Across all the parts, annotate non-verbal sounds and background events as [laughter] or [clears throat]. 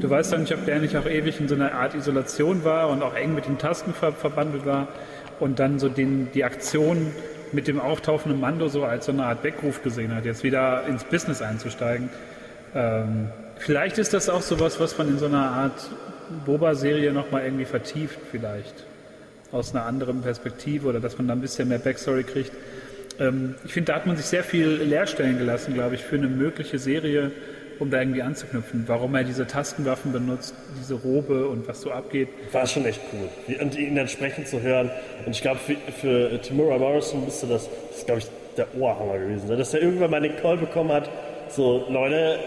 Du weißt ja nicht, ob der nicht auch ewig in so einer Art Isolation war und auch eng mit den Tasten ver verbandelt war und dann so den, die Aktion mit dem auftauchenden Mando so als so eine Art Weckruf gesehen hat, jetzt wieder ins Business einzusteigen. Ähm, vielleicht ist das auch sowas, was man in so einer Art Boba-Serie nochmal irgendwie vertieft, vielleicht. Aus einer anderen Perspektive oder dass man da ein bisschen mehr Backstory kriegt. Ähm, ich finde, da hat man sich sehr viel Leerstellen gelassen, glaube ich, für eine mögliche Serie um da irgendwie anzuknüpfen. Warum er diese Tastenwaffen benutzt, diese Robe und was so abgeht. War schon echt cool. Und ihn dann sprechen zu hören. Und ich glaube, für, für Timura Morrison müsste das, das glaube ich, der Ohrhammer gewesen sein. Dass er irgendwann mal den Call bekommen hat, so, Leute,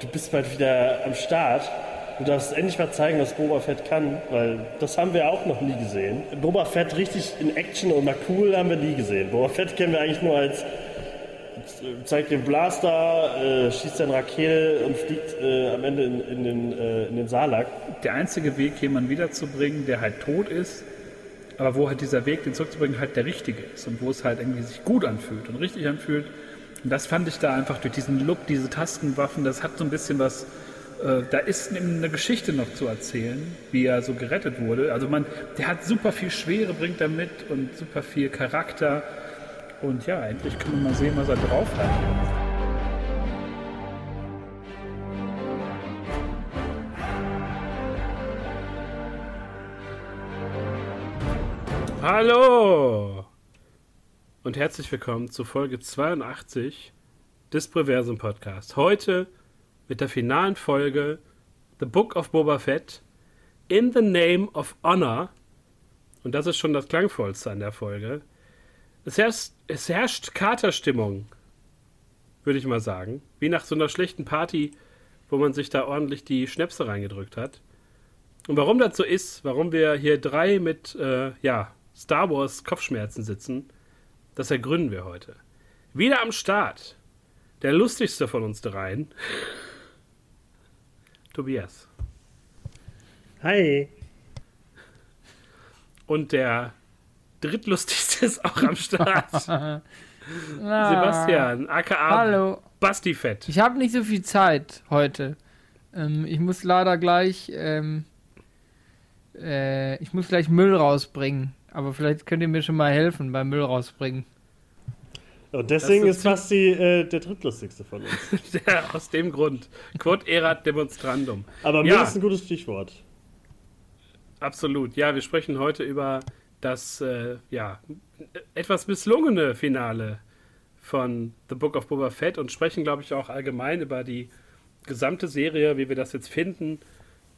du bist bald wieder am Start. Du darfst endlich mal zeigen, was Boba Fett kann, weil das haben wir auch noch nie gesehen. Boba Fett richtig in Action und mal cool haben wir nie gesehen. Boba Fett kennen wir eigentlich nur als zeigt den Blaster, äh, schießt dann Rakel und fliegt äh, am Ende in, in den, äh, in den Salak. Der einzige Weg, jemanden wiederzubringen, der halt tot ist, aber wo halt dieser Weg, den zurückzubringen, halt der richtige ist und wo es halt irgendwie sich gut anfühlt und richtig anfühlt. Und das fand ich da einfach durch diesen Look, diese Tastenwaffen, das hat so ein bisschen was, äh, da ist eine Geschichte noch zu erzählen, wie er so gerettet wurde. Also man, der hat super viel Schwere, bringt er mit und super viel Charakter. Und ja, endlich können wir mal sehen, was er drauf hat. Hallo und herzlich willkommen zu Folge 82 des Preversum Podcast. Heute mit der finalen Folge The Book of Boba Fett in the Name of Honor. Und das ist schon das Klangvollste an der Folge. Es herrscht, es herrscht Katerstimmung, würde ich mal sagen. Wie nach so einer schlechten Party, wo man sich da ordentlich die Schnäpse reingedrückt hat. Und warum das so ist, warum wir hier drei mit äh, ja, Star Wars Kopfschmerzen sitzen, das ergründen wir heute. Wieder am Start. Der lustigste von uns dreien. [laughs] Tobias. Hi. Und der drittlustigste ist auch am Start. [laughs] Sebastian, aka Hallo. Basti Fett. Ich habe nicht so viel Zeit heute. Ähm, ich muss leider gleich, ähm, äh, ich muss gleich Müll rausbringen. Aber vielleicht könnt ihr mir schon mal helfen beim Müll rausbringen. Und deswegen ist, Basti äh, der drittlustigste von uns. [laughs] ja, aus dem Grund. Quod erat demonstrandum. Aber Müll ja. ist ein gutes Stichwort. Absolut. Ja, wir sprechen heute über das äh, ja, etwas misslungene Finale von The Book of Boba Fett und sprechen, glaube ich, auch allgemein über die gesamte Serie, wie wir das jetzt finden,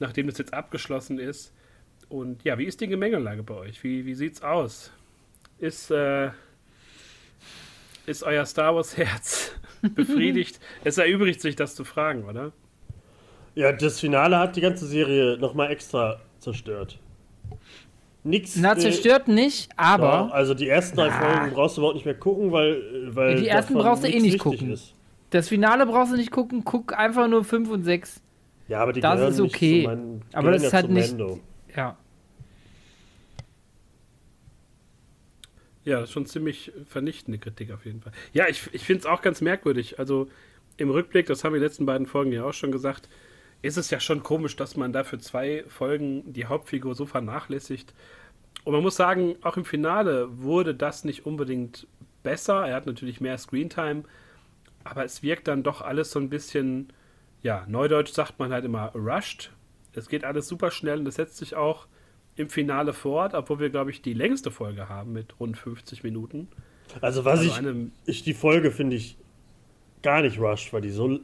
nachdem das jetzt abgeschlossen ist. Und ja, wie ist die Gemengelage bei euch? Wie, wie sieht's aus? Ist, äh, ist euer Star Wars Herz [laughs] befriedigt? es erübrigt sich, das zu fragen, oder? Ja, das Finale hat die ganze Serie nochmal extra zerstört nichts. Na, zerstört nicht, aber. Ja, also die ersten drei Folgen brauchst du überhaupt nicht mehr gucken, weil. weil die ersten brauchst du eh nicht gucken. Ist. Das Finale brauchst du nicht gucken, guck einfach nur 5 und 6. Ja, aber die das ist okay. Mein, aber das ist halt nicht. Mendo. Ja. Ja, das ist schon ziemlich vernichtende Kritik auf jeden Fall. Ja, ich, ich finde es auch ganz merkwürdig. Also im Rückblick, das haben wir in den letzten beiden Folgen ja auch schon gesagt, ist es ja schon komisch, dass man da für zwei Folgen die Hauptfigur so vernachlässigt. Und man muss sagen, auch im Finale wurde das nicht unbedingt besser. Er hat natürlich mehr Screentime, aber es wirkt dann doch alles so ein bisschen, ja, neudeutsch sagt man halt immer rushed. Es geht alles super schnell und das setzt sich auch im Finale fort, obwohl wir, glaube ich, die längste Folge haben mit rund 50 Minuten. Also was also ich, ich die Folge finde ich gar nicht rushed, weil die so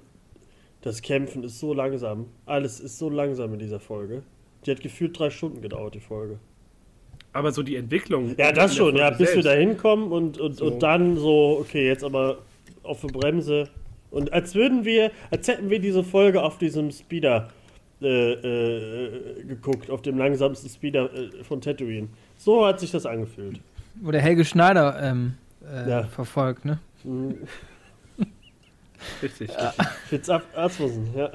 das Kämpfen ist so langsam. Alles ist so langsam in dieser Folge. Die hat gefühlt drei Stunden gedauert, die Folge. Aber so die Entwicklung. Ja, das schon, ja, bis selbst. wir da hinkommen und, und, so. und dann so, okay, jetzt aber auf die Bremse. Und als würden wir, als hätten wir diese Folge auf diesem Speeder äh, äh, geguckt, auf dem langsamsten Speeder äh, von Tatooine. So hat sich das angefühlt. Wo der Helge Schneider ähm, äh, ja. verfolgt, ne? Mhm. [laughs] Richtig. Ja. Fitz ja. [laughs]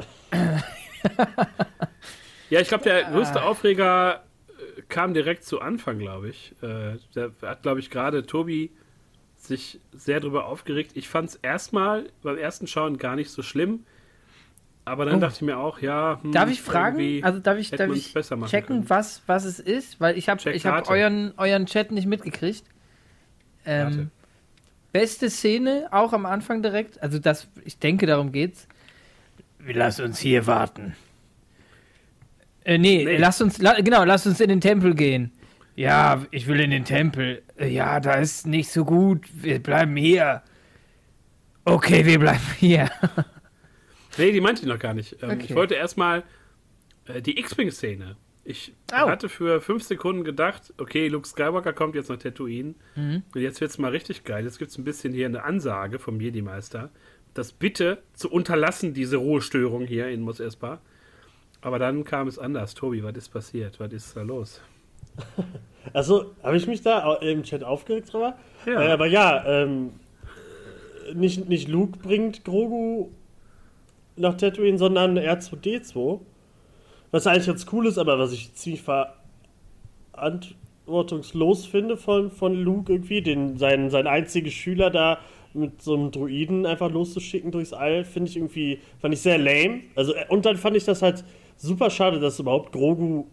ja, ich glaube, der größte Aufreger kam direkt zu Anfang, glaube ich. Äh, da hat, glaube ich, gerade Tobi sich sehr drüber aufgeregt. Ich fand es erstmal beim ersten Schauen gar nicht so schlimm. Aber dann Oh. dachte ich mir auch, ja. hm, Darf ich fragen? Also darf ich, darf ich checken, können. was, was es ist? Weil ich habe hab euren, euren Chat nicht mitgekriegt. Ähm, beste Szene, auch am Anfang direkt. Also das, ich denke, darum geht's. Wir lassen uns hier warten. Äh, nee, Nee. lass uns, la, genau, lass uns in den Tempel gehen. Ja, ich will in den Tempel. Äh, Ja, da ist nicht so gut. Wir bleiben hier. Okay, wir bleiben hier. [laughs] Nee, die meinte ich noch gar nicht. Ähm, Okay. Ich wollte erstmal äh, die X-Wing-Szene. Ich Au. hatte für fünf Sekunden gedacht, okay, Luke Skywalker kommt jetzt nach Tatooine. Mhm. Und jetzt wird's mal richtig geil. Jetzt gibt's ein bisschen hier eine Ansage vom Jedi-Meister, das bitte zu unterlassen, diese Ruhestörung hier in Mos Espa. Aber dann kam es anders. Tobi, was ist passiert? Was ist da los? [laughs] Also, habe ich mich da im Chat aufgeregt drüber? Ja. Äh, aber ja, ähm, nicht, nicht Luke bringt Grogu nach Tatooine, sondern R2D2. Was eigentlich ganz cool ist, aber was ich ziemlich verantwortungslos finde von, von Luke irgendwie, den, sein, sein einziger Schüler da mit so einem Druiden einfach loszuschicken durchs All, finde ich irgendwie, fand ich sehr lame. Also, äh, und dann fand ich das halt super schade, dass überhaupt Grogu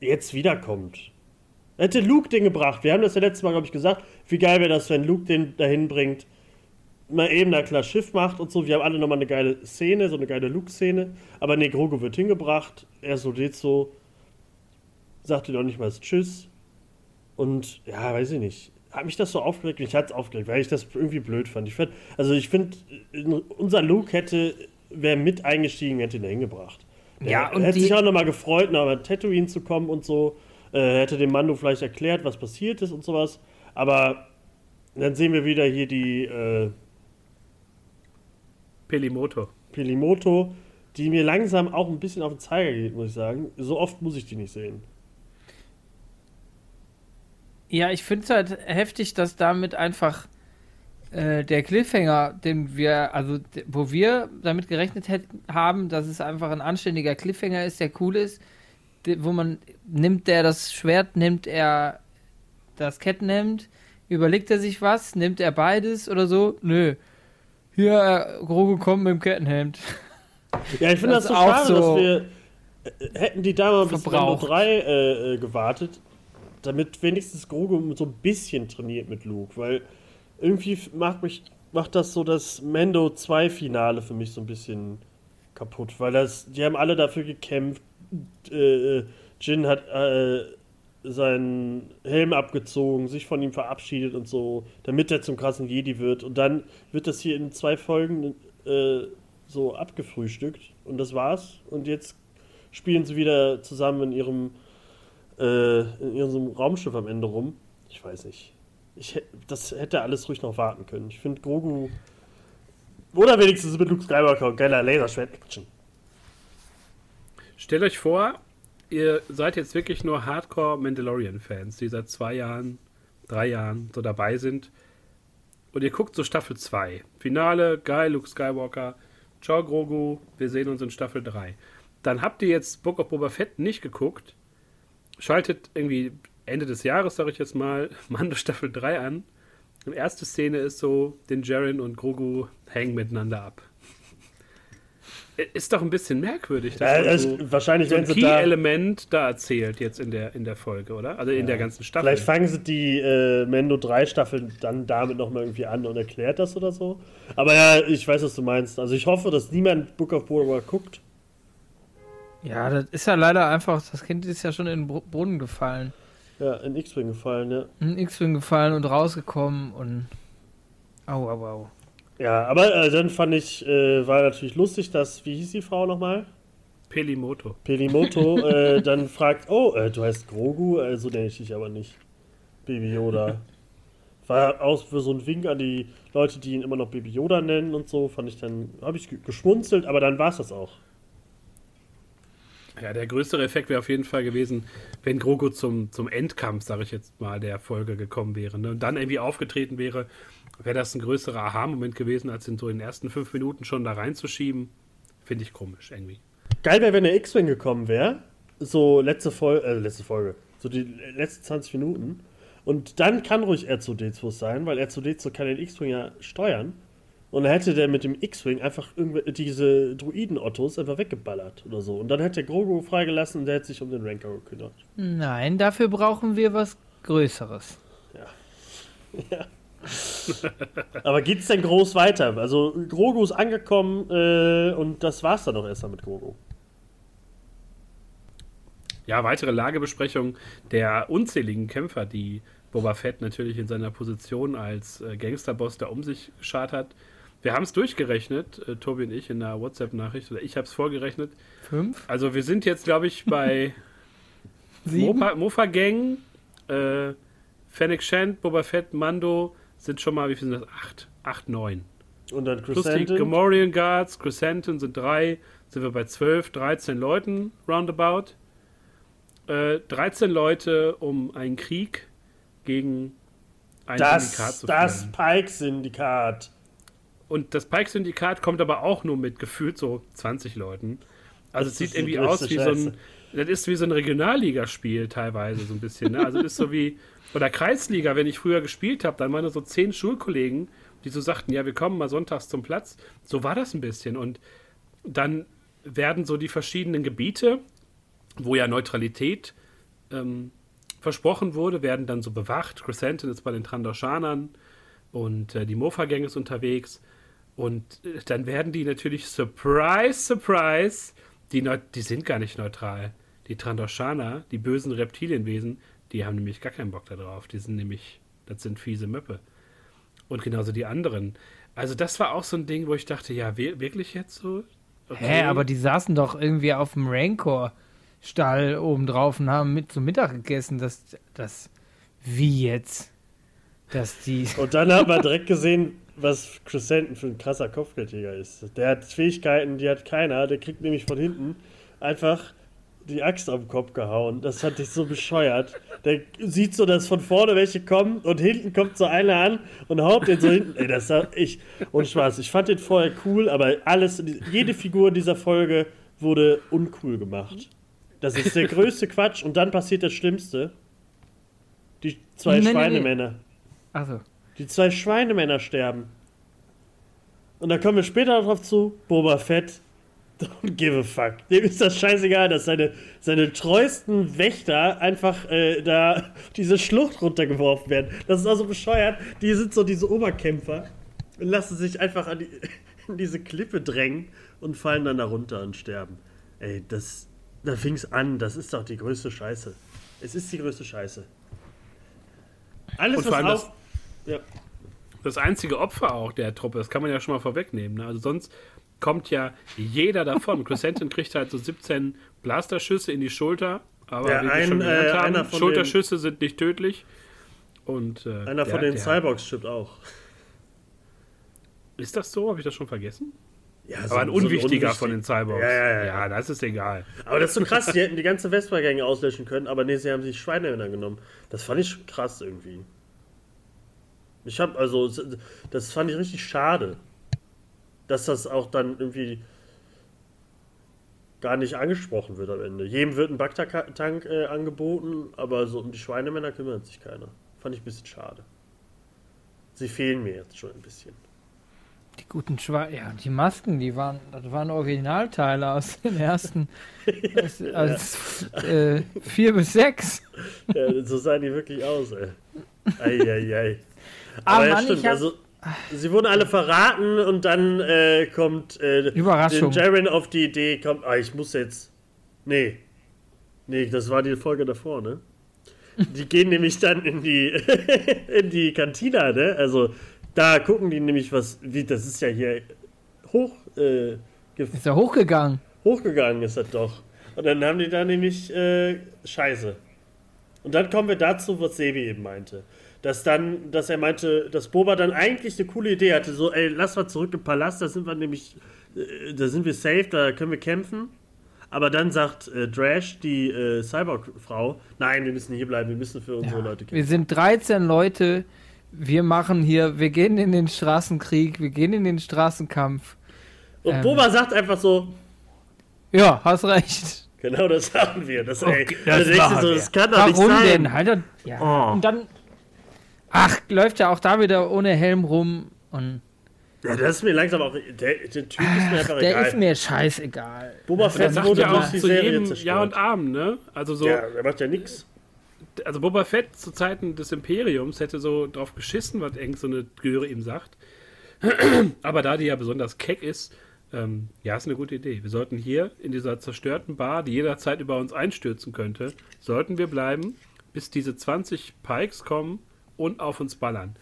jetzt wiederkommt. Hätte Luke den gebracht. Wir haben das ja letztes Mal, glaube ich, gesagt. Wie geil wäre das, wenn Luke den dahin bringt, mal eben da klar Schiff macht und so. Wir haben alle nochmal eine geile Szene, so eine geile Luke-Szene. Aber nee, Grogu wird hingebracht. Er so geht so. Sagte noch nicht mal Tschüss. Und ja, weiß ich nicht. Hat mich das so aufgeregt? Mich hat es aufgeregt, weil ich das irgendwie blöd fand. Ich find, also ich finde, unser Luke hätte, wäre mit eingestiegen, hätte ihn da hingebracht. Der Ja, und hätte sich auch nochmal gefreut, nach Tatooine zu kommen und so. Äh, hätte dem Mando vielleicht erklärt, was passiert ist und sowas. Aber dann sehen wir wieder hier die äh, Pelimoto. Pelimoto, die mir langsam auch ein bisschen auf den Zeiger geht, muss ich sagen. So oft muss ich die nicht sehen. Ja, ich finde es halt heftig, dass damit einfach äh, der Cliffhanger, den wir, also wo wir damit gerechnet hätten, haben, dass es einfach ein anständiger Cliffhanger ist, der cool ist, wo man nimmt der das Schwert, nimmt er das Kettenhemd, überlegt er sich was, nimmt er beides oder so? Nö. Hier, äh, Grogu kommt mit dem Kettenhemd. Ja, ich finde Das das, so schade, so dass wir äh, hätten die da mal bis Mando verbraucht. 3 äh, äh, gewartet, damit wenigstens Grogu so ein bisschen trainiert mit Luke, weil irgendwie macht mich macht das so das Mando 2 Finale für mich so ein bisschen kaputt, weil das die haben alle dafür gekämpft. Äh, Jin hat äh, seinen Helm abgezogen, sich von ihm verabschiedet und so, damit er zum krassen Jedi wird. Und dann wird das hier in zwei Folgen äh, so abgefrühstückt und das war's. Und jetzt spielen sie wieder zusammen in ihrem äh, in ihrem Raumschiff am Ende rum. Ich weiß nicht. Ich, das hätte alles ruhig noch warten können. Ich finde Grogu oder wenigstens mit Luke Skywalker und geiler Laserschwert-Action. Stellt euch vor, ihr seid jetzt wirklich nur Hardcore Mandalorian-Fans, die seit zwei Jahren, drei Jahren so dabei sind. Und ihr guckt so Staffel 2. Finale, geil, Luke Skywalker. Ciao, Grogu, wir sehen uns in Staffel 3. Dann habt ihr jetzt Book of Boba Fett nicht geguckt. Schaltet irgendwie Ende des Jahres, sag ich jetzt mal, [laughs] Mando Staffel 3 an. Und erste Szene ist so, den Jaren und Grogu hängen miteinander ab. Ist doch ein bisschen merkwürdig, dass Äh, es- so wahrscheinlich, so ein wenn sie da. Key-Element da erzählt jetzt in der, in der Folge, oder? Also in der ganzen Staffel. Vielleicht fangen sie die äh, Mendo 3 Staffel dann damit nochmal irgendwie an und erklärt das oder so. Aber ja, ich weiß, was du meinst. Also ich hoffe, dass niemand Book of Boba guckt. Ja, das ist ja leider einfach, das Kind ist ja schon in den Brunnen gefallen. Ja, in X-Wing gefallen, ja. In X-Wing gefallen und rausgekommen und. Au, au, au. Ja, aber äh, dann fand ich, äh, war natürlich lustig, dass, wie hieß die Frau nochmal? Pelimoto. Pelimoto äh, [laughs] dann fragt, oh, äh, du heißt Grogu, äh, so nenne ich dich aber nicht. Baby Yoda. War auch für so ein Wink an die Leute, die ihn immer noch Baby Yoda nennen und so, fand ich dann, habe ich ge- geschmunzelt, aber dann war es das auch. Ja, der größere Effekt wäre auf jeden Fall gewesen, wenn Grogu zum, zum Endkampf, sage ich jetzt mal, der Folge gekommen wäre ne? und dann irgendwie aufgetreten wäre, wäre das ein größerer Aha-Moment gewesen, als ihn so in den ersten fünf Minuten schon da reinzuschieben. Finde ich komisch irgendwie. Geil wäre, wenn der X-Wing gekommen wäre so letzte Folge, äh, letzte Folge, so die letzten 20 Minuten. Und dann kann ruhig R2D2 sein, weil R2D2 kann den X-Wing ja steuern. Und dann hätte der mit dem X-Wing einfach diese Druiden-Ottos einfach weggeballert oder so. Und dann hätte der Grogu freigelassen und der hätte sich um den Rancor gekümmert. Nein, dafür brauchen wir was Größeres. Ja. [laughs] ja. [laughs] Aber geht's denn groß weiter? Also Grogu ist angekommen äh, und das war's dann auch erstmal mit Grogu. Ja, weitere Lagebesprechung der unzähligen Kämpfer, die Boba Fett natürlich in seiner Position als äh, Gangsterboss da um sich geschart hat. Wir haben es durchgerechnet, äh, Tobi und ich in einer WhatsApp-Nachricht, oder ich habe es vorgerechnet. Fünf? Also wir sind jetzt, glaube ich, bei [laughs] Mofa, Mofa Gang, äh, Fennec Shand, Boba Fett, Mando sind schon mal, wie viel sind das? Acht. Acht, neun. Und dann Plus die Gamorrean Guards, Chrysanthemum sind drei, sind wir bei zwölf, 13 Leuten roundabout. Äh, 13 Leute um einen Krieg gegen ein das, Syndikat zu führen. Das Pike-Syndikat. Und das Pike-Syndikat kommt aber auch nur mit gefühlt so 20 Leuten. Also es sieht irgendwie aus wie Scheiße. so ein. Das ist wie so ein Regionalligaspiel teilweise so ein bisschen. Ne? Also das ist so wie. Oder Kreisliga, wenn ich früher gespielt habe, dann waren so zehn Schulkollegen, die so sagten, ja, wir kommen mal sonntags zum Platz. So war das ein bisschen. Und dann werden so die verschiedenen Gebiete, wo ja Neutralität ähm, versprochen wurde, werden dann so bewacht. Chrysanthemum ist bei den Trandoshanern und äh, die Mofa-Gang ist unterwegs. Und äh, dann werden die natürlich, surprise, surprise, die, die sind gar nicht neutral. Die Trandoshaner, die bösen Reptilienwesen, die haben nämlich gar keinen Bock darauf. Die sind nämlich, das sind fiese Möppe. Und genauso die anderen. Also das war auch so ein Ding, wo ich dachte, ja, wirklich jetzt so? Okay. Hä, aber die saßen doch irgendwie auf dem Rancor-Stall oben drauf und haben mit zum Mittag gegessen. Das, das, wie jetzt? Dass die. [laughs] Und dann haben wir direkt gesehen, was Crescenten für ein krasser Kopfgeldjäger ist. Der hat Fähigkeiten, die hat keiner. Der kriegt nämlich von hinten einfach die Axt am Kopf gehauen. Das fand ich so bescheuert. Der sieht so, dass von vorne welche kommen und hinten kommt so einer an und haut den so hinten. Ey, das war ich. Und Spaß. Ich fand den vorher cool, aber alles, jede Figur in dieser Folge wurde uncool gemacht. Das ist der größte Quatsch und dann passiert das Schlimmste. Die zwei nee, Schweinemänner. Nee, nee. Achso. Die zwei Schweinemänner sterben. Und da kommen wir später darauf zu. Boba Fett Don't give a fuck. Dem ist das scheißegal, dass seine, seine treuesten Wächter einfach äh, da diese Schlucht runtergeworfen werden. Das ist also bescheuert. Die sind so diese Oberkämpfer und lassen sich einfach an die, in diese Klippe drängen und fallen dann da runter und sterben. Ey, das. Da fing's an. Das ist doch die größte Scheiße. Es ist die größte Scheiße. Alles, was auf. Das, ja. das einzige Opfer auch der Truppe, das kann man ja schon mal vorwegnehmen. Ne? Also sonst kommt ja jeder davon. Chrysanthemum kriegt halt so 17 Blasterschüsse in die Schulter, aber ja, wie ein, schon gehört äh, haben, Schulterschüsse sind nicht tödlich. Und, äh, einer von den Cyborgs stirbt auch. Ist das so? Habe ich das schon vergessen? Ja, aber so, ein unwichtiger so von den Cyborgs. Ja, ja, ja, ja. das ist egal. Aber das ist so krass, die hätten die ganze Vespa-Gang auslöschen können, aber nee, sie haben sich Schweinehühner genommen. Das fand ich krass irgendwie. Ich habe also, das fand ich richtig schade dass das auch dann irgendwie gar nicht angesprochen wird am Ende. Jedem wird ein Baktertank äh, angeboten, aber so um die Schweinemänner kümmert sich keiner. Fand ich ein bisschen schade. Sie fehlen mir jetzt schon ein bisschen. Die guten Schweine, ja, die Masken, die waren, das waren Originalteile aus den ersten, [laughs] aus, als, äh, vier bis sechs. Ja, so sahen die wirklich aus, ey. Eieiei. Ei, ei. Aber, Aber ja, stimmt, also Sie wurden alle verraten und dann äh, kommt äh, Überraschung. Jaren auf die Idee, kommt, ah, ich muss jetzt. Nee. Nee, das war die Folge davor, ne? Die gehen [laughs] nämlich dann in die, [laughs] in die Kantina, ne? Also da gucken die nämlich was, wie, das ist ja hier hoch. Äh, ist ja hochgegangen. Hochgegangen ist das doch. Und dann haben die da nämlich äh, Scheiße. Und dann kommen wir dazu, was Sebi eben meinte dass dann, dass er meinte, dass Boba dann eigentlich eine coole Idee hatte, so, ey, lass mal zurück im Palast, da sind wir nämlich, äh, da sind wir safe, da können wir kämpfen. Aber dann sagt äh, Drash, die äh, Cyborg-Frau, nein, wir müssen hier bleiben, wir müssen für unsere ja, Leute kämpfen. Wir sind 13 Leute, wir machen hier, wir gehen in den Straßenkrieg, wir gehen in den Straßenkampf. Und ähm, Boba sagt einfach so, ja, hast recht. Genau das [laughs] haben wir. Das, ey, Okay, das da denkst du machen so, wir. das kann doch nicht Warum sein. denn? Halt doch, ja. Oh. Und dann. Ach, läuft ja auch da wieder ohne Helm rum. Und Ja, das ist mir langsam auch. Der, der Typ ist mir einfach der egal. ist mir scheißegal. Boba Der Fett sagt wurde ja auch die zu Serie jedem zerstört. Jahr und Abend, ne? Also so, ja, der macht ja nix. also Boba Fett zu Zeiten des Imperiums hätte so drauf geschissen, was irgend so eine Göre ihm sagt. [clears throat] Aber da die ja besonders keck ist, ähm, ja, ist eine gute Idee. Wir sollten hier in dieser zerstörten Bar, die jederzeit über uns einstürzen könnte, sollten wir bleiben, bis diese 20 Pikes kommen und auf uns ballern.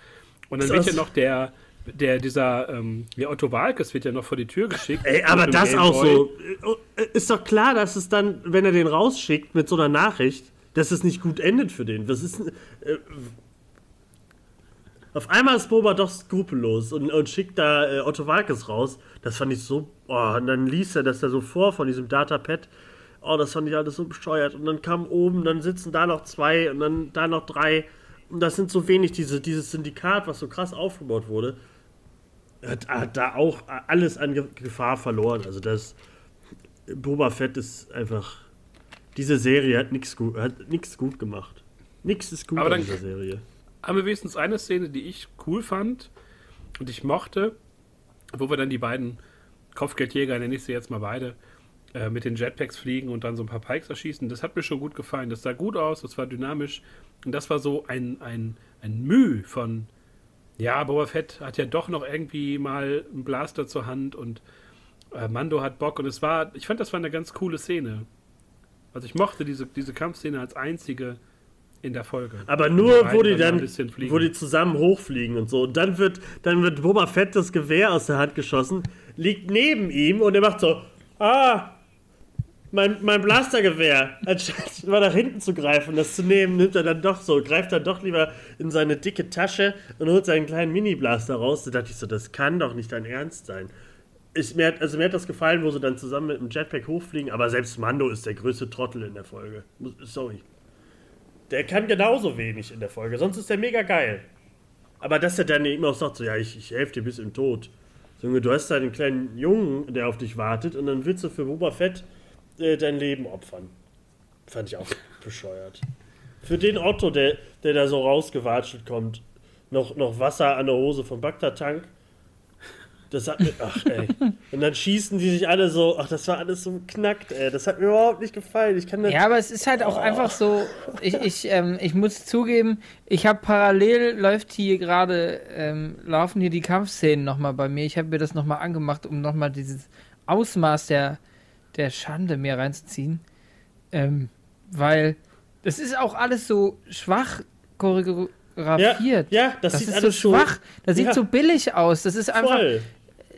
Und dann wird ja das- noch der, der dieser, ähm, ja, Otto Walkes wird ja noch vor die Tür geschickt. Ey, aber das Game auch Boy. so. Äh, Ist doch klar, dass es dann, wenn er den rausschickt mit so einer Nachricht, dass es nicht gut endet für den. Was ist. Äh, auf einmal ist Boba doch skrupellos und, und schickt da äh, Otto Walkes raus. Das fand ich so. Oh, und dann liest er das da so vor von diesem Datapad. Oh, das fand ich alles so bescheuert. Und dann kam oben, dann sitzen da noch zwei und dann da noch drei. Und das sind so wenig, diese, dieses Syndikat, was so krass aufgebaut wurde hat, hat da auch alles an Ge- Gefahr verloren. Also das Boba Fett ist einfach diese Serie hat nichts gut hat nichts gut gemacht. Nichts ist gut Aber an dieser Serie. haben wir wenigstens eine Szene, die ich cool fand und ich mochte, wo wir dann die beiden Kopfgeldjäger, nenne ich sie jetzt mal beide, äh, mit den Jetpacks fliegen und dann so ein paar Pikes erschießen. Das hat mir schon gut gefallen. Das sah gut aus, das war dynamisch und das war so ein, ein, ein Mühe von, ja, Boba Fett hat ja doch noch irgendwie mal einen Blaster zur Hand und äh, Mando hat Bock und es war, ich fand, das war eine ganz coole Szene. Also ich mochte diese, diese Kampfszene als einzige in der Folge. Aber nur, wo die dann, fliegen. wo die zusammen hochfliegen und so. Und dann wird, dann wird Boba Fett das Gewehr aus der Hand geschossen, liegt neben ihm und er macht so, ah, mein, mein Blastergewehr. Anstatt mal nach hinten zu greifen, das zu nehmen, nimmt er dann doch so, greift dann doch lieber in seine dicke Tasche und holt seinen kleinen Mini-Blaster raus. Da dachte ich so, das kann doch nicht dein Ernst sein. Ich, mir, hat, also mir hat das gefallen, wo sie dann zusammen mit dem Jetpack hochfliegen, aber selbst Mando ist der größte Trottel in der Folge. Sorry. Der kann genauso wenig in der Folge, sonst ist der mega geil. Aber dass er dann eben auch sagt, so, ja, ich, ich helfe dir bis im Tod. Junge, du hast da einen kleinen Jungen, der auf dich wartet und dann willst du für Boba Fett äh, dein Leben opfern. Fand ich auch bescheuert. Für den Otto, der, der da so rausgewatscht kommt, noch, noch Wasser an der Hose vom Bagdad-Tank. Das hat mir, ach ey. Und dann schießen die sich alle so, ach, das war alles so knackt, ey. Das hat mir überhaupt nicht gefallen. Ich kann das, Ja, aber es ist halt auch einfach so, ich, ich, ähm, ich muss zugeben, ich habe parallel, läuft hier gerade, ähm, laufen hier die Kampfszenen nochmal bei mir. Ich habe mir das nochmal angemacht, um nochmal dieses Ausmaß der, der Schande mir reinzuziehen. Ähm, weil das ist auch alles so schwach choreografiert. Ja, ja, das das sieht ist so alles so- schwach. Das sieht Ja. so billig aus. Das ist einfach, voll.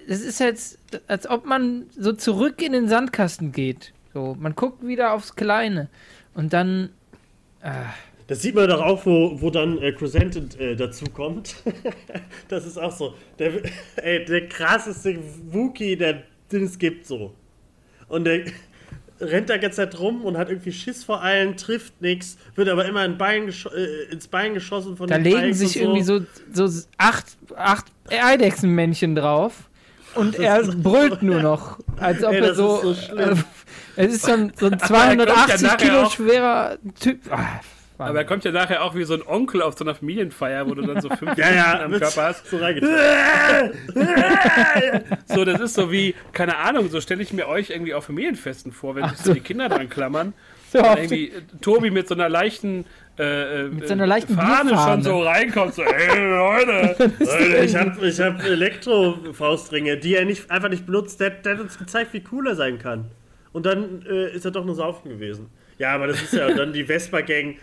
das ist jetzt, als ob man so zurück in den Sandkasten geht. So, man guckt wieder aufs Kleine und dann. ah, Das sieht man doch auch, wo, wo dann äh, Crescent äh, dazu kommt. [laughs] das ist auch so. Der, [laughs] ey, der krasseste Wookie, der den es gibt, so. Und der rennt da ganze Zeit rum und hat irgendwie Schiss vor allen, trifft nichts, wird aber immer in Bein äh, ins Bein geschossen von da den legen Pikes sich und irgendwie so, so acht, acht Eidechsenmännchen drauf und er brüllt [laughs] nur noch, als ob Ey, er so. ist so schlimm. äh, [laughs] es ist so ein, so ein [laughs] kommt ja 280 nachher Kilo schwerer Typ. Ah, Aber er kommt ja nachher auch wie so ein Onkel auf so einer Familienfeier, wo du dann so fünf [laughs] Ja, ja, am Körper hast. so. [laughs] So, das ist so wie, keine Ahnung, so stelle ich mir euch irgendwie auf Familienfesten vor, wenn sich so die Kinder dran klammern. [laughs] so irgendwie äh, Tobi mit so einer leichten, äh, äh, Mit so einer leichten Fahne Bierfahne. schon so reinkommt, so, ey Leute. Leute, ich habe ich hab Elektro-Faustringe, die er nicht, einfach nicht benutzt. Der, der hat uns gezeigt, wie cool er sein kann. Und dann äh, ist er doch nur saufen gewesen. Ja, aber das ist ja dann die Vespa-Gang.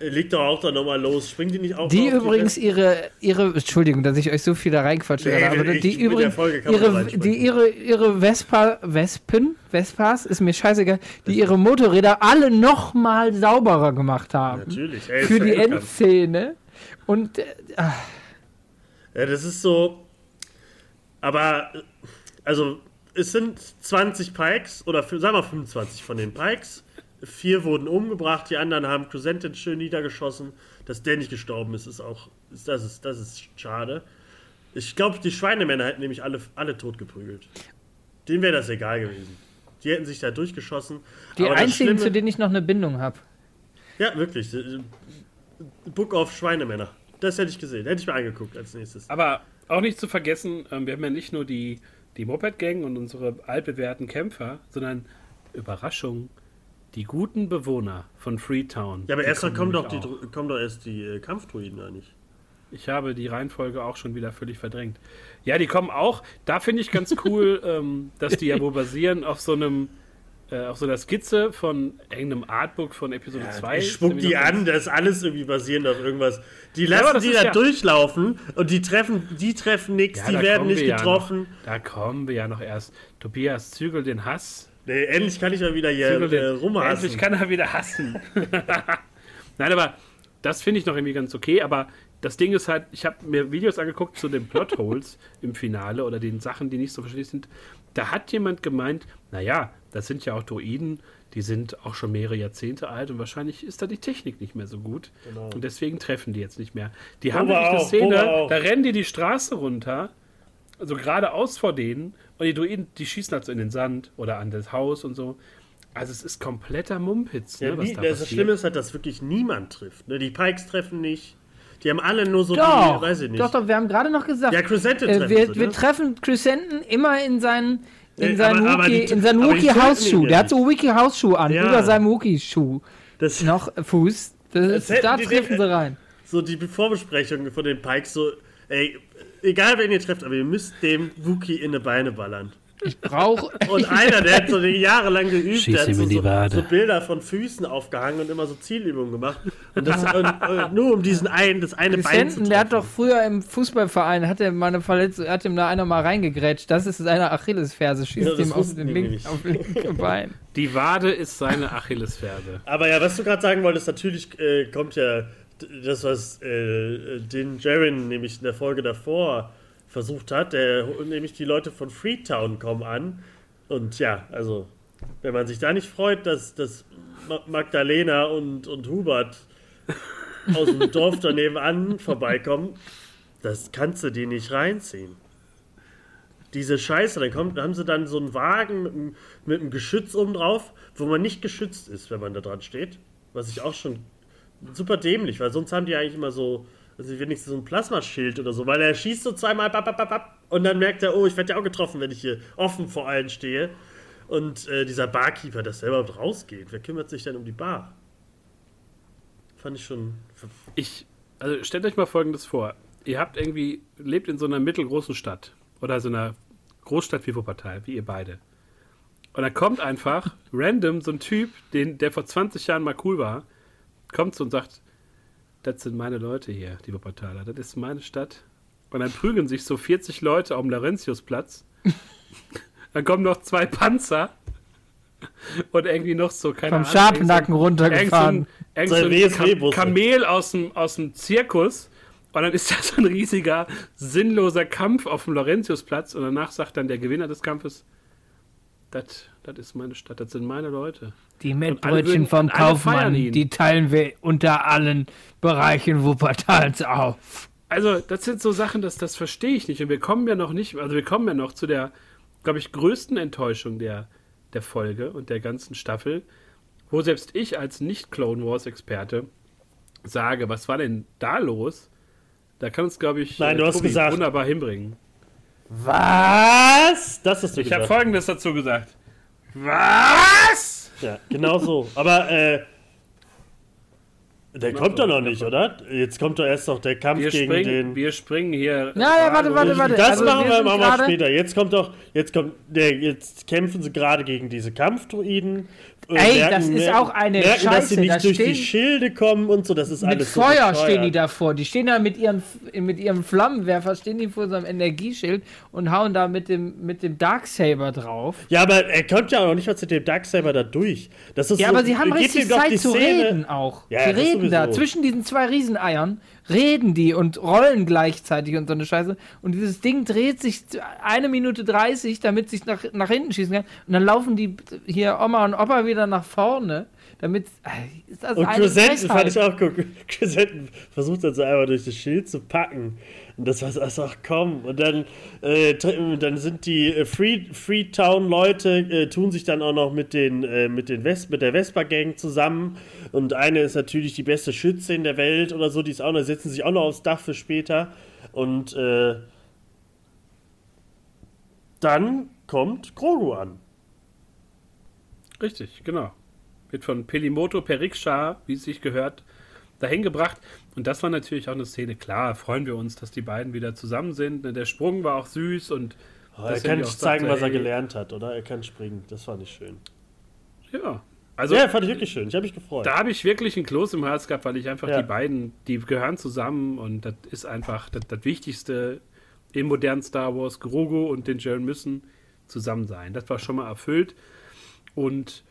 Äh, Liegt doch auch dann nochmal los. Springt die nicht auch Die übrigens Vespa? ihre, ihre, Entschuldigung, dass ich euch so viel da reinquatsche, Nee, aber ich- die übrigens, da ihre, die ihre, ihre Vespa, Vespen, Vespas, ist mir scheißegal, die ihre Motorräder alle noch mal sauberer gemacht haben. Natürlich. Ey, Für die bekannt. Endszene. Und, äh, ah, Ja, das ist so. Aber, also, es sind 20 Pikes, oder sagen wir 25 von den Pikes. Vier wurden umgebracht, die anderen haben Crescentin schön niedergeschossen. Dass der nicht gestorben ist, ist auch. Ist, das, ist, das ist schade. Ich glaube, die Schweinemänner hätten nämlich alle, alle tot geprügelt. Denen wäre das egal gewesen. die hätten sich da durchgeschossen. Die Aber einzigen, Schlimme- zu denen ich noch eine Bindung habe. Ja, wirklich. äh, Book of Schweinemänner. Das hätte ich gesehen. Hätte ich mir angeguckt als nächstes. Aber auch nicht zu vergessen, ähm, wir haben ja nicht nur die, die Moped-Gang und unsere altbewährten Kämpfer, sondern Überraschung, die guten Bewohner von Freetown. Ja, aber erst mal kommen doch, die, kommen doch erst die äh, Kampfdruiden, nicht? Ich habe die Reihenfolge auch schon wieder völlig verdrängt. Ja, die kommen auch. Da finde ich ganz cool, [laughs] ähm, dass die ja wohl basieren auf so einem, äh, auf so einer Skizze von irgendeinem Artbook von Episode 2. ich spuck die an, das ist alles irgendwie basierend auf irgendwas. Die lassen das die da ja- durchlaufen und die treffen, die treffen nichts, Ja, die werden nicht wir ja getroffen. noch. Da kommen wir ja noch erst. Tobias, zügel den Hass. Nee, endlich kann ich mal wieder hier äh, rumhassen. endlich kann er wieder hassen. [laughs] Nein, aber das finde ich noch irgendwie ganz okay. Aber das Ding ist halt, ich habe mir Videos angeguckt zu den Plotholes im Finale oder den Sachen, die nicht so verständlich sind. Da hat jemand gemeint, naja, das sind ja auch Droiden, die sind auch schon mehrere Jahrzehnte alt und wahrscheinlich ist da die Technik nicht mehr so gut. Genau. Und deswegen treffen die jetzt nicht mehr. Die haben Boba nämlich eine Szene, da rennen die die Straße runter, also geradeaus vor denen und die Druiden, die schießen halt so in den Sand oder an das Haus und so. Also es ist kompletter Mumpitz, ne, Ja, was nie, da das passiert. Schlimme ist halt, dass wirklich niemand trifft. Ne? Die Pikes treffen nicht. Die haben alle nur so Doch, die, weiß ich nicht. doch, doch, wir haben gerade noch gesagt, Ja, Crescente äh, treffen wir, sie, wir ne? treffen Crescenten immer in seinen in Nee, seinen aber- aber Wookie, die- in seinen aber die Wookie Hausschuh. Der hat so Wookie Hausschuh an, Ja. über seinem Wookie Schuh. Das, Noch äh, Fuß. Das ist, hätten da die treffen den- sie rein. so die Vorbesprechung von den Pikes, so, ey, egal wen ihr trefft, aber ihr müsst dem Wookie in die Beine ballern. Brauch. Und einer, der hat so jahrelang geübt, Schieß der hat so, in die so, Wade. so Bilder von Füßen aufgehangen und immer so Zielübungen gemacht. Und das und, nur um diesen einen, das eine Bein zu Crescenten, der hat treffen. doch früher im Fußballverein, hat er mal eine Verletzung, hat ihm da einer mal reingegrätscht. Das ist seine Achillesferse, schießt Ja, ihm auf den die linken, nicht. auf linke [laughs] Bein. Die Wade ist seine Achillesferse. Aber ja, was du gerade sagen wolltest, natürlich äh, kommt ja das, was äh, den Jaren nämlich in der Folge davor versucht hat, der, nämlich die Leute von Freetown kommen an. Und ja, also, wenn man sich da nicht freut, dass, dass Ma- Magdalena und, und Hubert aus dem Dorf daneben an vorbeikommen, das kannst du dir nicht reinziehen. Diese Scheiße, dann kommt, haben sie dann so einen Wagen mit, einem- mit einem Geschütz oben drauf, wo man nicht geschützt ist, wenn man da dran steht. Was ich auch schon super dämlich, weil sonst haben die eigentlich immer so, also wenigstens so ein Plasmaschild oder so, weil er schießt so zweimal bap, bap, bap, bap, und dann merkt er, oh, ich werde ja auch getroffen, wenn ich hier offen vor allen stehe. Und äh, dieser Barkeeper, der überhaupt rausgeht, wer kümmert sich denn um die Bar? Fand ich schon. Ich, also stellt euch mal Folgendes vor. Ihr habt irgendwie, lebt in so einer mittelgroßen Stadt oder so einer Großstadt wie Wuppertal, wie ihr beide. Und dann kommt einfach random so ein Typ, den, der vor 20 Jahren mal cool war, kommt so und sagt, das sind meine Leute hier, die Wuppertaler, das ist meine Stadt. Und dann prügeln sich so 40 Leute auf dem Laurentiusplatz. [laughs] dann kommen noch zwei Panzer und irgendwie noch so, keine Vom Ahnung. Irgend so- runtergefahren. Irgend so ein WSW-Busse. Kam Kamel aus dem, aus dem Zirkus. Und dann ist [laughs] da so ein riesiger, sinnloser Kampf auf dem Laurentiusplatz. Und danach sagt dann der Gewinner des Kampfes, das ist meine Stadt, das sind meine Leute. Die Mettbrötchen vom Kaufmann, die teilen wir unter allen Bereichen Wuppertals auf. Also, das sind so Sachen, das, das verstehe ich nicht. Und wir kommen ja noch nicht, also wir kommen ja noch zu der, glaube ich, größten Enttäuschung der, der Folge und der ganzen Staffel, wo selbst ich als Nicht-Clone Wars-Experte sage, was war denn da los? Da kann uns, glaube ich, Nein, du hast gesagt- wunderbar hinbringen. Was? Das du Ich habe. Folgendes dazu gesagt. Was? Ja, genau so. Aber, äh. Der kommt doch noch nicht, oder? Jetzt kommt doch erst noch der Kampf Wir gegen springen, den. wir springen hier. Ja, ja, warte, warte, warte. Das Also, machen wir wir, gerade- später. Jetzt kommt doch, jetzt kommt, der, jetzt kämpfen sie gerade gegen diese Kampfdruiden. Äh, Ey, das ist auch eine merken, dass sie Scheiße, nicht da durch die stehen- Schilde kommen und so. Das ist Mit alles so Feuer bescheuert. stehen die davor. Die stehen da mit ihren, mit ihrem Flammenwerfer, stehen die vor so einem Energieschild und hauen da mit dem, mit dem Darksaber drauf. Ja, aber er kommt ja auch nicht mal zu dem Darksaber da durch. Das ist Ja, so, aber sie haben richtig die Zeit zu Szene- reden auch. Ja, die reden da. Zwischen diesen zwei Rieseneiern reden die und rollen gleichzeitig und so eine Scheiße. Und dieses Ding dreht sich eine Minute 30, damit sich nach, nach hinten schießen kann. Und dann laufen die hier Oma und Opa wieder nach vorne, damit. Äh, ist das und Crescent fand ich auch cool. [laughs] Crescent versucht dann so einmal durch das Schild zu packen. Und das war so, ach komm. Und dann, äh, dann sind die äh, Free, Freetown-Leute, äh, tun sich dann auch noch mit, den, äh, mit, den West, mit der Vespa-Gang zusammen. Und eine ist natürlich die beste Schütze in der Welt oder so, die ist auch noch, setzen sich auch noch aufs Dach für später. Und äh, dann kommt Grogu an. Richtig, genau. Wird von Pelimoto per Rikscha, wie es sich gehört, dahin gebracht. Und das war natürlich auch eine Szene. Klar, freuen wir uns, dass die beiden wieder zusammen sind. Ne, der Sprung war auch süß und. Oh, er kann nicht zeigen, was er gelernt hat, oder? Er kann springen. Das fand ich schön. Ja. Also, ja, fand ich wirklich schön. Ich habe mich gefreut. Da habe ich wirklich ein Kloß im Herz gehabt, weil ich einfach ja. die beiden, die gehören zusammen und das ist einfach das, das Wichtigste im modernen Star Wars. Grogu und den Jaren müssen zusammen sein. Das war schon mal erfüllt. Und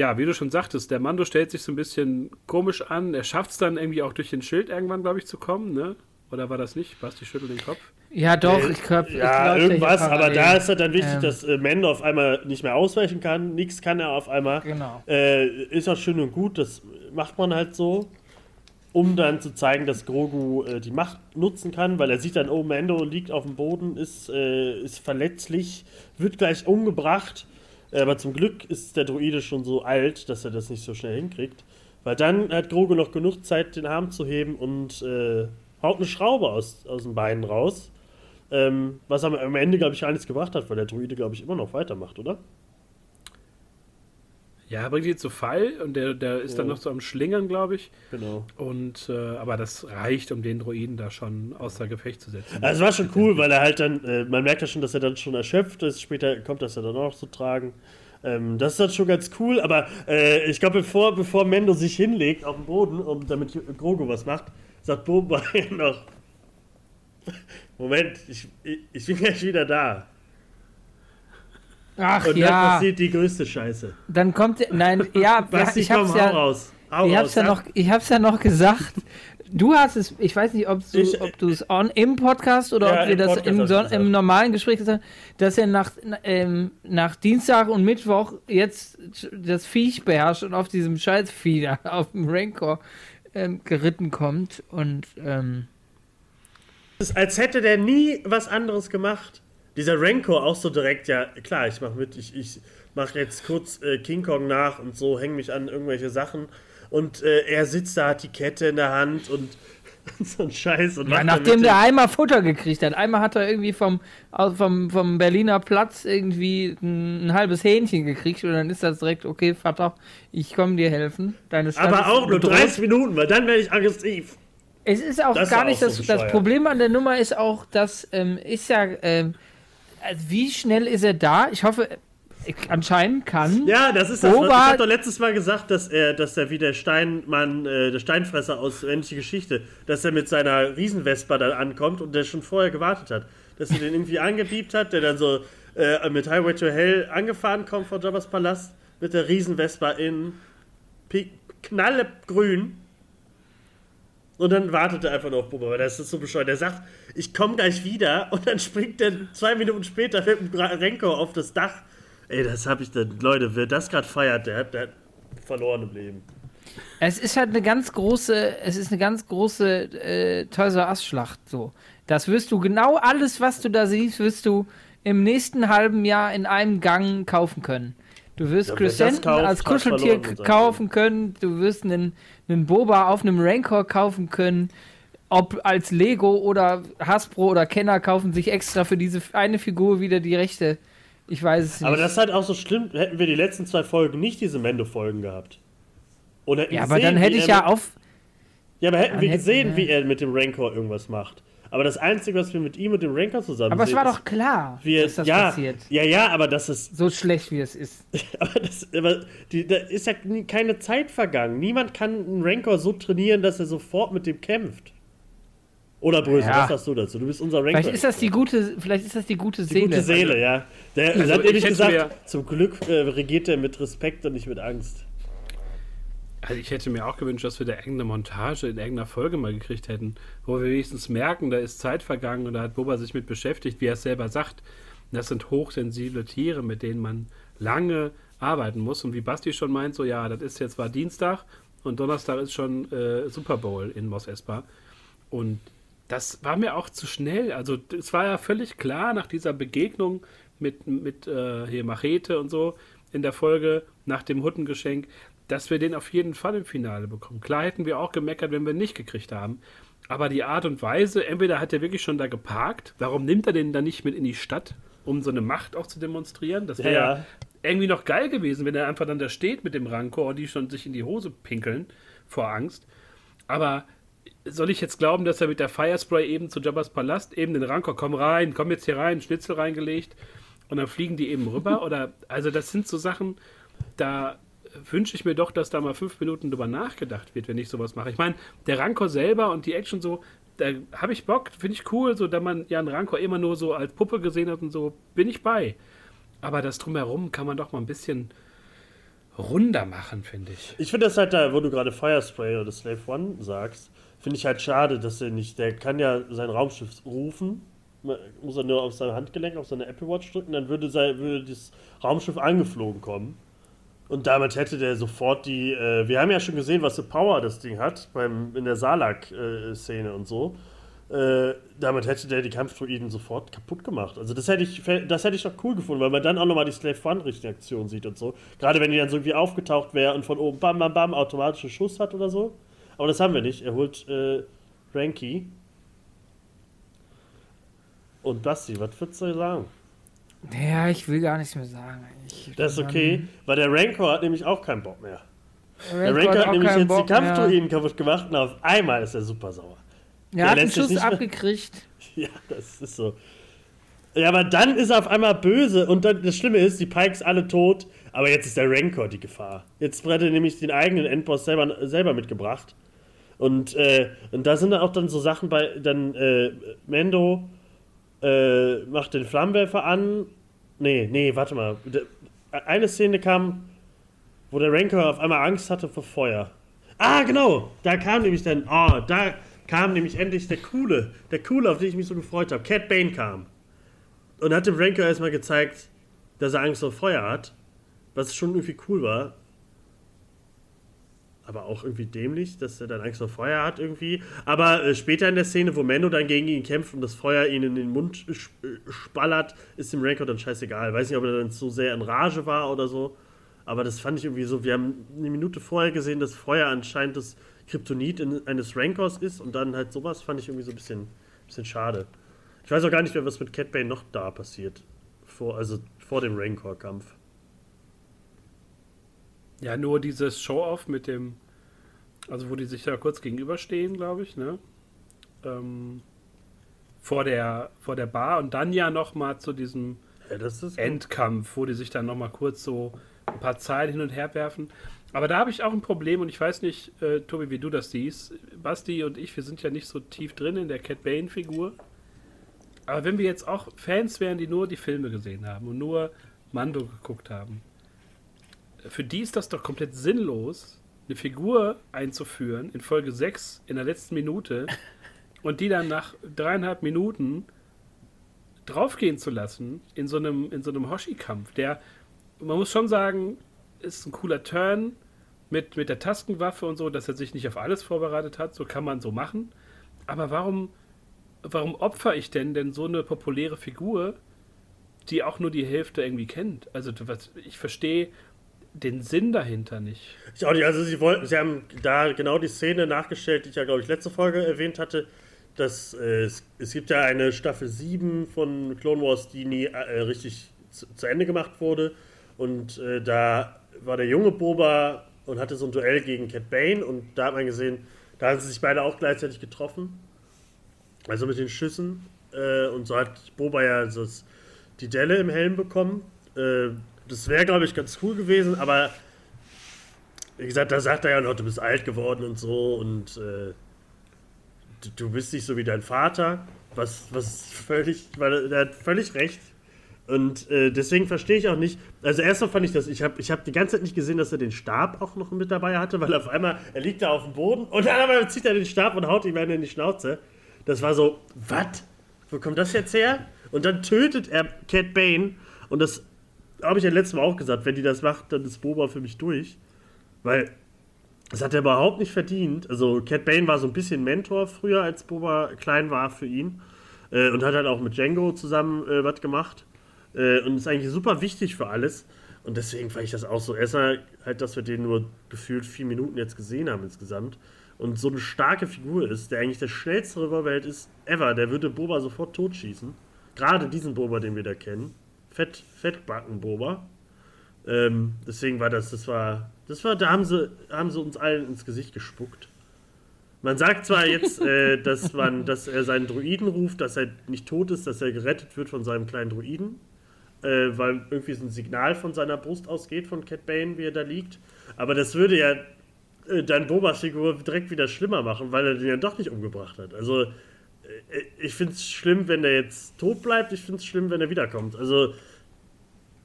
ja, wie du schon sagtest, der Mando stellt sich so ein bisschen komisch an. Er schafft es dann irgendwie auch durch den Schild irgendwann, glaube ich, zu kommen, ne? Oder war das nicht? Basti schüttelt den Kopf. Ja, doch, ich glaube. Ja, ich glaub, irgendwas, aber da ist halt dann wichtig, ähm, dass äh, Mando auf einmal nicht mehr ausweichen kann. Nichts kann er auf einmal. Genau. Äh, ist auch schön und gut, das macht man halt so, um dann zu zeigen, dass Grogu äh, die Macht nutzen kann, weil er sieht dann, oh, Mando liegt auf dem Boden, ist, äh, ist verletzlich, wird gleich umgebracht aber zum Glück ist der Druide schon so alt, dass er das nicht so schnell hinkriegt. Weil dann hat Grogu noch genug Zeit, den Arm zu heben und äh, haut eine Schraube aus, aus den Beinen raus. Ähm, was am, am Ende, glaube ich, alles gebracht hat, weil der Druide, glaube ich, immer noch weitermacht, oder? Ja, er bringt ihn zu Fall und der, der ist ja. dann noch so am Schlingern, glaube ich. Genau. Und äh, aber das reicht, um den Druiden da schon außer Gefecht zu setzen. Also es war schon cool, weil er halt dann, äh, man merkt ja schon, dass er dann schon erschöpft ist. Später kommt das ja dann auch noch zu tragen. Ähm, das ist dann schon ganz cool, aber äh, ich glaube, bevor, bevor Mendo sich hinlegt auf den Boden, um damit Grogu was macht, sagt Boba [laughs] noch: Moment, ich, ich, ich bin gleich wieder da. Ach und ja. dann passiert die größte Scheiße. Dann kommt, nein, ja, [laughs] Basti, ich hab's komm, ja, raus. Hau ich, hab's ja noch, ich hab's ja noch gesagt. Du hast es, ich weiß nicht, ob du ich, ob du es im Podcast oder ja, ob wir das im, so, im, normalen Gespräch gesagt haben, dass er nach, ähm, nach Dienstag und Mittwoch jetzt das Viech beherrscht und auf diesem Scheißvieh [laughs] da auf dem Rancor ähm, geritten kommt und ähm, es ist, als hätte der nie was anderes gemacht dieser Rancor auch so direkt, ja, klar, ich mach mit, ich, ich mach jetzt kurz äh, King Kong nach und so, häng mich an irgendwelche Sachen. Und äh, er sitzt da, hat die Kette in der Hand und [laughs] so ein Scheiß. Und ja, nachdem der einmal Futter gekriegt hat. Einmal hat er irgendwie vom, vom, vom Berliner Platz irgendwie ein, ein, halbes Hähnchen gekriegt und dann ist das direkt, okay, Vater, ich komme dir helfen. Deine Stadt Aber auch nur 30 Minuten, weil dann werde ich aggressiv. Es ist auch das gar nicht auch das, so das Problem an der Nummer ist auch, dass ähm, ist ja ähm, also wie schnell ist er da? Ich hoffe, anscheinend kann. Ja, das ist das. Boba, ich habe doch letztes Mal gesagt, dass er, dass er wie der Steinmann, äh, der Steinfresser aus Ähnliche Geschichte, dass er mit seiner Riesenvespa dann ankommt und der schon vorher gewartet hat. Dass er den irgendwie angebiebt hat, der dann so äh, mit Highway to Hell angefahren kommt vor Jabba's Palast mit der Riesenvespa in knallegrün und dann wartet er einfach nur auf Boba, weil das ist so bescheuert. Er sagt, ich komme gleich wieder [laughs] und dann springt er zwei Minuten später mit dem Renko auf das Dach. Ey, das habe ich dann, Leute, wer das gerade feiert, der hat, der hat verloren im Leben. Es ist halt eine ganz große, es ist eine ganz große äh, Toys Ass Schlacht so. Das wirst du genau alles, was du da siehst, wirst du im nächsten halben Jahr in einem Gang kaufen können. Du wirst ja, Crescenten als Kuscheltier kaufen können. Du wirst einen, einen Boba auf einem Rancor kaufen können. Ob als Lego oder Hasbro oder Kenner kaufen sich extra für diese eine Figur wieder die Rechte. Ich weiß es nicht. Aber das ist halt auch so schlimm, hätten wir die letzten zwei Folgen nicht diese Mendo-Folgen gehabt. Oder ja, aber dann hätte ich ja auf. Ja, aber hätten wir gesehen, wie er mit dem Rancor irgendwas macht. Aber das Einzige, was wir mit ihm und dem Ranker zusammen Aber es war doch klar, wir, dass das ja, passiert. Ja, ja, aber das ist. So schlecht, wie es ist. [laughs] aber das, aber die, da ist ja keine Zeit vergangen. Niemand kann einen Rancor so trainieren, dass er sofort mit dem kämpft. Oder Brösel, ja. was sagst du dazu? Du bist unser Rancor. Vielleicht ist das die gute, vielleicht ist das die gute Seele. Die gute Seele, ja. Der also, hat nämlich gesagt, zum Glück äh, regiert er mit Respekt und nicht mit Angst. Also ich hätte mir auch gewünscht, dass wir da irgendeine Montage in irgendeiner Folge mal gekriegt hätten, wo wir wenigstens merken, da ist Zeit vergangen und da hat Boba sich mit beschäftigt, wie er es selber sagt. Das sind hochsensible Tiere, mit denen man lange arbeiten muss. Und wie Basti schon meint, so ja, das ist jetzt war Dienstag und Donnerstag ist schon äh, Super Bowl in Mos Espa. Und das war mir auch zu schnell. Also es war ja völlig klar nach dieser Begegnung mit, mit äh, hier Machete und so in der Folge nach dem Huttengeschenk, dass wir den auf jeden Fall im Finale bekommen. Klar hätten wir auch gemeckert, wenn wir ihn nicht gekriegt haben. Aber die Art und Weise, entweder hat er wirklich schon da geparkt, warum nimmt er den dann nicht mit in die Stadt, um so eine Macht auch zu demonstrieren? Das wäre ja. ja. irgendwie noch geil gewesen, wenn er einfach dann da steht mit dem Rancor und die schon sich in die Hose pinkeln vor Angst. Aber soll ich jetzt glauben, dass er mit der Firespray eben zu Jabba's Palast eben den Rancor, komm rein, komm jetzt hier rein, Schnitzel reingelegt und dann fliegen die eben rüber? [laughs] Oder, also das sind so Sachen, da wünsche ich mir doch, dass da mal fünf Minuten drüber nachgedacht wird, wenn ich sowas mache. Ich meine, der Rancor selber und die Action so, da habe ich Bock, finde ich cool, so da man ja einen Rancor immer nur so als Puppe gesehen hat und so, bin ich bei. Aber das drumherum kann man doch mal ein bisschen runder machen, finde ich. Ich finde das halt da, wo du gerade Firespray oder Slave One sagst, finde ich halt schade, dass er nicht, der kann ja sein Raumschiff rufen, muss er nur auf sein Handgelenk, auf seine Apple Watch drücken, dann würde, sein, würde das Raumschiff angeflogen kommen. Und damit hätte der sofort die. Äh, wir haben ja schon gesehen, was für Power das Ding hat beim, in der Salak-Szene äh, und so. Äh, damit hätte der die Kampfdruiden sofort kaputt gemacht. Also das hätte ich, das hätte ich doch cool gefunden, weil man dann auch nochmal die Slave One-Reaktion sieht und so. Gerade wenn die dann so irgendwie aufgetaucht wäre und von oben bam, bam, bam, automatischen Schuss hat oder so. Aber das haben wir nicht. Er holt äh, Ranky. Und Basti, was würdest du sagen? Ja, ich will gar nichts mehr sagen. Ich, das ist okay, weil der Rancor hat nämlich auch keinen Bock mehr. Der Rancor hat, hat nämlich jetzt Bock die Kampfdruiden kaputt gemacht und auf einmal ist er super sauer. Er hat einen Schuss abgekriegt. [laughs] Ja, das ist so. Ja, aber dann ist er auf einmal böse und dann, das Schlimme ist, die Pikes alle tot, aber jetzt ist der Rancor die Gefahr. Jetzt hat er nämlich den eigenen Endboss selber, selber mitgebracht. Und, äh, und da sind dann auch dann so Sachen bei, dann äh, Mendo äh, macht den Flammenwerfer an. Nee, nee, warte mal. Eine Szene kam, wo der Rancor auf einmal Angst hatte vor Feuer. Ah, genau! Da kam nämlich dann, oh, da kam nämlich endlich der Coole, der Coole, auf den ich mich so gefreut habe. Cat Bane kam. Und hat dem Rancor erstmal gezeigt, dass er Angst vor Feuer hat. Was schon irgendwie cool war aber auch irgendwie dämlich, dass er dann Angst vor Feuer hat irgendwie. Aber äh, später in der Szene, wo Mando dann gegen ihn kämpft und das Feuer ihn in den Mund spallert, ist dem Rancor dann scheißegal. Weiß nicht, ob er dann so sehr in Rage war oder so. Aber das fand ich irgendwie so. Wir haben eine Minute vorher gesehen, dass Feuer anscheinend das Kryptonit in, eines Rancors ist und dann halt sowas fand ich irgendwie so ein bisschen, bisschen schade. Ich weiß auch gar nicht mehr, was mit Cat Bane noch da passiert. Vor, also vor dem Rancor-Kampf. Ja, nur dieses Show-Off mit dem, also wo die sich da kurz gegenüberstehen, glaube ich, ne? Ähm, vor der, vor der Bar und dann ja nochmal zu diesem ja, Endkampf, wo die sich dann nochmal kurz so ein paar Zeilen hin und her werfen. Aber da habe ich auch ein Problem und ich weiß nicht, äh, Tobi, wie du das siehst. Basti und ich, wir sind ja nicht so tief drin in der Cat Bane-Figur. Aber wenn wir jetzt auch Fans wären, die nur die Filme gesehen haben und nur Mando geguckt haben, für die ist das doch komplett sinnlos, eine Figur einzuführen in Folge 6 in der letzten Minute [laughs] und die dann nach dreieinhalb Minuten draufgehen zu lassen in so einem, in so einem Hoshi-Kampf. Der, man muss schon sagen, ist ein cooler Turn mit, mit der Taskenwaffe und so, dass er sich nicht auf alles vorbereitet hat. So kann man so machen. Aber warum, warum opfer ich denn denn so eine populäre Figur, die auch nur die Hälfte irgendwie kennt? Also was, ich verstehe den Sinn dahinter nicht. Ich auch nicht. Also sie wollten, sie haben da genau die Szene nachgestellt, die ich ja, glaube ich, letzte Folge erwähnt hatte. Dass, äh, es, es, gibt ja eine Staffel 7 von Clone Wars, die nie äh, richtig zu, zu, Ende gemacht wurde. Und äh, da war der junge Boba und hatte so ein Duell gegen Cat Bane. Und da hat man gesehen, da haben sie sich beide auch gleichzeitig getroffen. Also mit den Schüssen. Äh, und so hat Boba ja das, die Delle im Helm bekommen. Äh, das wäre, glaube ich, ganz cool gewesen, aber wie gesagt, da sagt er ja noch, du bist alt geworden und so und äh, du, du, bist nicht so wie dein Vater, was, was völlig, weil er hat völlig recht. Und äh, deswegen verstehe ich auch nicht. Also erstmal fand ich das, ich habe ich hab die ganze Zeit nicht gesehen, dass er den Stab auch noch mit dabei hatte, weil auf einmal, er liegt da auf dem Boden und dann aber zieht er den Stab und haut ihm einen in die Schnauze. Das war so, was? Wo kommt das jetzt her? Und dann tötet er Cat Bane und das habe ich ja letztes Mal auch gesagt, wenn die das macht, dann ist Boba für mich durch. Weil das hat er überhaupt nicht verdient. Also Cat Bane war so ein bisschen Mentor früher, als Boba klein war für ihn. Äh, und hat halt auch mit Django zusammen äh, was gemacht. Äh, und ist eigentlich super wichtig für alles. Und deswegen fand ich das auch so. Erstmal halt, dass wir den nur gefühlt vier Minuten jetzt gesehen haben insgesamt. Und so eine starke Figur ist, der eigentlich der schnellste Römerwelt ist ever. Der würde Boba sofort totschießen. Gerade diesen Boba, den wir da kennen. Fett, Fettbacken-Boba. Ähm, deswegen war das, das war, das war, da haben sie, haben sie uns allen ins Gesicht gespuckt. Man sagt zwar jetzt, äh, [laughs] dass, man, dass er seinen Druiden ruft, dass er nicht tot ist, dass er gerettet wird von seinem kleinen Druiden, äh, weil irgendwie so ein Signal von seiner Brust ausgeht, von Cat Bane, wie er da liegt. Aber das würde ja äh, dann Bobas Figur direkt wieder schlimmer machen, weil er den ja doch nicht umgebracht hat. Also, äh, ich finde es schlimm, wenn er jetzt tot bleibt, ich finde es schlimm, wenn er wiederkommt. Also,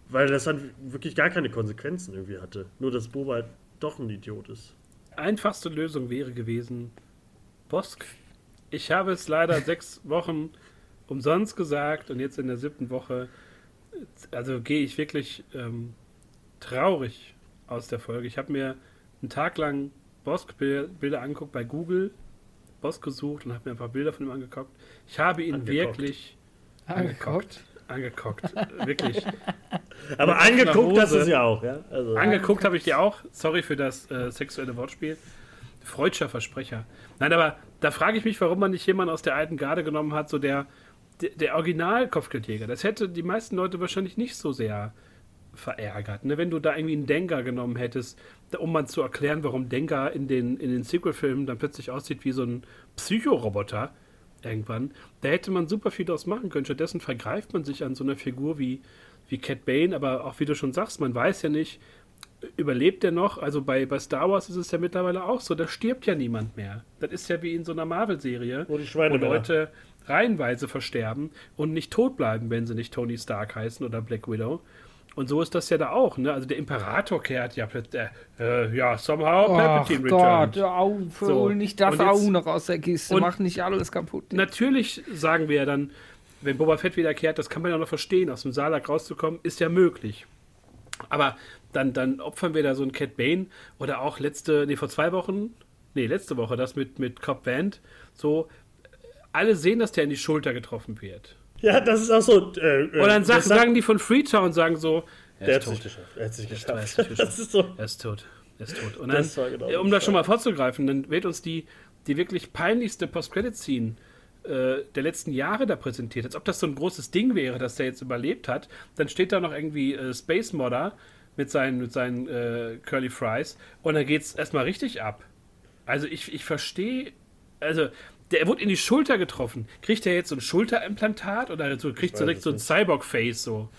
weil das dann wirklich gar keine Konsequenzen irgendwie hatte. Nur, dass Boba halt doch ein Idiot ist. Einfachste Lösung wäre gewesen, Bosk. Ich habe es leider [laughs] sechs Wochen umsonst gesagt und jetzt in der siebten Woche, also gehe ich wirklich ähm, traurig aus der Folge. Ich habe mir einen Tag lang Bosk-Bilder angeguckt bei Google, Bosk gesucht und habe mir ein paar Bilder von ihm angeguckt. Ich habe ihn angeguckt. wirklich angeguckt. Angeguckt, wirklich. [laughs] Aber angeguckt hast du es ja auch, ja? Also. Angeguckt habe ich dir auch. Sorry für das äh, sexuelle Wortspiel. Freudscher Versprecher. Nein, aber da frage ich mich, warum man nicht jemanden aus der alten Garde genommen hat, so der, der, der Original-Kopfgeldjäger. Das hätte die meisten Leute wahrscheinlich nicht so sehr verärgert. Ne? Wenn du da irgendwie einen Denker genommen hättest, um mal zu erklären, warum Denker in den, in den Sequel-Filmen dann plötzlich aussieht wie so ein Psychoroboter irgendwann, da hätte man super viel daraus machen können. Stattdessen vergreift man sich an so einer Figur wie, wie Cat Bane, aber auch wie du schon sagst, man weiß ja nicht, überlebt er noch? Also bei, bei Star Wars ist es ja mittlerweile auch so, da stirbt ja niemand mehr. Das ist ja wie in so einer Marvel-Serie, wo, die Schweine wo Leute reihenweise versterben und nicht tot bleiben, wenn sie nicht Tony Stark heißen oder Black Widow. Und so ist das ja da auch, ne? Also der Imperator kehrt ja plötzlich, äh, ja, somehow Palpatine returned. Gott, au, so. nicht das auch noch aus der Kiste, mach nicht alles kaputt. Natürlich sagen wir ja dann, wenn Boba Fett wiederkehrt, das kann man ja noch verstehen, aus dem Salak rauszukommen, ist ja möglich. Aber dann, dann opfern wir da so einen Cat Bane oder auch letzte, nee, vor zwei Wochen, nee, letzte Woche, das mit, mit Cobb Band, so, alle sehen, dass der in die Schulter getroffen wird. Ja, das ist auch so. Äh, äh und dann sagen, sagen die von Freetown, sagen so, er der ist tot. Er hat sich geschafft. Er ist, ist so. Er ist tot. Er ist tot. Und dann, genau um das schon mal vorzugreifen, dann wird uns die, die wirklich peinlichste Post-Credit-Scene äh, der letzten Jahre da präsentiert, als ob das so ein großes Ding wäre, dass der jetzt überlebt hat. Dann steht da noch irgendwie äh, Space Modder mit seinen, mit seinen äh, Curly Fries und dann geht es erstmal richtig ab. Also ich, ich verstehe, also der wurde in die Schulter getroffen. Kriegt er jetzt so ein Schulterimplantat oder so, kriegt direkt so ein Cyborg-Face so?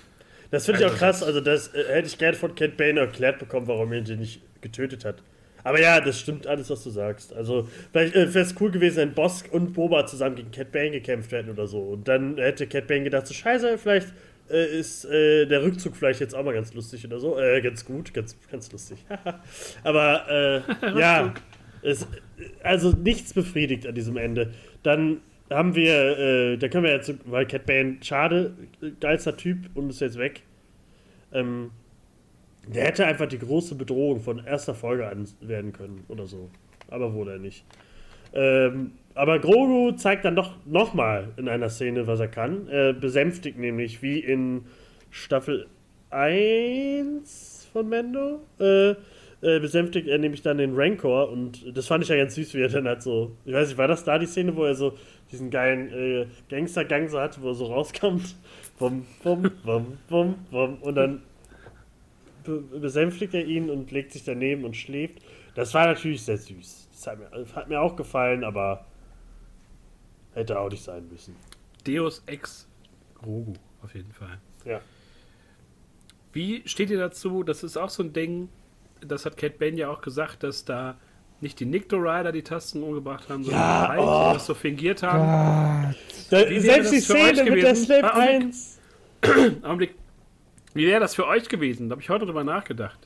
Das finde ich auch also krass, also das äh, hätte ich gerne von Cat Bane erklärt bekommen, warum er ihn nicht getötet hat. Aber ja, das stimmt alles, was du sagst. Also, vielleicht äh, wäre es cool gewesen, wenn Bosk und Boba zusammen gegen Cat Bane gekämpft hätten oder so. Und dann hätte Cat Bane gedacht, so scheiße, vielleicht äh, ist äh, der Rückzug vielleicht jetzt auch mal ganz lustig oder so. Äh, ganz gut, ganz, ganz lustig. [laughs] Aber äh, [laughs] ja, es, also nichts befriedigt an diesem Ende. Dann haben wir, äh, da können wir jetzt, weil Cat Bane, schade, geilster Typ und ist jetzt weg. Ähm, der hätte einfach die große Bedrohung von erster Folge an werden können oder so. Aber wurde er nicht. Ähm, aber Grogu zeigt dann doch nochmal in einer Szene, was er kann. Er besänftigt nämlich, wie in Staffel 1 von Mendo, äh, äh, besänftigt er nämlich dann den Rancor und das fand ich ja ganz süß, wie er dann halt so, ich weiß nicht, war das da die Szene, wo er so diesen geilen äh, Gangstergang so hatte, wo er so rauskommt, bum, bum, bum, bum, bum, und dann besänftigt er ihn und legt sich daneben und schläft. Das war natürlich sehr süß. Das hat mir, hat mir auch gefallen, aber Hätte auch nicht sein müssen. Deus Ex Grogu, auf jeden Fall. Ja. Wie steht ihr dazu? Das ist auch so ein Ding, das hat Cat Bane ja auch gesagt, dass da nicht die Nicto Rider die Tasten umgebracht haben, sondern ja, die oh. das so fingiert haben. Da, selbst die Szene mit der Slave 1. Augenblick. Wie wäre das für euch gewesen? Da habe ich heute drüber nachgedacht.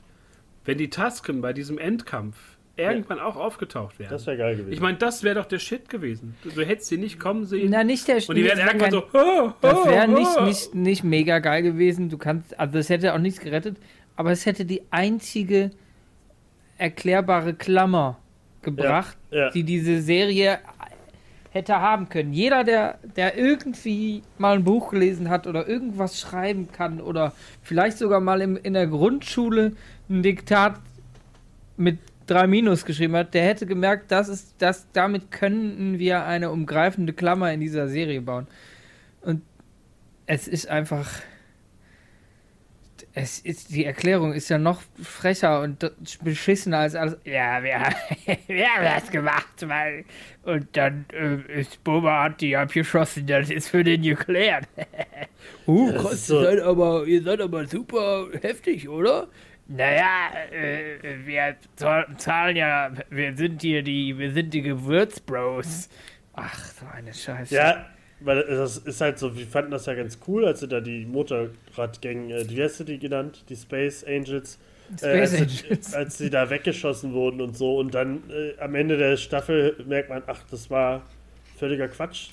Wenn die Tasken bei diesem Endkampf irgendwann auch aufgetaucht wären. Das wäre geil gewesen. ich meine, das wäre doch der Shit gewesen. Du, du hättest sie nicht kommen sehen. Na, nicht der und die wären [laughs] das wär irgendwann kein- so. Oh, Das [laughs] oh, wäre oh. nicht, nicht, nicht mega geil gewesen. Du kannst, also es hätte auch nichts gerettet, aber es hätte die einzige erklärbare Klammer gebracht, Ja, ja. die diese Serie hätte haben können. Jeder, der, der irgendwie mal ein Buch gelesen hat oder irgendwas schreiben kann oder vielleicht sogar mal im, in der Grundschule ein Diktat mit drei Minus geschrieben hat, der hätte gemerkt, das ist, das, damit könnten wir eine umgreifende Klammer in dieser Serie bauen. Und es ist einfach. Es ist, die Erklärung ist ja noch frecher und beschissener als alles. Ja, wir, [laughs] wir haben das gemacht, weil. Und dann äh, ist Boba hat die abgeschossen, das ist für den geklärt. [laughs] uh, krass, ist so- ihr, seid aber, ihr seid aber super heftig, oder? Naja, äh, wir zahl- zahlen ja, wir sind hier die, wir sind die Gewürzbros. Ach, so eine Scheiße. Ja, weil das ist halt so, wir fanden das ja ganz cool, als sie da die Motorradgänge, äh, wie du die genannt? Die Space Angels. Space äh, als, Angels. Sie, [laughs] als sie da weggeschossen wurden und so. Und dann äh, am Ende der Staffel merkt man, ach, das war völliger Quatsch.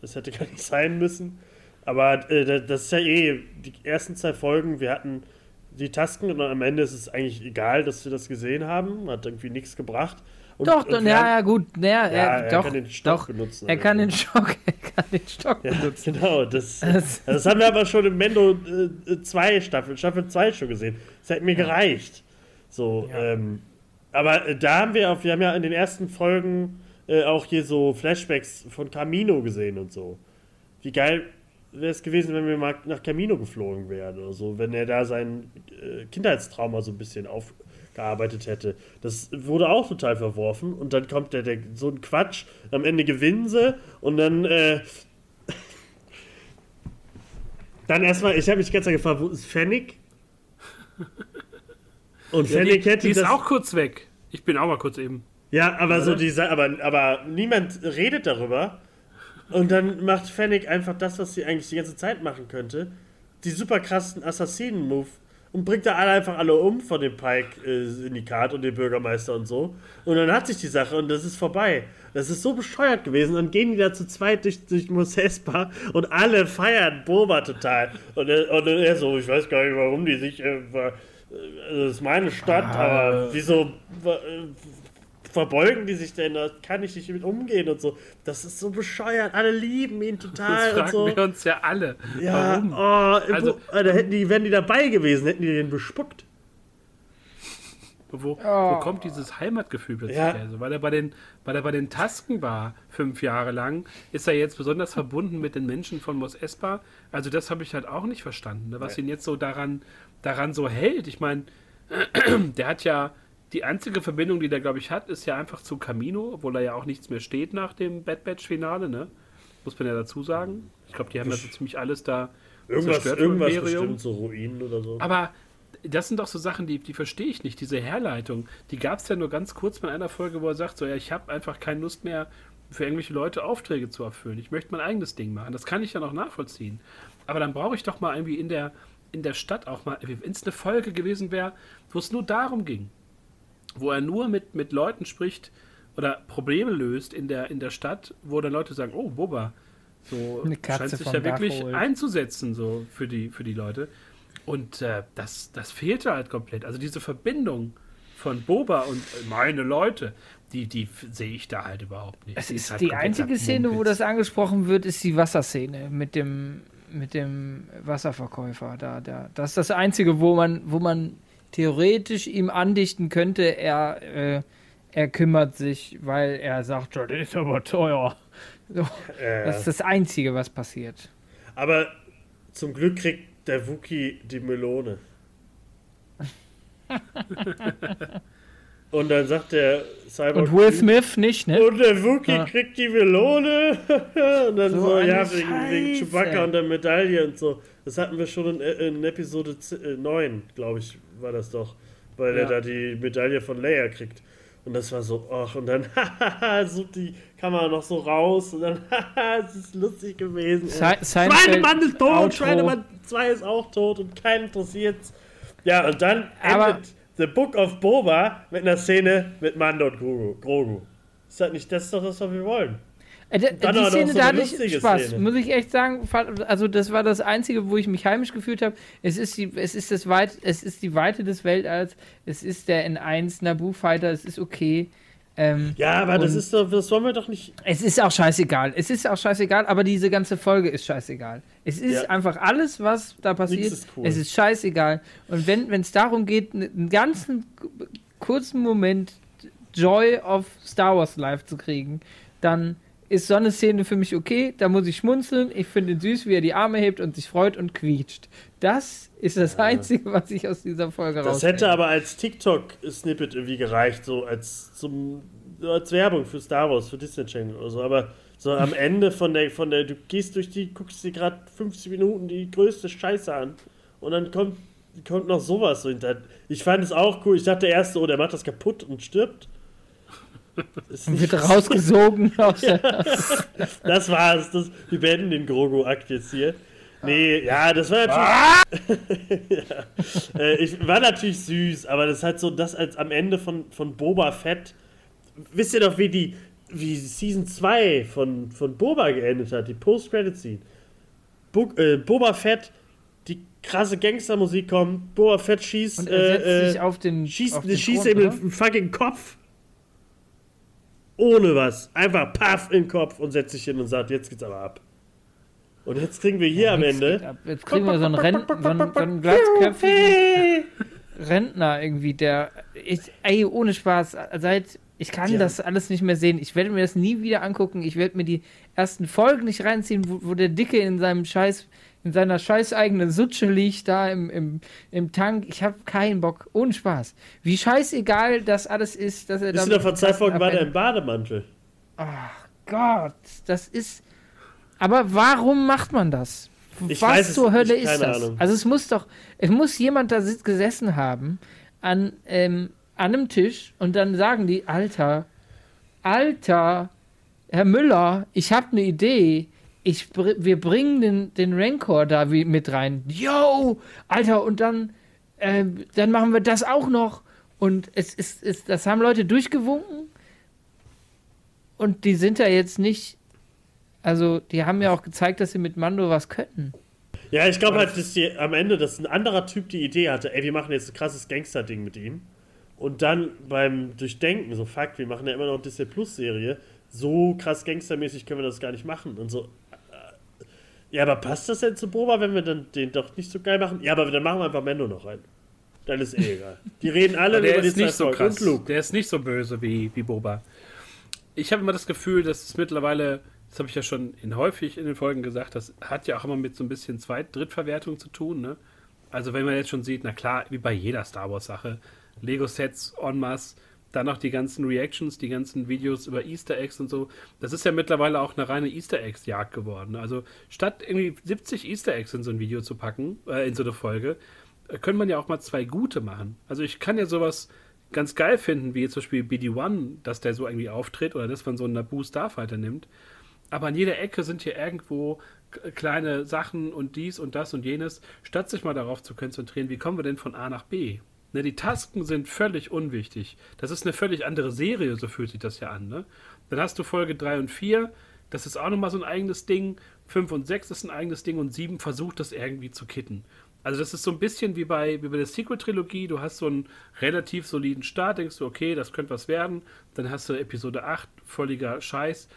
Das hätte [laughs] gar nicht sein müssen. Aber äh, da- das ist ja eh, die ersten zwei Folgen, wir hatten die Tasken und am Ende ist es eigentlich egal, dass wir das gesehen haben. Hat irgendwie nichts gebracht. Und, Doch, und doch, ja, ja, gut. Ja, Ja, er, er doch, kann den Stock doch. benutzen. Er kann den Also. Stock, [laughs] er kann den Stock Ja, benutzen. genau. Das, [laughs] Das- das haben wir aber schon im Mendo 2 Staffel, Staffel 2 schon gesehen. Das hätte mir gereicht. So, Ja. ähm, aber äh, da haben wir auch, wir haben ja in den ersten Folgen äh, auch hier so Flashbacks von Camino gesehen und so. Wie geil wäre es gewesen, wenn wir mal nach Camino geflogen wären oder so, wenn er da sein äh, Kindheitstrauma so ein bisschen aufgearbeitet hätte. Das wurde auch total verworfen und dann kommt der, der so ein Quatsch, am Ende gewinnen sie und dann äh, dann erstmal, ich habe mich ganz gefragt, wo ist Fennec? Und Ja, Fennec die, hätte die ist auch kurz weg. Ich bin auch mal kurz eben. ja, aber so Oder? diese, aber, aber niemand redet darüber. Und dann macht Fennec einfach das, was sie eigentlich die ganze Zeit machen könnte. Die super krassen Assassinen-Move. Und bringt da alle einfach alle um von dem Pike-Syndikat und dem Bürgermeister und so. Und dann hat sich die Sache und das ist vorbei. Das ist so bescheuert gewesen. Dann gehen die da zu zweit durch, durch Mos Espa und alle feiern Boba total. Und er, und er so, ich weiß gar nicht, warum die sich. Äh, äh, das ist meine Stadt, aber wieso äh, verbeugen die sich denn? Da kann ich nicht mit umgehen und so. Das ist so bescheuert. Alle lieben ihn Das total und fragen so. wir uns ja alle. Ja, Warum? oh, Also- wo, da hätten die, wären die dabei gewesen, hätten die den bespuckt. Wo, Oh. wo kommt dieses Heimatgefühl plötzlich Ja. her? So, weil, er bei den, weil er bei den Tasken war, fünf Jahre lang, ist er jetzt besonders verbunden mit den Menschen von Mos Espa. Also das habe ich halt auch nicht verstanden, ne? was ihn jetzt so daran, daran so hält. Ich meine, [clears throat] der hat ja, die einzige Verbindung, die der, glaube ich, hat, ist ja einfach zu Camino, obwohl da ja auch nichts mehr steht nach dem Bad Batch-Finale, ne? Muss man ja dazu sagen. Ich glaube, die haben ja so ziemlich alles da Irgendwas, zerstört irgendwas Imperium. bestimmt, so Ruinen oder so. Aber das sind doch so Sachen, die, die verstehe ich nicht. Diese Herleitung, die gab es ja nur ganz kurz mal in einer Folge, wo er sagt, so, ja, ich habe einfach keine Lust mehr, für irgendwelche Leute Aufträge zu erfüllen. Ich möchte mein eigenes Ding machen. Das kann ich ja noch nachvollziehen. Aber dann brauche ich doch mal irgendwie in der, in der Stadt auch mal, wenn es eine Folge gewesen wäre, wo es nur darum ging, wo er nur mit, mit Leuten spricht oder Probleme löst in der, in der Stadt, wo dann Leute sagen, oh, Boba, so scheint sich ja wirklich holt. einzusetzen so für die, für die Leute. Und äh, das, das fehlte halt komplett. Also diese Verbindung von Boba und äh, meine Leute, die, die sehe ich da halt überhaupt nicht. Es Die ist halt die einzige Szene, wo das angesprochen wird, ist die Wasserszene mit dem, mit dem Wasserverkäufer. Da, da. Das ist das Einzige, wo man, wo man theoretisch ihm andichten könnte, er, äh, er kümmert sich, weil er sagt, "Ja, das ist aber teuer. So, Äh, das ist das Einzige, was passiert. aber zum Glück kriegt der Wookie die Melone. [laughs] Und dann sagt der Cyborg. Und Will Smith nicht, ne? Und der Wookie Ja. kriegt die Melone. [laughs] und dann So so, ja, wegen, wegen. Chewbacca und der Medaille und so. Das hatten wir schon in, in Episode z- äh, 9, glaube ich, war das doch. Weil er Ja. da die Medaille von Leia kriegt. Und das war so, ach, und dann, [laughs] sucht die Kamera noch so raus und dann, [laughs] haha, es ist lustig gewesen. Schweinemann ist tot. Schweinemann 2 ist auch tot und keinen interessiert's. Ja, und dann Aber- endet The Book of Boba mit einer Szene mit Mando und Grogu. Grogu. Ist das nicht das, ist doch das, was wir wollen? Äh, die Szene, so da hatte ich Spaß, Szene. muss ich echt sagen. Also das war das Einzige, wo ich mich heimisch gefühlt habe. Es ist die, es ist das weit, es ist die Weite des Weltalls. Es ist der N1 Naboo Fighter. Es ist okay. Ähm, Ja, aber das ist doch, das wollen wir doch nicht. es ist auch scheißegal. Es ist auch scheißegal, aber diese ganze Folge ist scheißegal. Es ist Ja. einfach alles, was da passiert. Ist cool. Es ist scheißegal. Und wenn es darum geht, einen ganzen kurzen Moment Joy of Star Wars live zu kriegen, dann ist so eine Szene für mich okay. Da muss ich schmunzeln. Ich finde ihn süß, wie er die Arme hebt und sich freut und quietscht. Das ist das Einzige, was ich aus dieser Folge Das hätte aber als TikTok-Snippet irgendwie gereicht, so als zum als Werbung für Star Wars, für Disney Channel oder so. Aber so am [laughs] Ende von der, von der, du gehst durch die, guckst dir gerade 50 Minuten die größte Scheiße an und dann kommt, kommt noch sowas so hinter. Ich fand es auch cool. Ich dachte erst so, oh, der macht das kaputt und stirbt. Ist Und wird rausgesogen aus der. Das war's. Das, wir beenden den Grogu-Akt jetzt hier. Nee, ja, das war natürlich. [laughs] ja. äh, ich, war natürlich süß, aber das hat so das als am Ende von, von Boba Fett. Wisst ihr doch, wie die wie Season 2 von, von Boba geendet hat, die Post-Credit-Scene. Bo äh, Boba Fett, die krasse Gangstermusik kommt, Boba Fett schießt, Und er setzt äh, sich auf den. schießt, auf den schießt Thron, ihm den fucking Kopf. Ohne was. Einfach paff in den Kopf und setzt sich hin und sagt, jetzt geht's aber ab. Und jetzt kriegen wir hier am Nix geht Ende. Jetzt kriegen wir so einen, Ren so einen, so einen glatzköpfigen! Rentner irgendwie, der. Ich, ey, ohne Spaß. Seit. Ich kann Ja. das alles nicht mehr sehen. Ich werde mir das nie wieder angucken. Ich werde mir die ersten Folgen nicht reinziehen, wo, wo der Dicke in seinem Scheiß, in seiner scheiß eigenen Sutsche liegt, da im, im, im Tank. Ich habe keinen Bock. Ohne Spaß. Wie scheißegal das alles ist, dass er da. zwei mit dem Folgen war der im Bademantel. Ach Gott, das ist. Aber warum macht man das? Ich Was zur Hölle nicht, ist das? Ahnung. Also es muss doch, es muss jemand da gesessen haben an, ähm, an einem Tisch und dann sagen die, Alter, Alter, Herr Müller, ich habe eine Idee. Ich, wir bringen den, den Rancor da wie mit rein. Yo, Alter, und dann, ähm, dann machen wir das auch noch. Und es ist, es, das haben Leute durchgewunken. Und die sind da jetzt nicht. Also, die haben ja auch gezeigt, dass sie mit Mando was könnten. Ja, ich glaube halt, dass die, am Ende, dass ein anderer Typ die Idee hatte, ey, wir machen jetzt ein krasses Gangster-Ding mit ihm. Und dann beim Durchdenken, so fuck, wir machen ja immer noch eine Disney Plus-Serie, so krass gangstermäßig können wir das gar nicht machen. Und so, äh, ja, aber passt das denn zu Boba, wenn wir dann den doch nicht so geil machen? Ja, aber dann machen wir einfach Mendo noch rein. Dann ist eh egal. Die reden alle der über die ist nicht zwei so krass. Der ist nicht so böse wie, wie Boba. Ich habe immer das Gefühl, dass es mittlerweile, das habe ich ja schon in, häufig in den Folgen gesagt, das hat ja auch immer mit so ein bisschen Zweit-, Drittverwertung zu tun. Ne? Also wenn man jetzt schon sieht, na klar, wie bei jeder Star Wars-Sache, Lego-Sets en masse, dann noch die ganzen Reactions, die ganzen Videos über Easter Eggs und so. Das ist ja mittlerweile auch eine reine Easter Eggs-Jagd geworden. Also statt irgendwie 70 Easter Eggs in so ein Video zu packen, äh, in so eine Folge, äh, könnte man ja auch mal zwei gute machen. Also ich kann ja sowas ganz geil finden, wie zum Beispiel BD-1, dass der so irgendwie auftritt oder dass man so einen Naboo Starfighter nimmt. Aber an jeder Ecke sind hier irgendwo kleine Sachen und dies und das und jenes, statt sich mal darauf zu konzentrieren, wie kommen wir denn von A nach B? Ne, die Tasken sind völlig unwichtig. Das ist eine völlig andere Serie, so fühlt sich das ja an. Ne? Dann hast du Folge 3 und 4, das ist auch nochmal so ein eigenes Ding. 5 und 6 ist ein eigenes Ding und 7 versucht das irgendwie zu kitten. Also das ist so ein bisschen wie bei, wie bei der Sequel-Trilogie. Du hast so einen relativ soliden Start, denkst du, okay, das könnte was werden. Dann hast du Episode 8, völliger Scheiß.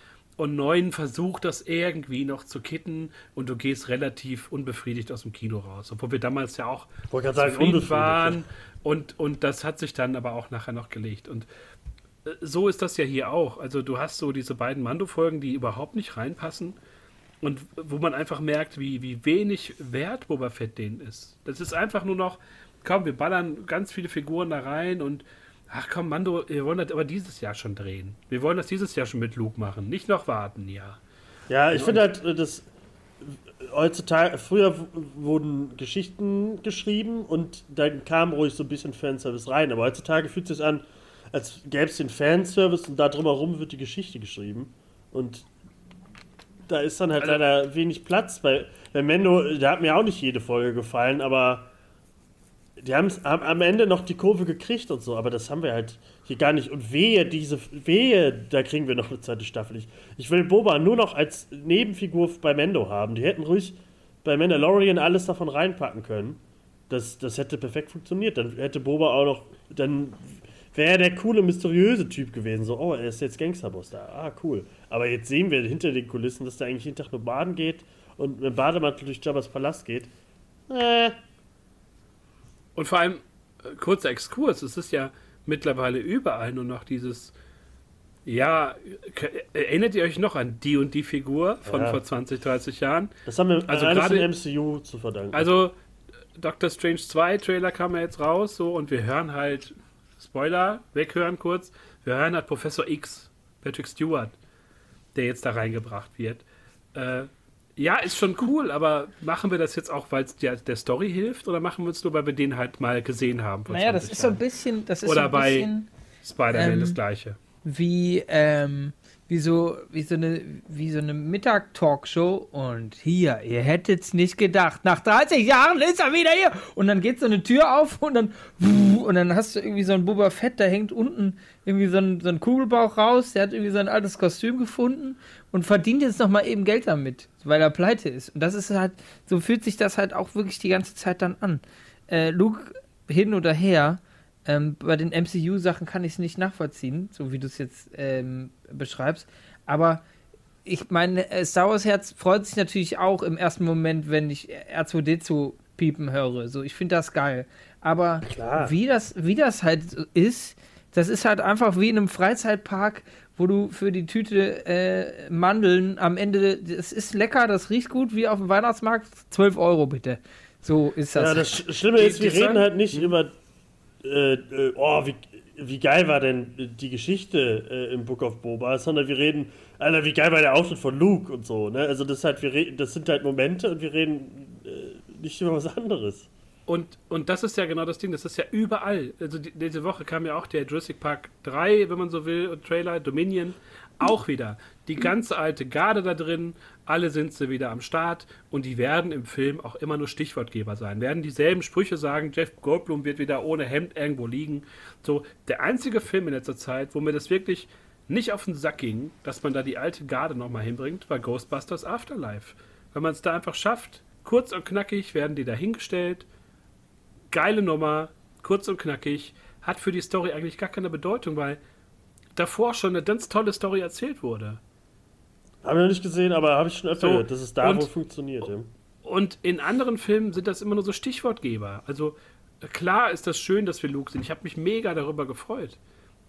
Und 9 versucht das irgendwie noch zu kitten und du gehst relativ unbefriedigt aus dem Kino raus. Obwohl wir damals ja auch sagen, zufrieden unbefriedigt, waren. Und, und das hat sich dann aber auch nachher noch gelegt. Und äh, so ist das ja hier auch. Also du hast so diese beiden Mando-Folgen, die überhaupt nicht reinpassen und wo man einfach merkt, wie, wie wenig wert Boba Fett denen ist. Das ist einfach nur noch, komm, wir ballern ganz viele Figuren da rein und ach komm, Mando, wir wollen das aber dieses Jahr schon drehen. Wir wollen das dieses Jahr schon mit Luke machen, nicht noch warten, ja. Ja, ich finde halt, äh, das heutzutage, früher w- wurden Geschichten geschrieben und dann kam ruhig so ein bisschen Fanservice rein, aber heutzutage fühlt es sich an, als gäbe es den Fanservice und da drumherum wird die Geschichte geschrieben. Und da ist dann halt Also- leider wenig Platz. Bei, bei Mendo, da hat mir auch nicht jede Folge gefallen, aber die haben am Ende noch die Kurve gekriegt und so, aber das haben wir halt hier gar nicht. Und wehe, diese, wehe, da kriegen wir noch eine zweite Staffel. Ich, ich will Boba nur noch als Nebenfigur bei Mendo haben. Die hätten ruhig bei Mandalorian alles davon reinpacken können. Das, das hätte perfekt funktioniert. Dann hätte Boba auch noch, dann wäre der coole, mysteriöse Typ gewesen. So, oh, er ist jetzt Gangsterboss da. Ah, cool. Aber jetzt sehen wir hinter den Kulissen, dass der eigentlich jeden Tag nur baden geht und mit Bademantel durch Jabba's Palast geht. Äh, und vor allem, äh, kurzer Exkurs, es ist ja mittlerweile überall nur noch dieses, ja, erinnert ihr euch noch an die und die Figur von ja. vor 20, 30 Jahren? Das haben wir also gerade im MCU zu verdanken. Also, Doctor Strange 2 Trailer kam ja jetzt raus, so, und wir hören halt, Spoiler, weghören kurz, wir hören halt Professor X, Patrick Stewart, der jetzt da reingebracht wird. Äh, ja, ist schon cool, aber machen wir das jetzt auch, weil es der, der Story hilft oder machen wir es nur, weil wir den halt mal gesehen haben? Naja, das ist so ein bisschen. Das ist oder so ein bisschen, bei Spider-Man ähm, das gleiche. Wie, ähm, wie so, wie so eine, wie so eine Mittag-Talkshow und hier, ihr hättet's nicht gedacht, nach 30 Jahren ist er wieder hier. Und dann geht so eine Tür auf und dann und dann hast du irgendwie so ein Boba Fett, da hängt unten irgendwie so ein, so ein Kugelbauch raus, der hat irgendwie sein altes Kostüm gefunden und verdient jetzt nochmal eben Geld damit, weil er pleite ist. Und das ist halt, so fühlt sich das halt auch wirklich die ganze Zeit dann an. Äh, Luke hin oder her, ähm, bei den MCU-Sachen kann ich es nicht nachvollziehen, so wie du es jetzt ähm, beschreibst. Aber ich meine, äh, Star Wars Herz freut sich natürlich auch im ersten Moment, wenn ich R2D2 piepen höre. So, ich finde das geil. Aber wie das, wie das halt ist, das ist halt einfach wie in einem Freizeitpark, wo du für die Tüte äh, Mandeln am Ende, es ist lecker, das riecht gut, wie auf dem Weihnachtsmarkt, 12 Euro bitte. So ist das. Ja, das Schlimme ist, wir reden halt nicht über äh, äh, oh, wie, wie geil war denn die Geschichte äh, im Book of Boba, sondern wir reden, Alter, wie geil war der Auftritt von Luke und so, ne? Also das halt, wir reden, das sind halt Momente und wir reden äh, nicht über was anderes. Und, und das ist ja genau das Ding, das ist ja überall. Also die, diese Woche kam ja auch der Jurassic Park 3, wenn man so will, und Trailer, Dominion, auch wieder. Die ganze alte Garde da drin, alle sind sie wieder am Start und die werden im Film auch immer nur Stichwortgeber sein. Werden dieselben Sprüche sagen, Jeff Goldblum wird wieder ohne Hemd irgendwo liegen. So, der einzige Film in letzter Zeit, wo mir das wirklich nicht auf den Sack ging, dass man da die alte Garde nochmal hinbringt, war Ghostbusters Afterlife. Wenn man es da einfach schafft, kurz und knackig werden die da hingestellt. Geile Nummer, kurz und knackig, hat für die Story eigentlich gar keine Bedeutung, weil davor schon eine ganz tolle Story erzählt wurde. Haben wir noch nicht gesehen, aber habe ich schon öfter so, gehört, dass es da und, wohl funktioniert. Ja. Und in anderen Filmen sind das immer nur so Stichwortgeber. Also klar ist das schön, dass wir Luke sind. Ich habe mich mega darüber gefreut.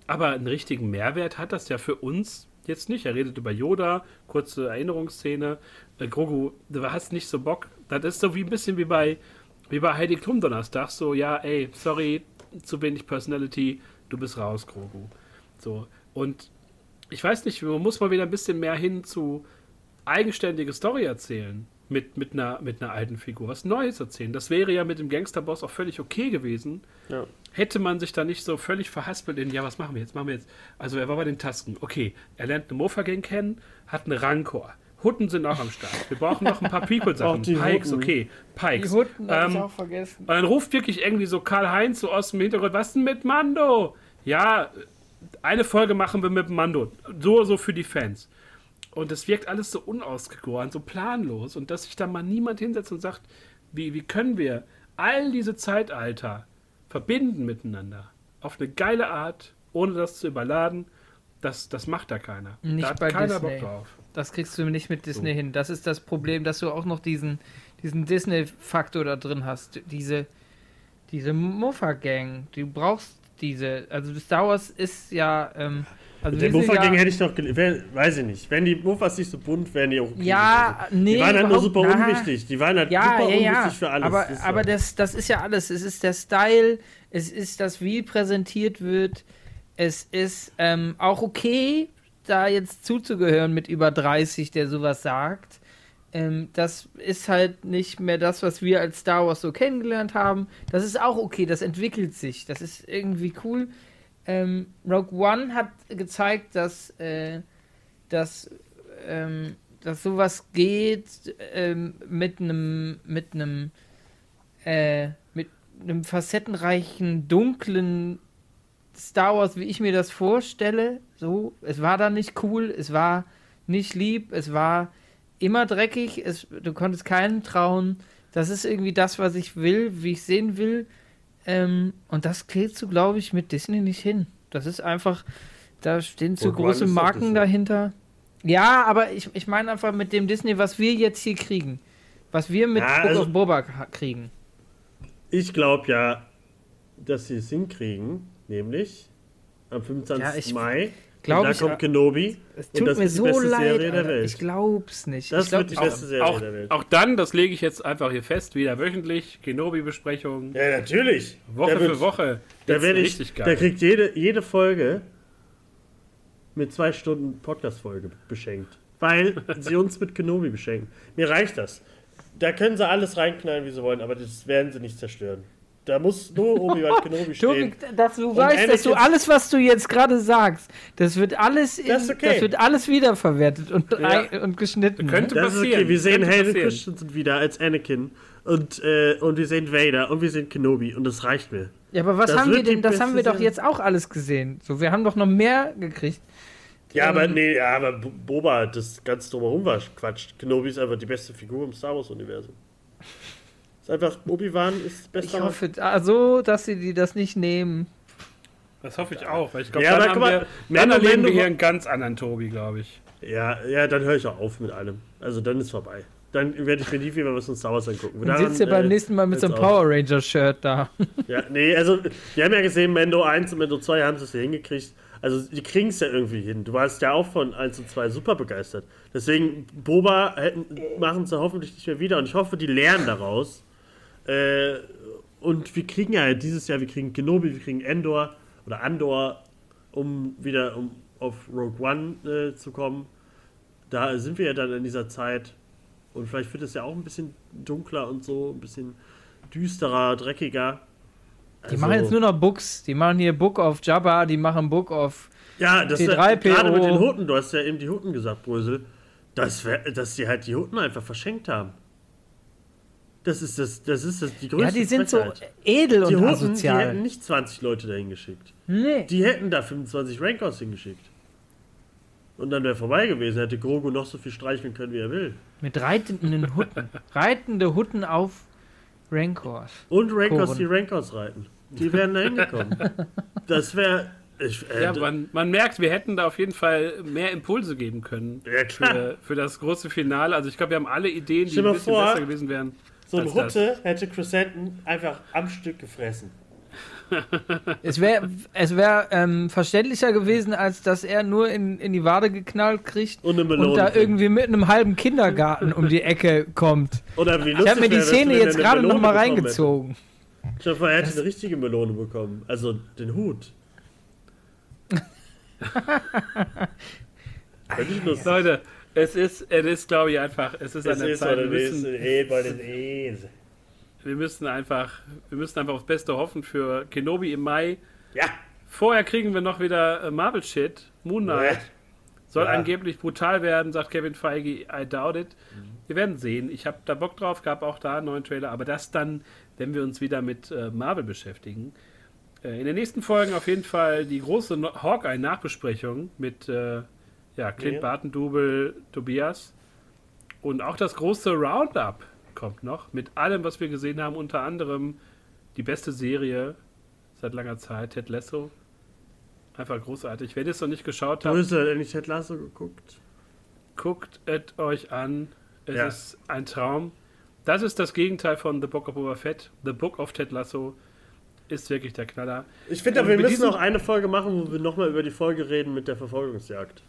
Aber einen richtigen Mehrwert hat das ja für uns jetzt nicht. Er redet über Yoda, kurze Erinnerungsszene. Äh, Grogu, du hast nicht so Bock. Das ist so wie ein bisschen wie bei, wie bei Heidi Klum Donnerstag. So, ja, ey, sorry, zu wenig Personality, du bist raus, Grogu. So. Und ich weiß nicht, man muss mal wieder ein bisschen mehr hin zu eigenständige Story erzählen mit, mit, einer, mit einer alten Figur. Was Neues erzählen. Das wäre ja mit dem Gangsterboss auch völlig okay gewesen. Ja. Hätte man sich da nicht so völlig verhaspelt in, ja, was machen wir jetzt? Machen wir jetzt. Also er war bei den Tasken. Okay, er lernt eine Mofa-Gang kennen, hat eine Rancor. Hutten sind auch am Start. Wir brauchen noch ein paar People-Sachen. [laughs] Pikes, Hutten. okay. Pikes. Die Hutten ähm, ich auch vergessen. Und dann ruft wirklich irgendwie so Karl-Heinz so aus dem Hintergrund, was denn mit Mando? Ja, eine Folge machen wir mit dem Mando. So, so für die Fans. Und es wirkt alles so unausgegoren, so planlos. Und dass sich da mal niemand hinsetzt und sagt, wie, wie können wir all diese Zeitalter verbinden miteinander? Auf eine geile Art, ohne das zu überladen. Das, das macht da keiner. Nicht da hat bei keiner Disney. Bock drauf. Das kriegst du nicht mit Disney so. hin. Das ist das Problem, dass du auch noch diesen, diesen Disney-Faktor da drin hast. Diese, diese Muffa-Gang. Du brauchst diese, also Star Wars ist ja, ähm, also der Muffa-Gang ja, hätte ich doch, weiß ich nicht. Wenn die Muffas nicht so bunt wären, die auch okay. Ja, also, nee. Die waren halt nur super na, unwichtig. Die waren halt ja, super ja, unwichtig ja. für alles. Aber, das, aber das, das ist ja alles. Es ist der Style, es ist das, wie präsentiert wird. Es ist ähm, auch okay, da jetzt zuzugehören mit über 30, der sowas sagt. Ähm, das ist halt nicht mehr das, was wir als Star Wars so kennengelernt haben. Das ist auch okay, das entwickelt sich. Das ist irgendwie cool. Ähm, Rogue One hat gezeigt, dass, äh, dass, ähm, dass sowas geht ähm, mit einem mit einem äh, mit einem facettenreichen, dunklen Star Wars, wie ich mir das vorstelle. So, es war da nicht cool, es war nicht lieb, es war immer dreckig, es, du konntest keinen trauen. Das ist irgendwie das, was ich will, wie ich sehen will. Ähm, und das kriegst du, glaube ich, mit Disney nicht hin. Das ist einfach, da stehen zu große Marken dahinter. Ja, aber ich, ich meine einfach mit dem Disney, was wir jetzt hier kriegen. Was wir mit Ja, also- Boba kriegen. Ich glaube ja, dass sie es hinkriegen, nämlich am 25. Ja, ich- Mai. Glaub und da ich, kommt ja. Kenobi. Es und tut das mir wird die so beste leid. Serie der. Welt. Ich glaub's nicht. Das ich glaub, wird die ich- beste Serie auch, der Welt. auch dann, das lege ich jetzt einfach hier fest, wieder wöchentlich, Kenobi-Besprechung, Ja, natürlich. Woche da wird, für Woche. Da, werde ich, richtig da geil. kriegt jede, jede Folge mit zwei Stunden Podcast-Folge beschenkt. Weil [laughs] sie uns mit Kenobi beschenken. Mir reicht das. Da können sie alles reinknallen, wie sie wollen, aber das werden sie nicht zerstören. Da muss nur Obi-Wan [laughs] Kenobi stehen. dass du weißt, dass du alles, was du jetzt gerade sagst, das wird alles, in, Das okay. das wird alles wiederverwertet und, Ja. ein, und geschnitten. Könnte ne? Das ist okay. passieren. Wir sehen Könnte Hayden passieren. Christensen wieder als Anakin. Und, äh, und wir sehen Vader und wir sehen Kenobi. Und das reicht mir. Ja, aber was Das haben wir denn? Das haben wir doch jetzt auch alles gesehen. So, wir haben doch noch mehr gekriegt. Ja, aber nee, ja, aber Boba, das ganz drumherum war Quatsch. Kenobi ist einfach die beste Figur im Star Wars-Universum. Ist einfach, Obi-Wan ist Ich bester. hoffe, also, dass sie die das nicht nehmen. Das hoffe ich auch, weil ich glaube, Ja, dann, haben mal, wir, dann erleben wir hier einen ganz anderen Tobi, glaube ich. Ja, ja, dann höre ich auch auf mit allem. Also dann ist vorbei. Dann werde ich mir nie wieder was von Star Wars angucken. Dann sitzt ihr beim äh, nächsten Mal mit so einem. Power Ranger-Shirt da. [laughs] Ja, nee, also wir haben ja gesehen, Mendo 1 und Mendo 2 haben es ja hingekriegt. Also die kriegen es ja irgendwie hin. Du warst ja auch von 1 und 2 super begeistert. Deswegen, Boba machen es ja hoffentlich nicht mehr wieder. Und ich hoffe, die lernen daraus. Äh, und wir kriegen ja dieses Jahr, wir kriegen Kenobi, wir kriegen Endor oder Andor, um wieder um auf Rogue One äh, zu kommen. Da sind wir ja dann in dieser Zeit. Und vielleicht wird es ja auch ein bisschen dunkler und so, ein bisschen düsterer, dreckiger. Die Also- machen jetzt nur noch Books. Die machen hier Book of Jabba, die machen Book of. Ja, das T3PO. wär- gerade mit den Hutten, du hast ja eben die Hutten gesagt, Brösel, das wär, dass die halt die Hutten einfach verschenkt haben. Das ist das, das ist das, die größte Ja, die sind so Frechheit. edel Die und Hutten, die hätten asozial. nicht 20 Leute dahin geschickt. Nee. Die hätten da 25 Rankors hingeschickt. Und dann wäre vorbei gewesen, hätte Grogu noch so viel streicheln können, wie er will. Mit reitenden Hutten. [laughs] Reitende Hutten auf Rancors. Und Rankors, Koren. die Rankors reiten. Die wären da hingekommen. Das wäre. Äh, Ja, man, man merkt, wir hätten da auf jeden Fall mehr Impulse geben können ja, klar. für, für das große Finale. Also ich glaube, wir haben alle Ideen, die ein mal bisschen vor, besser gewesen wären. So das. Hutte hätte Chrysanthemum einfach am Stück gefressen. [laughs] Es wäre es wär, ähm, verständlicher gewesen, als dass er nur in, in die Wade geknallt kriegt Und und da irgendwie mit einem halben Kindergarten um die Ecke kommt. Oder wie Ich habe mir die wär, Szene jetzt gerade nochmal reingezogen. Hätte. Ich hoffe, er hätte eine richtige Melone bekommen. Also den Hut. [laughs] Leute, es ist, es ist glaube ich, einfach, es ist an Das der ist Zeit. Wir müssen, eh bei den E's. wir müssen einfach, wir müssen einfach aufs Beste hoffen für Kenobi im Mai. Ja. Vorher kriegen wir noch wieder äh, Marvel Shit. Moon Knight. Ja. Soll Ja. angeblich brutal werden, sagt Kevin Feige. I doubt it. Wir werden sehen. Ich habe da Bock drauf, gab auch da einen neuen Trailer. Aber das dann, wenn wir uns wieder mit äh, Marvel beschäftigen. Äh, in den nächsten Folgen auf jeden Fall die große no Hawkeye-Nachbesprechung mit äh, ja, Clint Ja. Barton-Double Tobias. Und auch das große Roundup kommt noch. Mit allem, was wir gesehen haben. Unter anderem die beste Serie seit langer Zeit, Ted Lasso. Einfach großartig. Wenn ihr es noch nicht geschaut habt, Größe, hätte ich Ted Lasso geguckt. guckt es euch an. Es Ja. ist ein Traum. Das ist das Gegenteil von The Book of Boba Fett. The Book of Ted Lasso ist wirklich der Knaller. Ich finde, wir müssen noch eine Folge machen, wo wir nochmal über die Folge reden mit der Verfolgungsjagd.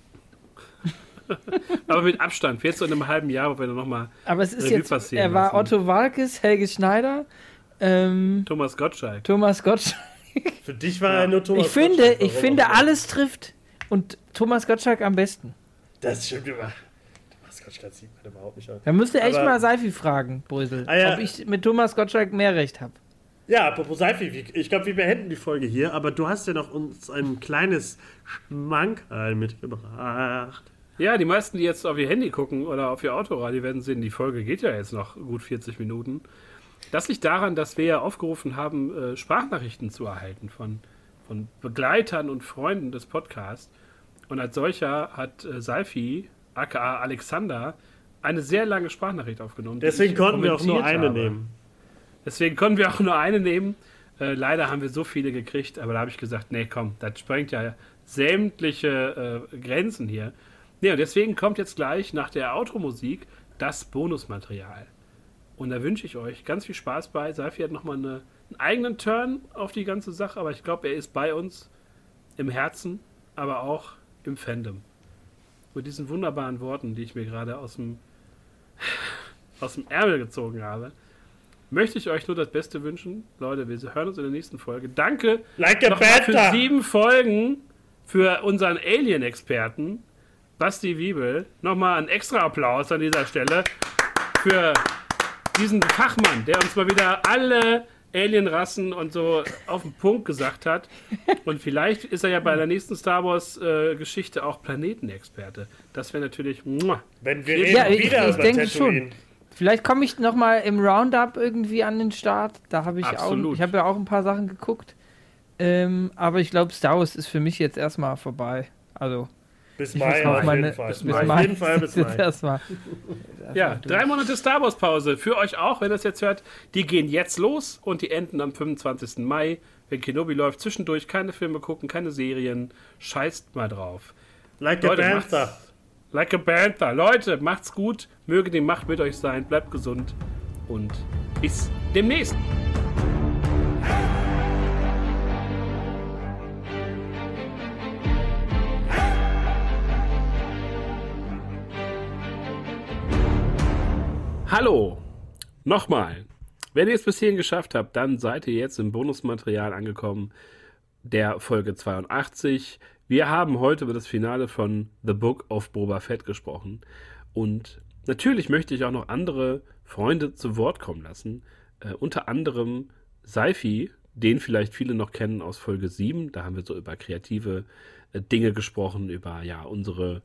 [laughs] Aber mit Abstand. Jetzt so in einem halben Jahr, wo wir dann nochmal Aber es ist Revue jetzt, passieren er war lassen. Otto Walkes, Helge Schneider, ähm, Thomas Gottschalk. Thomas Gottschalk. [laughs] Für dich war er nur Thomas Ich finde, Gottschalk, ich warum finde auch immer. alles trifft und Thomas Gottschalk am besten. Das stimmt immer. Thomas Gottschalk sieht man überhaupt nicht an. Da müsste echt mal Seifi fragen, Brösel, Ah, ja. ob ich mit Thomas Gottschalk mehr Recht habe. Ja, apropos Seifi, ich glaube, wir beenden die Folge hier, aber du hast ja noch uns ein kleines Schmankerl mitgebracht. Ja, die meisten, die jetzt auf ihr Handy gucken oder auf ihr Autoradio, werden sehen, die Folge geht ja jetzt noch gut 40 Minuten. Das liegt daran, dass wir ja aufgerufen haben, äh, Sprachnachrichten zu erhalten von, von Begleitern und Freunden des Podcasts. Und als solcher hat äh, Seifi, aka Alexander, eine sehr lange Sprachnachricht aufgenommen. Deswegen konnten wir auch nur eine habe. nehmen. Deswegen konnten wir auch nur eine nehmen. Äh, leider haben wir so viele gekriegt, aber da habe ich gesagt, nee, komm, das sprengt ja sämtliche äh, Grenzen hier. Nee, und deswegen kommt jetzt gleich nach der Automusik das Bonusmaterial. Und da wünsche ich euch ganz viel Spaß bei. Seifi hat nochmal eine, einen eigenen Turn auf die ganze Sache, aber ich glaube, er ist bei uns im Herzen, aber auch im Fandom. Mit diesen wunderbaren Worten, die ich mir gerade aus dem, aus dem Ärmel gezogen habe, möchte ich euch nur das Beste wünschen. Leute, wir hören uns in der nächsten Folge. Danke like für sieben Folgen für unseren Alien-Experten, Basti Wiebel. Nochmal ein extra Applaus an dieser Stelle für diesen Fachmann, der uns mal wieder alle Alienrassen und so auf den Punkt gesagt hat. Und vielleicht ist er ja bei der nächsten Star Wars-Geschichte äh, auch Planetenexperte. Das wäre natürlich. Muah. Wenn wir reden ja, ich, wieder ich, ich denke schon. Vielleicht komme ich noch mal im Roundup irgendwie an den Start. Da habe ich Absolut. auch. Ich habe ja auch ein paar Sachen geguckt. Ähm, aber ich glaube, Star Wars ist für mich jetzt erstmal vorbei. Also. Bis Mai, auf meine, jeden Fall. Bis, bis Mai. Auf jeden Fall bis [laughs] Mai. Erstmal. [laughs] ja, drei Monate Star Wars Pause. Für euch auch, wenn ihr das jetzt hört. Die gehen jetzt los und die enden am 25. Mai. Wenn Kenobi läuft, zwischendurch keine Filme gucken, keine Serien. Scheißt mal drauf. Like Leute, a Panther. Like a Panther. Leute, macht's gut. Möge die Macht mit euch sein. Bleibt gesund. Und bis demnächst. Hallo, nochmal. Wenn ihr es bis hierhin geschafft habt, dann seid ihr jetzt im Bonusmaterial angekommen der Folge 82. Wir haben heute über das Finale von The Book of Boba Fett gesprochen. Und natürlich möchte ich auch noch andere Freunde zu Wort kommen lassen. Äh, unter anderem Seifi, den vielleicht viele noch kennen aus Folge 7. Da haben wir so über kreative äh, Dinge gesprochen, über ja unsere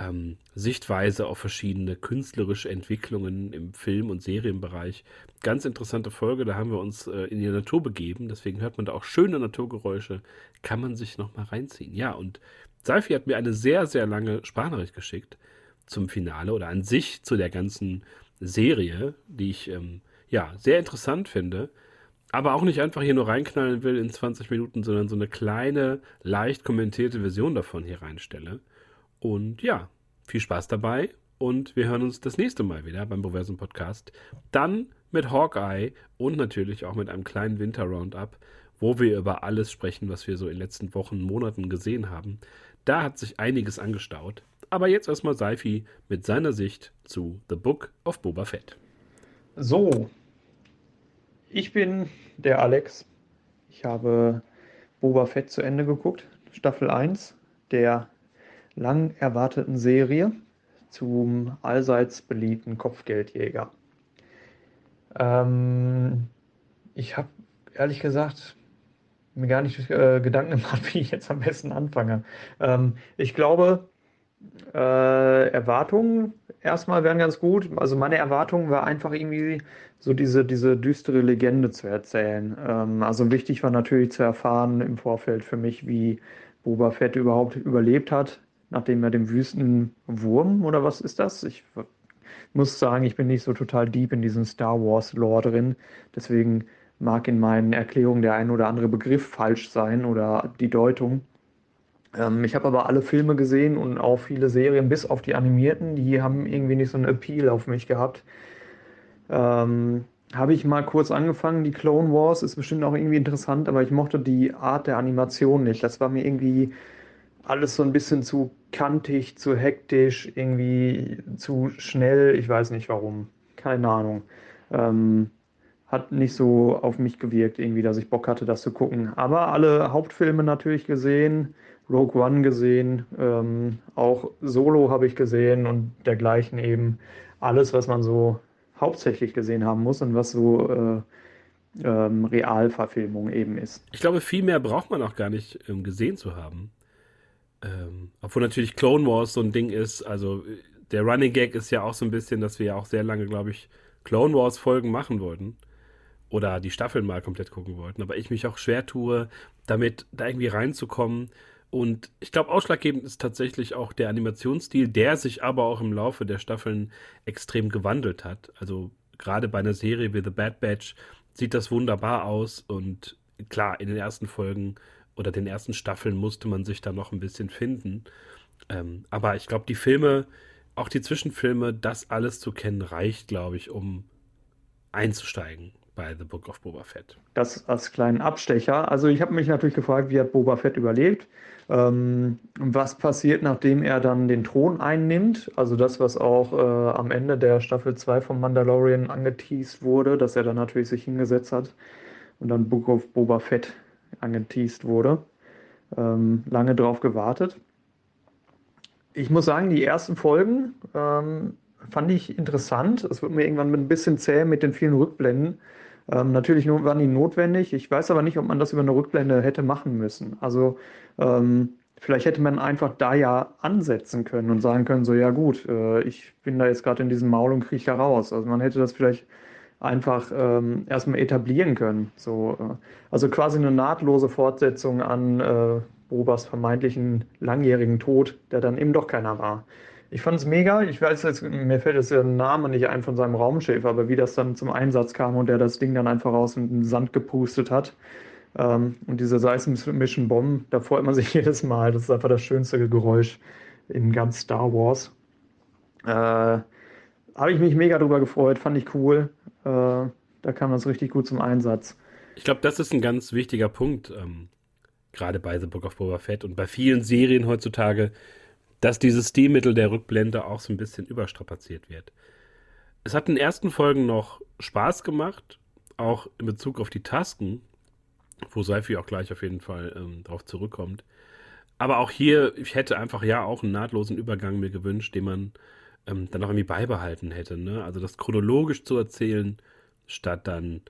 ähm, Sichtweise auf verschiedene künstlerische Entwicklungen im Film- und Serienbereich. Ganz interessante Folge, da haben wir uns äh, in die Natur begeben, deswegen hört man da auch schöne Naturgeräusche, kann man sich nochmal reinziehen. Ja, und Seifi hat mir eine sehr, sehr lange Sprachnachricht geschickt zum Finale oder an sich zu der ganzen Serie, die ich ähm, ja sehr interessant finde aber auch nicht einfach hier nur reinknallen will in 20 Minuten, sondern so eine kleine, leicht kommentierte Version davon hier reinstelle. Und ja, viel Spaß dabei und wir hören uns das nächste Mal wieder beim Proversum Podcast. Dann mit Hawkeye und natürlich auch mit einem kleinen Winter Roundup, wo wir über alles sprechen, was wir so in den letzten Wochen, Monaten gesehen haben. Da hat sich einiges angestaut. Aber jetzt erstmal Seifi mit seiner Sicht zu The Book of Boba Fett. So, ich bin der Alex. Ich habe Boba Fett zu Ende geguckt, Staffel 1 der lang erwarteten Serie zum allseits beliebten Kopfgeldjäger. Ähm, ich habe ehrlich gesagt mir gar nicht äh, Gedanken gemacht, [laughs] wie ich jetzt am besten anfange. Ähm, ich glaube, äh, Erwartungen erstmal wären ganz gut. Also meine Erwartung war einfach irgendwie so diese, diese düstere Legende zu erzählen. Ähm, also wichtig war natürlich zu erfahren im Vorfeld für mich, wie Boba Fett überhaupt überlebt hat nachdem er dem Wüstenwurm oder was ist das? Ich muss sagen, ich bin nicht so total deep in diesem Star Wars Lore drin. Deswegen mag in meinen Erklärungen der ein oder andere Begriff falsch sein oder die Deutung. Ähm, ich habe aber alle Filme gesehen und auch viele Serien, bis auf die animierten, die haben irgendwie nicht so einen Appeal auf mich gehabt. Ähm, habe ich mal kurz angefangen. Die Clone Wars ist bestimmt auch irgendwie interessant, aber ich mochte die Art der Animation nicht. Das war mir irgendwie alles so ein bisschen zu kantig, zu hektisch, irgendwie zu schnell. Ich weiß nicht warum. Keine Ahnung. Ähm, hat nicht so auf mich gewirkt, irgendwie, dass ich Bock hatte, das zu gucken. Aber alle Hauptfilme natürlich gesehen, Rogue One gesehen, ähm, auch Solo habe ich gesehen und dergleichen eben. Alles, was man so hauptsächlich gesehen haben muss und was so äh, ähm, Realverfilmung eben ist. Ich glaube, viel mehr braucht man auch gar nicht ähm, gesehen zu haben. Ähm, obwohl natürlich Clone Wars so ein Ding ist, also der Running Gag ist ja auch so ein bisschen, dass wir ja auch sehr lange, glaube ich, Clone Wars Folgen machen wollten. oder die Staffeln mal komplett gucken wollten, aber ich mich auch schwer tue, damit da irgendwie reinzukommen. Und ich glaube, ausschlaggebend ist tatsächlich auch der Animationsstil, der sich aber auch im Laufe der Staffeln extrem gewandelt hat. Also gerade bei einer Serie wie The Bad Batch sieht das wunderbar aus und klar, in den ersten Folgen oder den ersten Staffeln musste man sich da noch ein bisschen finden. Ähm, aber ich glaube, die Filme, auch die Zwischenfilme, das alles zu kennen, reicht, glaube ich, um einzusteigen bei The Book of Boba Fett. Das als kleinen Abstecher. Also ich habe mich natürlich gefragt, wie hat Boba Fett überlebt? Ähm, was passiert, nachdem er dann den Thron einnimmt? Also das, was auch äh, am Ende der Staffel 2 von Mandalorian angeteased wurde, dass er dann natürlich sich hingesetzt hat und dann Book of Boba Fett angeteased wurde. Ähm, lange drauf gewartet. Ich muss sagen, die ersten Folgen ähm, fand ich interessant. Es wird mir irgendwann ein bisschen zäh mit den vielen Rückblenden. Ähm, natürlich waren die notwendig. Ich weiß aber nicht, ob man das über eine Rückblende hätte machen müssen. Also ähm, vielleicht hätte man einfach da ja ansetzen können und sagen können, so ja gut, äh, ich bin da jetzt gerade in diesem Maul und kriege da raus. Also man hätte das vielleicht einfach ähm, erstmal etablieren können. So, äh, also quasi eine nahtlose Fortsetzung an äh, Bobas vermeintlichen langjährigen Tod, der dann eben doch keiner war. Ich fand es mega. Ich weiß jetzt, mir fällt jetzt der Name nicht ein von seinem Raumschiff, aber wie das dann zum Einsatz kam und der das Ding dann einfach aus dem Sand gepustet hat. Ähm, und diese Seismischen Bomben, da freut man sich [laughs] jedes Mal. Das ist einfach das schönste Geräusch in ganz Star Wars. Äh, Habe ich mich mega drüber gefreut, fand ich cool. Äh, da kam das richtig gut zum Einsatz. Ich glaube, das ist ein ganz wichtiger Punkt, ähm, gerade bei The Book of Boba Fett und bei vielen Serien heutzutage dass dieses Stilmittel der Rückblende auch so ein bisschen überstrapaziert wird. Es hat in den ersten Folgen noch Spaß gemacht, auch in Bezug auf die Tasken, wo Seifi auch gleich auf jeden Fall ähm, darauf zurückkommt. Aber auch hier, ich hätte einfach ja auch einen nahtlosen Übergang mir gewünscht, den man ähm, dann auch irgendwie beibehalten hätte. Ne? Also das chronologisch zu erzählen, statt dann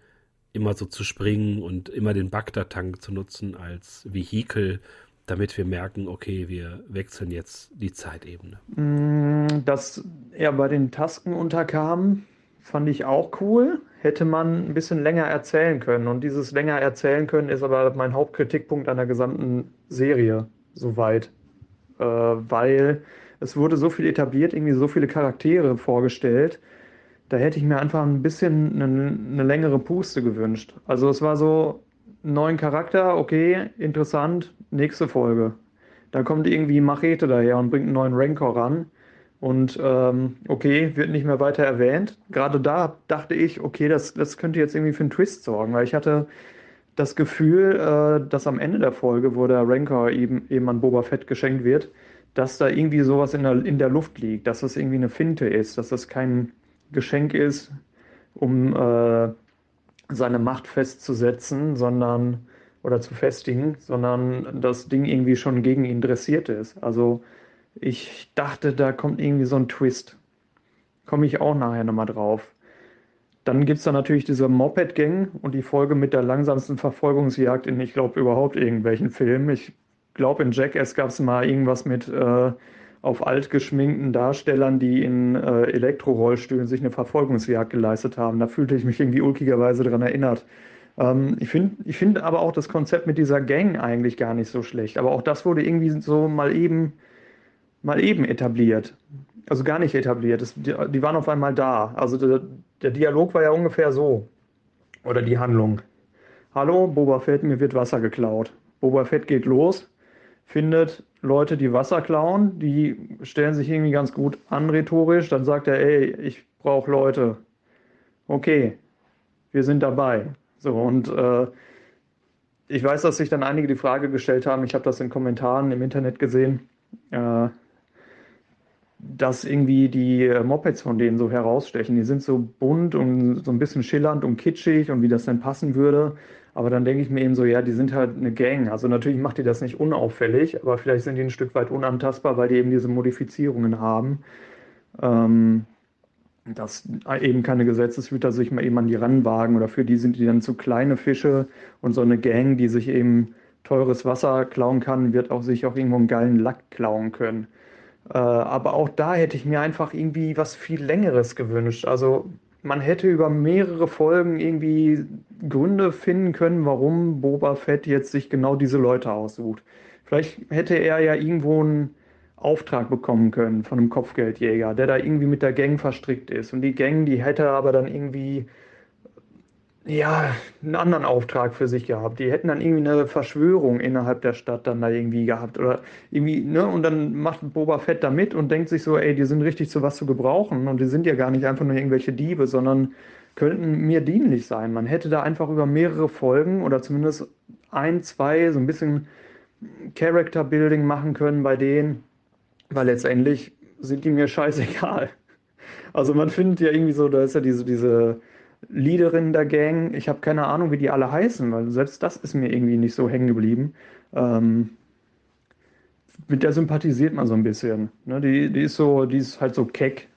immer so zu springen und immer den Bagdad-Tank zu nutzen als Vehikel, damit wir merken, okay, wir wechseln jetzt die Zeitebene. Mm, dass er bei den Tasken unterkam, fand ich auch cool. Hätte man ein bisschen länger erzählen können. Und dieses länger erzählen können ist aber mein Hauptkritikpunkt an der gesamten Serie, soweit. Äh, weil es wurde so viel etabliert, irgendwie so viele Charaktere vorgestellt. Da hätte ich mir einfach ein bisschen eine, eine längere Puste gewünscht. Also es war so, neuen Charakter, okay, interessant, nächste Folge. Da kommt irgendwie Machete daher und bringt einen neuen Rancor ran. Und ähm, okay, wird nicht mehr weiter erwähnt. Gerade da dachte ich, okay, das, das könnte jetzt irgendwie für einen Twist sorgen, weil ich hatte das Gefühl, äh, dass am Ende der Folge, wo der Rancor eben, eben an Boba Fett geschenkt wird, dass da irgendwie sowas in der, in der Luft liegt, dass das irgendwie eine Finte ist, dass das kein Geschenk ist, um äh, seine Macht festzusetzen, sondern oder zu festigen, sondern das Ding irgendwie schon gegen ihn dressiert ist. Also ich dachte, da kommt irgendwie so ein Twist. Komme ich auch nachher nochmal drauf. Dann gibt es da natürlich diese Moped-Gang und die Folge mit der langsamsten Verfolgungsjagd in, ich glaube, überhaupt irgendwelchen Filmen. Ich glaube, in Jackass gab es mal irgendwas mit äh, auf alt geschminkten Darstellern, die in äh, Elektrorollstühlen sich eine Verfolgungsjagd geleistet haben. Da fühlte ich mich irgendwie ulkigerweise daran erinnert. Ähm, ich finde ich find aber auch das Konzept mit dieser Gang eigentlich gar nicht so schlecht. Aber auch das wurde irgendwie so mal eben, mal eben etabliert. Also gar nicht etabliert. Das, die, die, waren auf einmal da. Also der, der Dialog war ja ungefähr so. Oder die Handlung. Hallo, Boba Fett, mir wird Wasser geklaut. Boba Fett geht los, findet Leute, die Wasser klauen, die stellen sich irgendwie ganz gut an rhetorisch. Dann sagt er, ey, ich brauche Leute. Okay, wir sind dabei. So, und äh, ich weiß, dass sich dann einige die Frage gestellt haben, ich habe das in Kommentaren im Internet gesehen, äh, dass irgendwie die Mopeds von denen so herausstechen. Die sind so bunt und so ein bisschen schillernd und kitschig und wie das denn passen würde. Aber dann denke ich mir eben so, ja, die sind halt eine Gang. Also natürlich macht die das nicht unauffällig, aber vielleicht sind die ein Stück weit unantastbar, weil die eben diese Modifizierungen haben. Ähm, dass eben keine Gesetzeshüter sich mal eben an die ranwagen oder für die sind die dann zu kleine Fische und so eine Gang, die sich eben teures Wasser klauen kann, wird auch sich auch irgendwo einen geilen Lack klauen können. Äh, aber auch da hätte ich mir einfach irgendwie was viel längeres gewünscht. Also man hätte über mehrere Folgen irgendwie Gründe finden können, warum Boba Fett jetzt sich genau diese Leute aussucht. Vielleicht hätte er ja irgendwo einen Auftrag bekommen können von einem Kopfgeldjäger, der da irgendwie mit der Gang verstrickt ist. Und die Gang, die hätte aber dann irgendwie ja, einen anderen Auftrag für sich gehabt. Die hätten dann irgendwie eine Verschwörung innerhalb der Stadt dann da irgendwie gehabt. Oder irgendwie, ne? Und dann macht Boba Fett da mit und denkt sich so, ey, die sind richtig zu was zu gebrauchen. Und die sind ja gar nicht einfach nur irgendwelche Diebe, sondern könnten mir dienlich sein. Man hätte da einfach über mehrere Folgen oder zumindest ein, zwei so ein bisschen Character Building machen können bei denen, weil letztendlich sind die mir scheißegal. Also man findet ja irgendwie so, da ist ja diese, diese Leaderin der Gang. Ich habe keine Ahnung, wie die alle heißen, weil selbst das ist mir irgendwie nicht so hängen geblieben. Ähm, mit der sympathisiert man so ein bisschen. Ne? Die, die ist so, die ist halt so keck.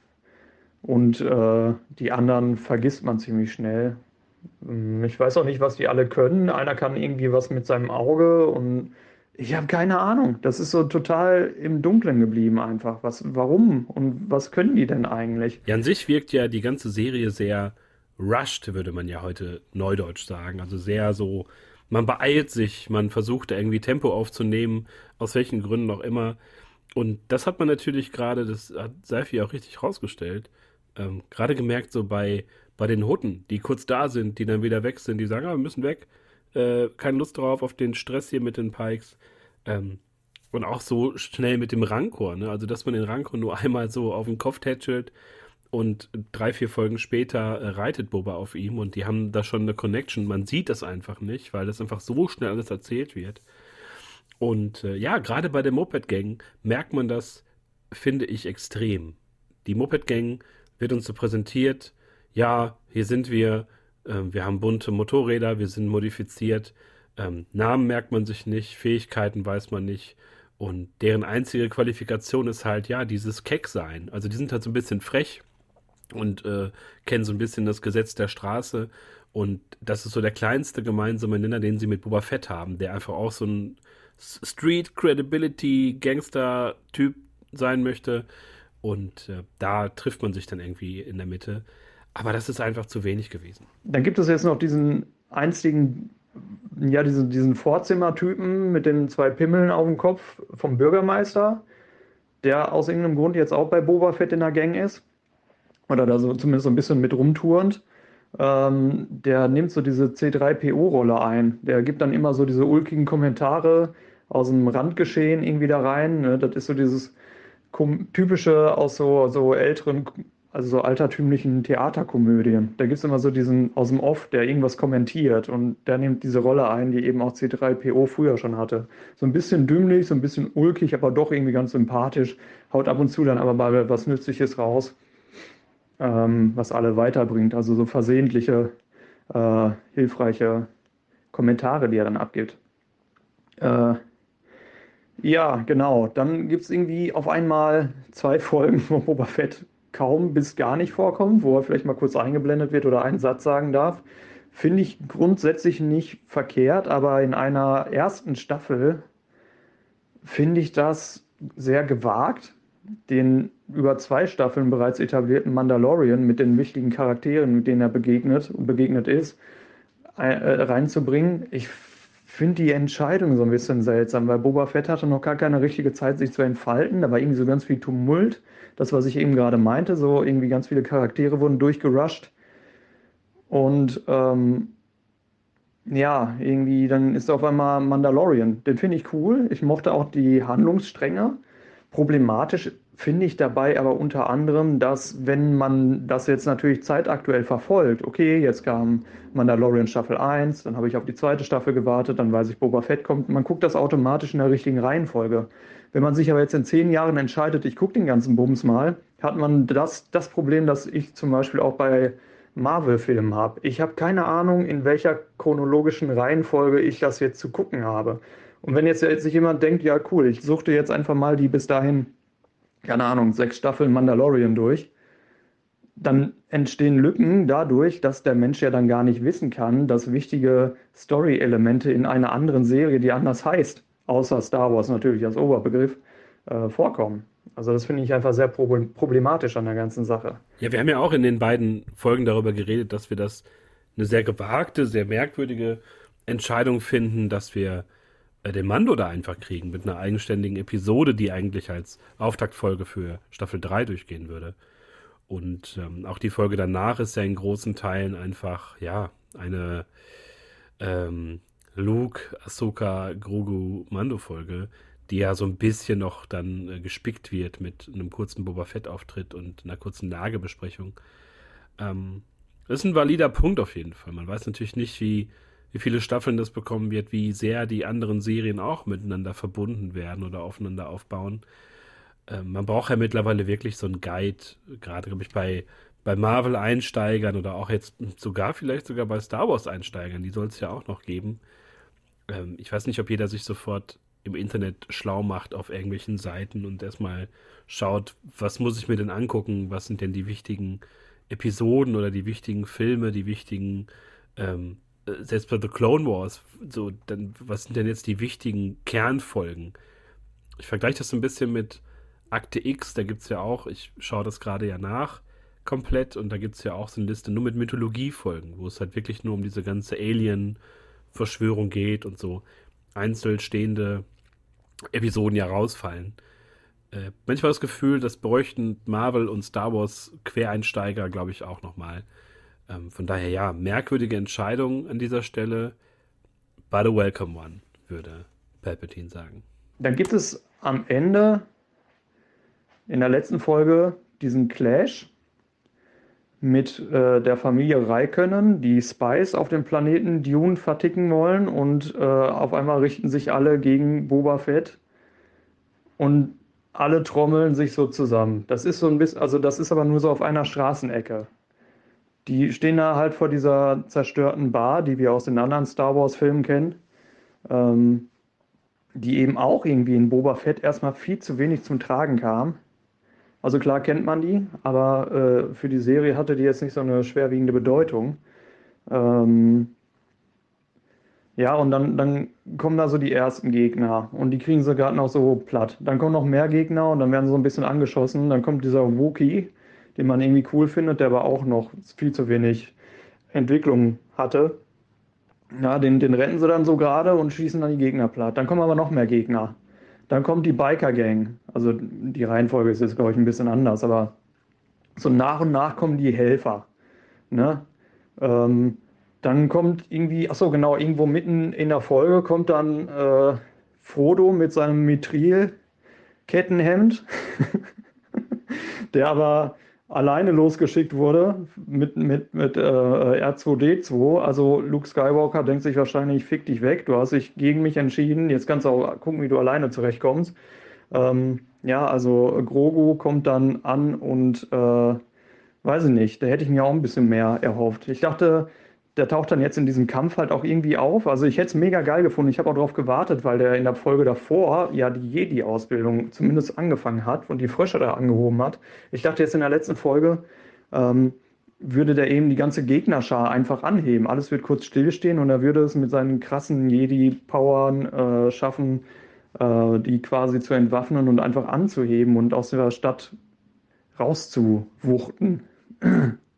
Und äh, die anderen vergisst man ziemlich schnell. Ähm, ich weiß auch nicht, was die alle können. Einer kann irgendwie was mit seinem Auge und ich habe keine Ahnung. Das ist so total im Dunkeln geblieben einfach. Was, warum und was können die denn eigentlich? Ja, an sich wirkt ja die ganze Serie sehr rushed, würde man ja heute neudeutsch sagen. Also sehr so, man beeilt sich, man versucht irgendwie Tempo aufzunehmen, aus welchen Gründen auch immer. Und das hat man natürlich gerade, das hat Seifi auch richtig rausgestellt, ähm, gerade gemerkt so bei, bei den Hutten, die kurz da sind, die dann wieder weg sind, die sagen, ah, wir müssen weg, äh, keine Lust drauf auf den Stress hier mit den Pikes. Ähm, und auch so schnell mit dem Rancor, ne? Also, dass man den Rancor nur einmal so auf den Kopf tätschelt und drei, vier Folgen später äh, reitet Boba auf ihm und die haben da schon eine Connection. Man sieht das einfach nicht, weil das einfach so schnell alles erzählt wird. Und äh, ja, gerade bei der Moped-Gang merkt man das, finde ich, extrem. Die Moped-Gang wird uns so präsentiert, ja, hier sind wir, äh, wir haben bunte Motorräder, wir sind modifiziert, ähm, Namen merkt man sich nicht, Fähigkeiten weiß man nicht. Und deren einzige Qualifikation ist halt, ja, dieses Keck-Sein. Also die sind halt so ein bisschen frech und äh, kennen so ein bisschen das Gesetz der Straße. Und das ist so der kleinste gemeinsame Nenner, den sie mit Boba Fett haben, der einfach auch so ein Street Credibility Gangster Typ sein möchte. Und äh, da trifft man sich dann irgendwie in der Mitte. Aber das ist einfach zu wenig gewesen. Dann gibt es jetzt noch diesen einzigen, ja, diesen, diesen Vorzimmertypen mit den zwei Pimmeln auf dem Kopf vom Bürgermeister, der aus irgendeinem Grund jetzt auch bei Boba Fett in der Gang ist oder da so zumindest so ein bisschen mit rumturnt, ähm, der nimmt so diese C3PO-Rolle ein. Der gibt dann immer so diese ulkigen Kommentare aus dem Randgeschehen irgendwie da rein. Ne? Das ist so dieses typische aus so, so älteren, also so altertümlichen Theaterkomödien. Da gibt es immer so diesen aus dem Off, der irgendwas kommentiert und der nimmt diese Rolle ein, die eben auch C3PO früher schon hatte. So ein bisschen dümmlich, so ein bisschen ulkig, aber doch irgendwie ganz sympathisch. Haut ab und zu dann aber mal was Nützliches raus ähm, was alle weiterbringt. Also so versehentliche, äh, hilfreiche Kommentare, die er dann abgibt. Äh, ja, genau. Dann gibt es irgendwie auf einmal zwei [laughs] Folgen, wo Boba Fett kaum bis gar nicht vorkommt, wo er vielleicht mal kurz eingeblendet wird oder einen Satz sagen darf. Finde ich grundsätzlich nicht verkehrt, aber in einer ersten Staffel finde ich das sehr gewagt, den über zwei Staffeln bereits etablierten Mandalorian mit den wichtigen Charakteren, mit denen er begegnet begegnet ist, äh, reinzubringen. Ich finde die Entscheidung so ein bisschen seltsam, weil Boba Fett hatte noch gar keine richtige Zeit, sich zu entfalten. Da war irgendwie so ganz viel Tumult. Das, was ich eben gerade meinte, so irgendwie ganz viele Charaktere wurden durchgerusht. Und ähm, ja, irgendwie, dann ist auf einmal Mandalorian. Den finde ich cool. Ich mochte auch die Handlungsstränge. Problematisch finde ich dabei aber unter anderem, dass wenn man das jetzt natürlich zeitaktuell verfolgt, okay, jetzt kam Mandalorian Staffel 1, dann habe ich auf die zweite Staffel gewartet, dann weiß ich, Boba Fett kommt, man guckt das automatisch in der richtigen Reihenfolge. Wenn man sich aber jetzt in zehn Jahren entscheidet, ich gucke den ganzen Bums mal, hat man das, das Problem, das ich zum Beispiel auch bei Marvel-Filmen habe. Ich habe keine Ahnung, in welcher chronologischen Reihenfolge ich das jetzt zu gucken habe. Und wenn jetzt, sich jemand denkt, ja cool, ich suchte jetzt einfach mal die bis dahin keine Ahnung, sechs Staffeln Mandalorian durch, dann entstehen Lücken dadurch, dass der Mensch ja dann gar nicht wissen kann, dass wichtige Story-Elemente in einer anderen Serie, die anders heißt, außer Star Wars natürlich als Oberbegriff, äh, vorkommen. Also das finde ich einfach sehr problematisch an der ganzen Sache. Ja, wir haben ja auch in den beiden Folgen darüber geredet, dass wir das eine sehr gewagte, sehr merkwürdige Entscheidung finden, dass wir den Mando da einfach kriegen mit einer eigenständigen Episode, die eigentlich als Auftaktfolge für Staffel 3 durchgehen würde. Und ähm, auch die Folge danach ist ja in großen Teilen einfach, ja, eine ähm, Luke, Ahsoka, Grogu, Mando-Folge, die ja so ein bisschen noch dann äh, gespickt wird mit einem kurzen Boba Fett-Auftritt und einer kurzen Lagebesprechung. Ähm, ist ein valider Punkt auf jeden Fall. Man weiß natürlich nicht, wie, wie viele Staffeln das bekommen wird, wie sehr die anderen Serien auch miteinander verbunden werden oder aufeinander aufbauen. Ähm, man braucht ja mittlerweile wirklich so einen Guide, gerade, glaube ich, bei, bei Marvel-Einsteigern oder auch jetzt sogar vielleicht sogar bei Star Wars-Einsteigern, die soll es ja auch noch geben. Ähm, ich weiß nicht, ob jeder sich sofort im Internet schlau macht auf irgendwelchen Seiten und erstmal schaut, was muss ich mir denn angucken, was sind denn die wichtigen Episoden oder die wichtigen Filme, die wichtigen, ähm, äh, selbst bei The Clone Wars, so, dann, was sind denn jetzt die wichtigen Kernfolgen? Ich vergleiche das ein bisschen mit Akte X, da gibt es ja auch, ich schaue das gerade ja nach, komplett, und da gibt es ja auch so eine Liste nur mit Mythologiefolgen, wo es halt wirklich nur um diese ganze Alien-Verschwörung geht und so einzeln stehende Episoden ja rausfallen. Äh, manchmal das Gefühl, das bräuchten Marvel und Star Wars Quereinsteiger, glaube ich, auch nochmal. Ähm, von daher, ja, merkwürdige Entscheidung an dieser Stelle. But a welcome one, würde Palpatine sagen. Dann gibt es am Ende in der letzten Folge diesen Clash mit äh, der Familie Raikönnen, die Spice auf dem Planeten Dune verticken wollen und äh, auf einmal richten sich alle gegen Boba Fett und alle trommeln sich so zusammen. Das ist so ein bisschen, also das ist aber nur so auf einer Straßenecke. Die stehen da halt vor dieser zerstörten Bar, die wir aus den anderen Star Wars-Filmen kennen, ähm, die eben auch irgendwie in Boba Fett erstmal viel zu wenig zum Tragen kam. Also klar kennt man die, aber äh, für die Serie hatte die jetzt nicht so eine schwerwiegende Bedeutung. Ähm, ja, und dann, dann kommen da so die ersten Gegner und die kriegen sie gerade noch so platt. Dann kommen noch mehr Gegner und dann werden sie so ein bisschen angeschossen. Dann kommt dieser Wookie, den man irgendwie cool findet, der aber auch noch viel zu wenig Entwicklung hatte. Ja, den, den retten sie dann so gerade und schießen dann die Gegner platt. Dann kommen aber noch mehr Gegner. Dann kommt die Biker Gang. Also die Reihenfolge ist jetzt, glaube ich, ein bisschen anders, aber so nach und nach kommen die Helfer. Ne? Ähm, dann kommt irgendwie, achso, genau, irgendwo mitten in der Folge kommt dann äh, Frodo mit seinem Mithril-Kettenhemd, [laughs] der aber alleine losgeschickt wurde mit, mit, mit äh, R2D2. Also Luke Skywalker denkt sich wahrscheinlich, fick dich weg, du hast dich gegen mich entschieden, jetzt kannst du auch gucken, wie du alleine zurechtkommst. Ähm, ja, also Grogu kommt dann an und äh, weiß ich nicht, da hätte ich mir auch ein bisschen mehr erhofft. Ich dachte, der taucht dann jetzt in diesem Kampf halt auch irgendwie auf. Also ich hätte es mega geil gefunden. Ich habe auch darauf gewartet, weil der in der Folge davor ja die Jedi-Ausbildung zumindest angefangen hat und die Frösche da angehoben hat. Ich dachte jetzt in der letzten Folge ähm, würde der eben die ganze Gegnerschar einfach anheben. Alles wird kurz stillstehen und er würde es mit seinen krassen Jedi-Powern äh, schaffen, äh, die quasi zu entwaffnen und einfach anzuheben und aus der Stadt rauszuwuchten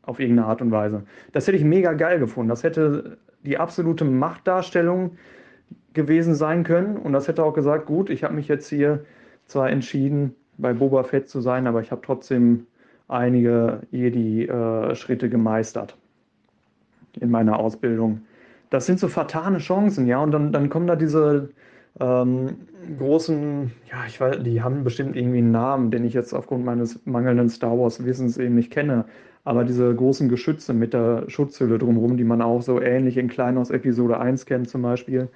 auf irgendeine Art und Weise. Das hätte ich mega geil gefunden. Das hätte die absolute Machtdarstellung gewesen sein können und das hätte auch gesagt, gut, ich habe mich jetzt hier zwar entschieden, bei Boba Fett zu sein, aber ich habe trotzdem einige Jedi-Schritte äh, gemeistert in meiner Ausbildung. Das sind so fatale Chancen, ja, und dann, dann kommen da diese ähm, großen, ja, ich weiß, die haben bestimmt irgendwie einen Namen, den ich jetzt aufgrund meines mangelnden Star Wars-Wissens eben nicht kenne. Aber diese großen Geschütze mit der Schutzhülle drumherum, die man auch so ähnlich in klein aus Episode 1 kennt zum Beispiel,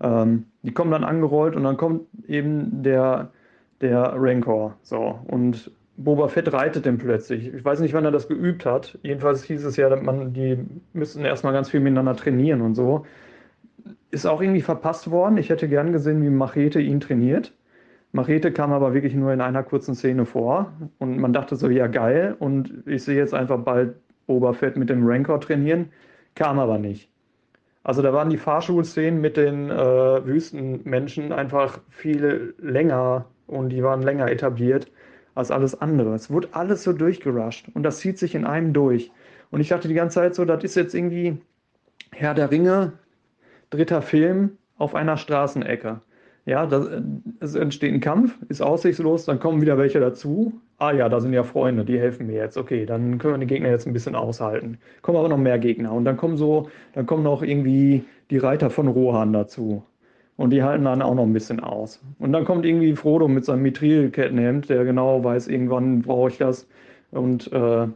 ähm, die kommen dann angerollt und dann kommt eben der, der Rancor. So, und Boba Fett reitet den plötzlich. Ich weiß nicht, wann er das geübt hat. Jedenfalls hieß es ja, man, die müssten erstmal ganz viel miteinander trainieren und so. Ist auch irgendwie verpasst worden. Ich hätte gern gesehen, wie Machete ihn trainiert. Machete kam aber wirklich nur in einer kurzen Szene vor und man dachte so, ja geil und ich sehe jetzt einfach bald Boba Fett mit dem Rancor trainieren, kam aber nicht. Also da waren die Fahrschulszenen mit den äh, Wüstenmenschen einfach viel länger und die waren länger etabliert als alles andere. Es wurde alles so durchgerusht und das zieht sich in einem durch. Und ich dachte die ganze Zeit so, das ist jetzt irgendwie Herr der Ringe, dritter Film auf einer Straßenecke. Ja, das, es entsteht ein Kampf, ist aussichtslos, dann kommen wieder welche dazu. Ah ja, da sind ja Freunde, die helfen mir jetzt. Okay, dann können wir die Gegner jetzt ein bisschen aushalten. Kommen aber noch mehr Gegner. Und dann kommen so, dann kommen noch irgendwie die Reiter von Rohan dazu. Und die halten dann auch noch ein bisschen aus. Und dann kommt irgendwie Frodo mit seinem Mithril-Kettenhemd, der genau weiß, irgendwann brauche ich das. Und äh,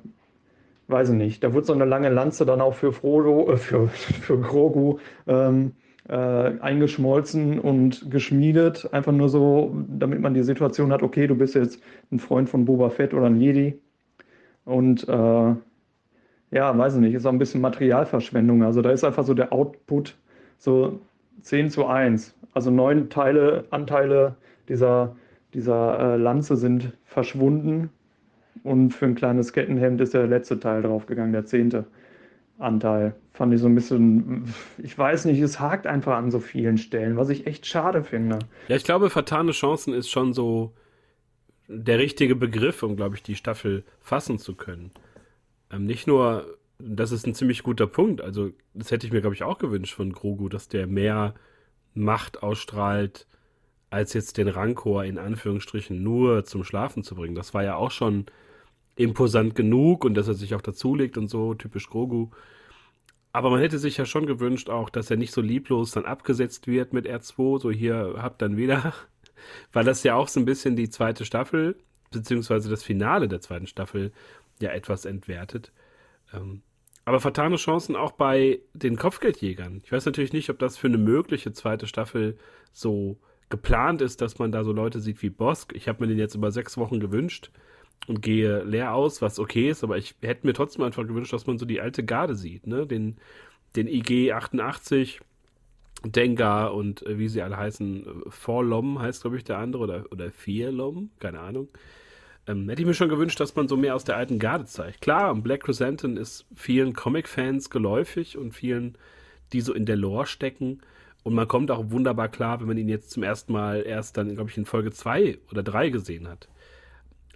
weiß ich nicht. Da wird so eine lange Lanze dann auch für Frodo, äh, für, [laughs] für Grogu ähm, äh, eingeschmolzen und geschmiedet. Einfach nur so, damit man die Situation hat, okay, du bist jetzt ein Freund von Boba Fett oder ein Jedi. Und äh, ja, weiß ich nicht, ist auch ein bisschen Materialverschwendung. Also da ist einfach so der Output so 10 zu 1. Also neun Teile, Anteile dieser, dieser äh, Lanze sind verschwunden. Und für ein kleines Kettenhemd ist der letzte Teil draufgegangen, der zehnte Anteil. Fand ich so ein bisschen, ich weiß nicht, es hakt einfach an so vielen Stellen, was ich echt schade finde. Ja, ich glaube, vertane Chancen ist schon so der richtige Begriff, um, glaube ich, die Staffel fassen zu können. Ähm, nicht nur das ist ein ziemlich guter Punkt. Also, das hätte ich mir, glaube ich, auch gewünscht von Grogu, dass der mehr Macht ausstrahlt, als jetzt den Rancor in Anführungsstrichen nur zum Schlafen zu bringen. Das war ja auch schon imposant genug und dass er sich auch dazulegt und so, typisch Grogu. Aber man hätte sich ja schon gewünscht auch, dass er nicht so lieblos dann abgesetzt wird mit R2, so hier habt dann wieder, [laughs] weil das ja auch so ein bisschen die zweite Staffel, beziehungsweise das Finale der zweiten Staffel ja etwas entwertet. Ähm, aber vertane Chancen auch bei den Kopfgeldjägern. Ich weiß natürlich nicht, ob das für eine mögliche zweite Staffel so geplant ist, dass man da so Leute sieht wie Bosk. Ich habe mir den jetzt über sechs Wochen gewünscht und gehe leer aus, was okay ist, aber ich hätte mir trotzdem einfach gewünscht, dass man so die alte Garde sieht, ne? Den, den IG 88, Dengar und äh, wie sie alle heißen, Forlom heißt, glaube ich, der andere oder, oder Vierlom, keine Ahnung. Ähm, hätte ich mir schon gewünscht, dass man so mehr aus der alten Garde zeigt. Klar, Black Chrysanthemum ist vielen Comic-Fans geläufig und vielen, die so in der Lore stecken. Und man kommt auch wunderbar klar, wenn man ihn jetzt zum ersten Mal erst dann, glaube ich, in Folge 2 oder 3 gesehen hat.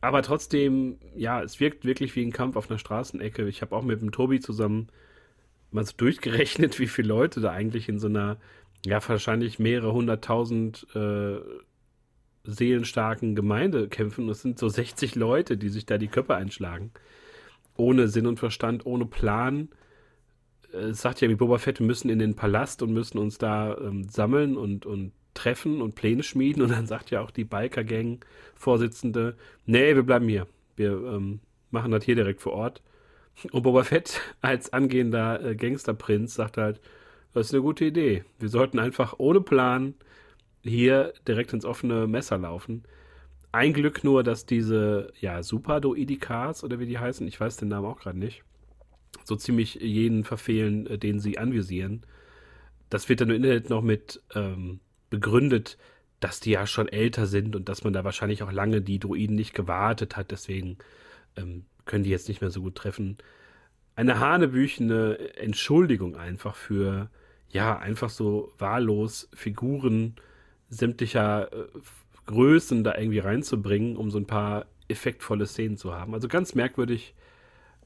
Aber trotzdem, ja, es wirkt wirklich wie ein Kampf auf einer Straßenecke. Ich habe auch mit dem Tobi zusammen mal so [laughs] durchgerechnet, wie viele Leute da eigentlich in so einer, ja, wahrscheinlich mehrere hunderttausend äh, seelenstarken Gemeinde kämpfen. Es sind so 60 Leute, die sich da die Köpfe einschlagen. Ohne Sinn und Verstand, ohne Plan. Es sagt ja wie Boba Fett, wir müssen in den Palast und müssen uns da ähm, sammeln und, und treffen und Pläne schmieden. Und dann sagt ja auch die Biker-Gang-Vorsitzende, nee, wir bleiben hier. Wir ähm, machen das hier direkt vor Ort. Und Boba Fett als angehender äh, Gangsterprinz sagt halt, das ist eine gute Idee. Wir sollten einfach ohne Plan hier direkt ins offene Messer laufen. Ein Glück nur, dass diese, ja, Superdoidikas oder wie die heißen, ich weiß den Namen auch gerade nicht, so ziemlich jeden verfehlen, äh, den sie anvisieren. Das wird dann im Internet noch mit ähm, begründet, dass die ja schon älter sind und dass man da wahrscheinlich auch lange die Druiden nicht gewartet hat, deswegen ähm, können die jetzt nicht mehr so gut treffen. Eine hanebüchene Entschuldigung einfach für, ja, einfach so wahllos Figuren sämtlicher äh, Größen da irgendwie reinzubringen, um so ein paar effektvolle Szenen zu haben. Also ganz merkwürdig.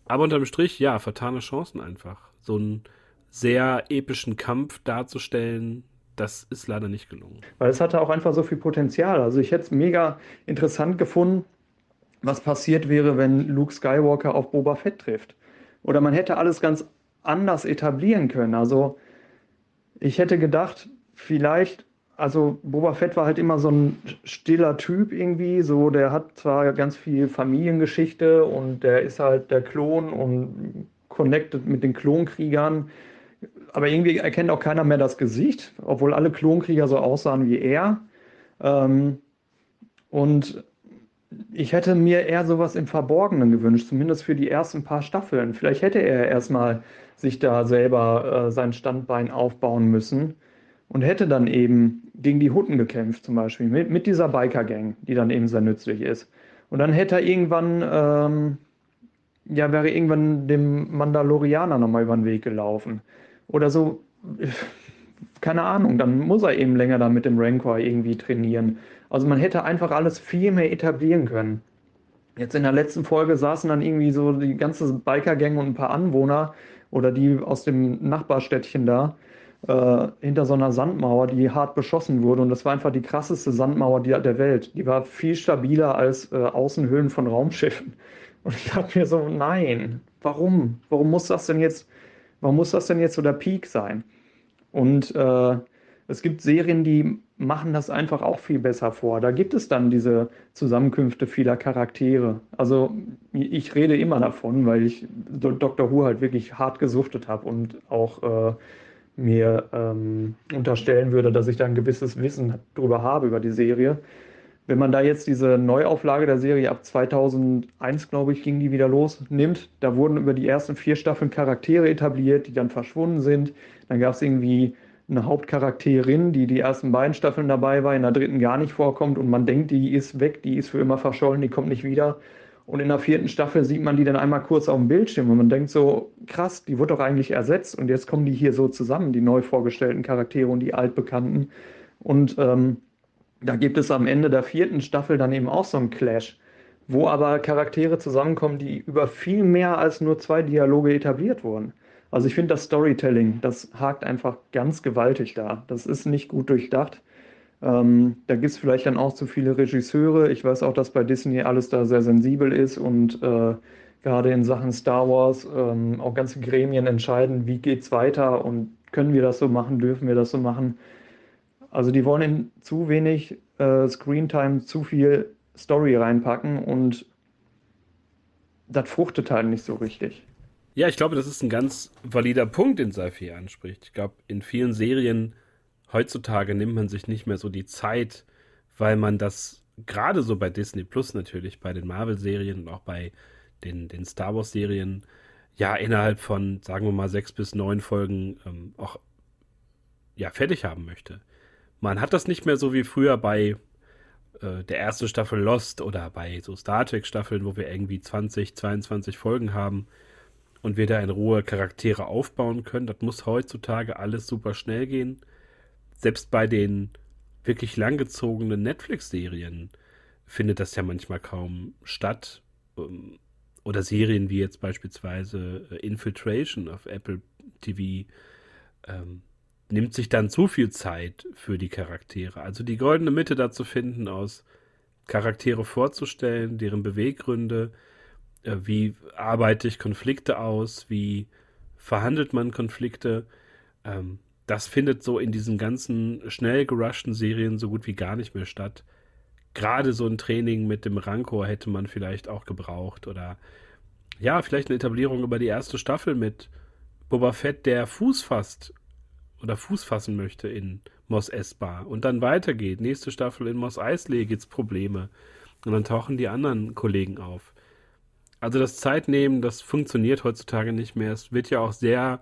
Aber unterm Strich, ja, vertane Chancen einfach. So einen sehr epischen Kampf darzustellen, das ist leider nicht gelungen. Weil es hatte auch einfach so viel Potenzial. Also ich hätte es mega interessant gefunden, was passiert wäre, wenn Luke Skywalker auf Boba Fett trifft. Oder man hätte alles ganz anders etablieren können. Also ich hätte gedacht, vielleicht also Boba Fett war halt immer so ein stiller Typ irgendwie, so der hat zwar ganz viel Familiengeschichte und der ist halt der Klon und connected mit den Klonkriegern, aber irgendwie erkennt auch keiner mehr das Gesicht, obwohl alle Klonkrieger so aussahen wie er. Ähm, und ich hätte mir eher sowas im Verborgenen gewünscht, zumindest für die ersten paar Staffeln. Vielleicht hätte er erstmal sich da selber äh, sein Standbein aufbauen müssen und hätte dann eben gegen die Hutten gekämpft, zum Beispiel, mit, mit dieser Biker-Gang, die dann eben sehr nützlich ist. Und dann hätte er irgendwann, ähm, ja, wäre irgendwann dem Mandalorianer nochmal über den Weg gelaufen. Oder so, keine Ahnung, dann muss er eben länger da mit dem Rancor irgendwie trainieren. Also man hätte einfach alles viel mehr etablieren können. Jetzt in der letzten Folge saßen dann irgendwie so die ganze Biker-Gang und ein paar Anwohner oder die aus dem Nachbarstädtchen da äh, hinter so einer Sandmauer, die hart beschossen wurde. Und das war einfach die krasseste Sandmauer der Welt. Die war viel stabiler als äh, Außenhöhlen von Raumschiffen. Und ich dachte mir so, nein, warum? Warum muss das denn jetzt, warum muss das denn jetzt so der Peak sein? Und äh, es gibt Serien, die machen das einfach auch viel besser vor. Da gibt es dann diese Zusammenkünfte vieler Charaktere. Also ich rede immer davon, weil ich Dr. Who halt wirklich hart gesuchtet habe und auch äh, mir ähm, unterstellen würde, dass ich da ein gewisses Wissen drüber habe über die Serie. Wenn man da jetzt diese Neuauflage der Serie ab 2001, glaube ich, ging die wieder los, nimmt, da wurden über die ersten vier Staffeln Charaktere etabliert, die dann verschwunden sind. Dann gab es irgendwie eine Hauptcharakterin, die die ersten beiden Staffeln dabei war, in der dritten gar nicht vorkommt und man denkt, die ist weg, die ist für immer verschollen, die kommt nicht wieder. Und in der vierten Staffel sieht man die dann einmal kurz auf dem Bildschirm und man denkt so, krass, die wurde doch eigentlich ersetzt und jetzt kommen die hier so zusammen, die neu vorgestellten Charaktere und die altbekannten. Und ähm, da gibt es am Ende der vierten Staffel dann eben auch so einen Clash, wo aber Charaktere zusammenkommen, die über viel mehr als nur zwei Dialoge etabliert wurden. Also ich finde das Storytelling, das hakt einfach ganz gewaltig da. Das ist nicht gut durchdacht. Ähm, da gibt es vielleicht dann auch zu viele Regisseure. Ich weiß auch, dass bei Disney alles da sehr sensibel ist und äh, gerade in Sachen Star Wars ähm, auch ganze Gremien entscheiden, wie geht es weiter und können wir das so machen, dürfen wir das so machen. Also die wollen in zu wenig äh, Screentime zu viel Story reinpacken und das fruchtet halt nicht so richtig. Ja, ich glaube, das ist ein ganz valider Punkt, den Seifi anspricht. Ich glaube, in vielen Serien heutzutage nimmt man sich nicht mehr so die Zeit, weil man das gerade so bei Disney Plus natürlich, bei den Marvel-Serien und auch bei den, den Star Wars-Serien, ja, innerhalb von, sagen wir mal, sechs bis neun Folgen ähm, auch ja, fertig haben möchte. Man hat das nicht mehr so wie früher bei äh, der ersten Staffel Lost oder bei so Star Trek-Staffeln, wo wir irgendwie 20, 22 Folgen haben und wir da in Ruhe Charaktere aufbauen können. Das muss heutzutage alles super schnell gehen selbst bei den wirklich langgezogenen Netflix-Serien findet das ja manchmal kaum statt. Ähm, oder Serien wie jetzt beispielsweise äh, Infiltration auf Apple TV ähm, nimmt sich dann zu viel Zeit für die Charaktere. Also die goldene Mitte da zu finden, aus Charaktere vorzustellen, deren Beweggründe, äh, wie arbeite ich Konflikte aus, wie verhandelt man Konflikte, ähm, das findet so in diesen ganzen schnell gerushten Serien so gut wie gar nicht mehr statt. Gerade so ein Training mit dem Rancor hätte man vielleicht auch gebraucht oder ja, vielleicht eine Etablierung über die erste Staffel mit Boba Fett, der Fuß fasst oder Fuß fassen möchte in Moss Espa und dann weitergeht. Nächste Staffel in Moss Eisley gibt's Probleme und dann tauchen die anderen Kollegen auf. Also das Zeitnehmen, das funktioniert heutzutage nicht mehr. Es wird ja auch sehr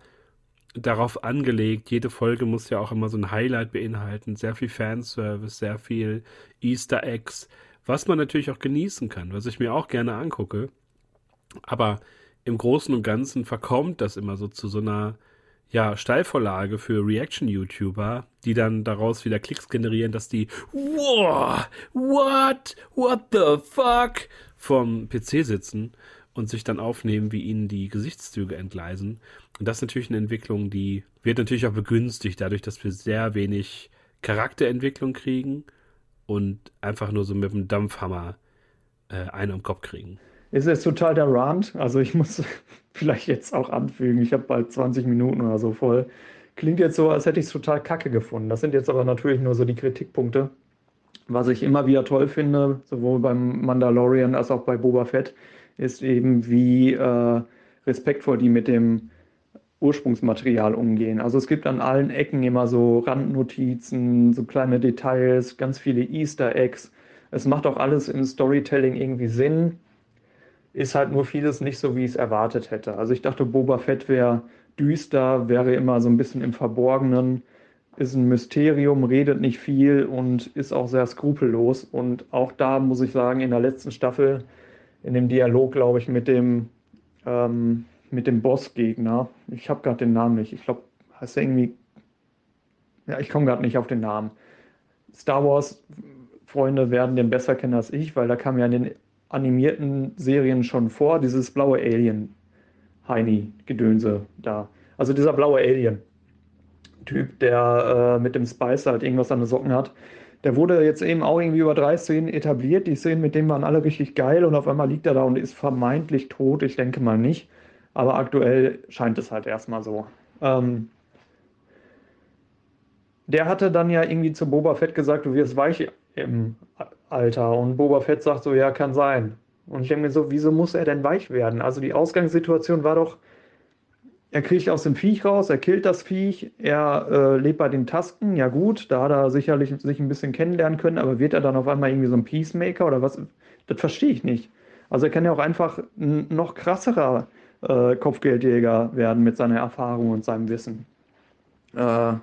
darauf angelegt. Jede Folge muss ja auch immer so ein Highlight beinhalten. Sehr viel Fanservice, sehr viel Easter Eggs, was man natürlich auch genießen kann, was ich mir auch gerne angucke. Aber im Großen und Ganzen verkommt das immer so zu so einer ja, Steilvorlage für Reaction-YouTuber, die dann daraus wieder Klicks generieren, dass die Wow, what, what the fuck vom PC sitzen und sich dann aufnehmen, wie ihnen die Gesichtszüge entgleisen. Und das ist natürlich eine Entwicklung, die wird natürlich auch begünstigt, dadurch, dass wir sehr wenig Charakterentwicklung kriegen und einfach nur so mit dem Dampfhammer äh, einen am Kopf kriegen. Ist jetzt total der Rant. Also ich muss [laughs] vielleicht jetzt auch anfügen, ich habe bald 20 Minuten oder so voll. Klingt jetzt so, als hätte ich es total kacke gefunden. Das sind jetzt aber natürlich nur so die Kritikpunkte. Was ich immer wieder toll finde, sowohl beim Mandalorian als auch bei Boba Fett, ist eben, wie äh, respektvoll die mit dem Ursprungsmaterial umgehen. Also es gibt an allen Ecken immer so Randnotizen, so kleine Details, ganz viele Easter Eggs. Es macht auch alles im Storytelling irgendwie Sinn. Ist halt nur vieles nicht so, wie ich es erwartet hätte. Also ich dachte, Boba Fett wäre düster, wäre immer so ein bisschen im Verborgenen, ist ein Mysterium, redet nicht viel und ist auch sehr skrupellos. Und auch da muss ich sagen, in der letzten Staffel in dem Dialog, glaube ich, mit dem, ähm, mit dem Bossgegner. Ich habe gerade den Namen nicht. Ich glaube, heißt er irgendwie. Ja, ich komme gerade nicht auf den Namen. Star Wars Freunde werden den besser kennen als ich, weil da kam ja in den animierten Serien schon vor, dieses blaue Alien, Heini-Gedönse da. Also dieser blaue Alien-Typ, der äh, mit dem Spicer halt irgendwas an den Socken hat. Der wurde jetzt eben auch irgendwie über drei Szenen etabliert. Die Szenen mit denen waren alle richtig geil und auf einmal liegt er da und ist vermeintlich tot. Ich denke mal nicht. Aber aktuell scheint es halt erstmal so. Ähm, der hatte dann ja irgendwie zu Boba Fett gesagt, du wirst weich im Alter. Und Boba Fett sagt so, ja, kann sein. Und ich denke mir so, wieso muss er denn weich werden? Also die Ausgangssituation war doch, er kriegt aus dem Viech raus, er killt das Viech, er äh, lebt bei den Tasken, ja gut, da hat er sicherlich sich ein bisschen kennenlernen können, aber wird er dann auf einmal irgendwie so ein Peacemaker oder was? Das verstehe ich nicht. Also er kann ja auch einfach ein noch krasserer äh, Kopfgeldjäger werden mit seiner Erfahrung und seinem Wissen. Äh,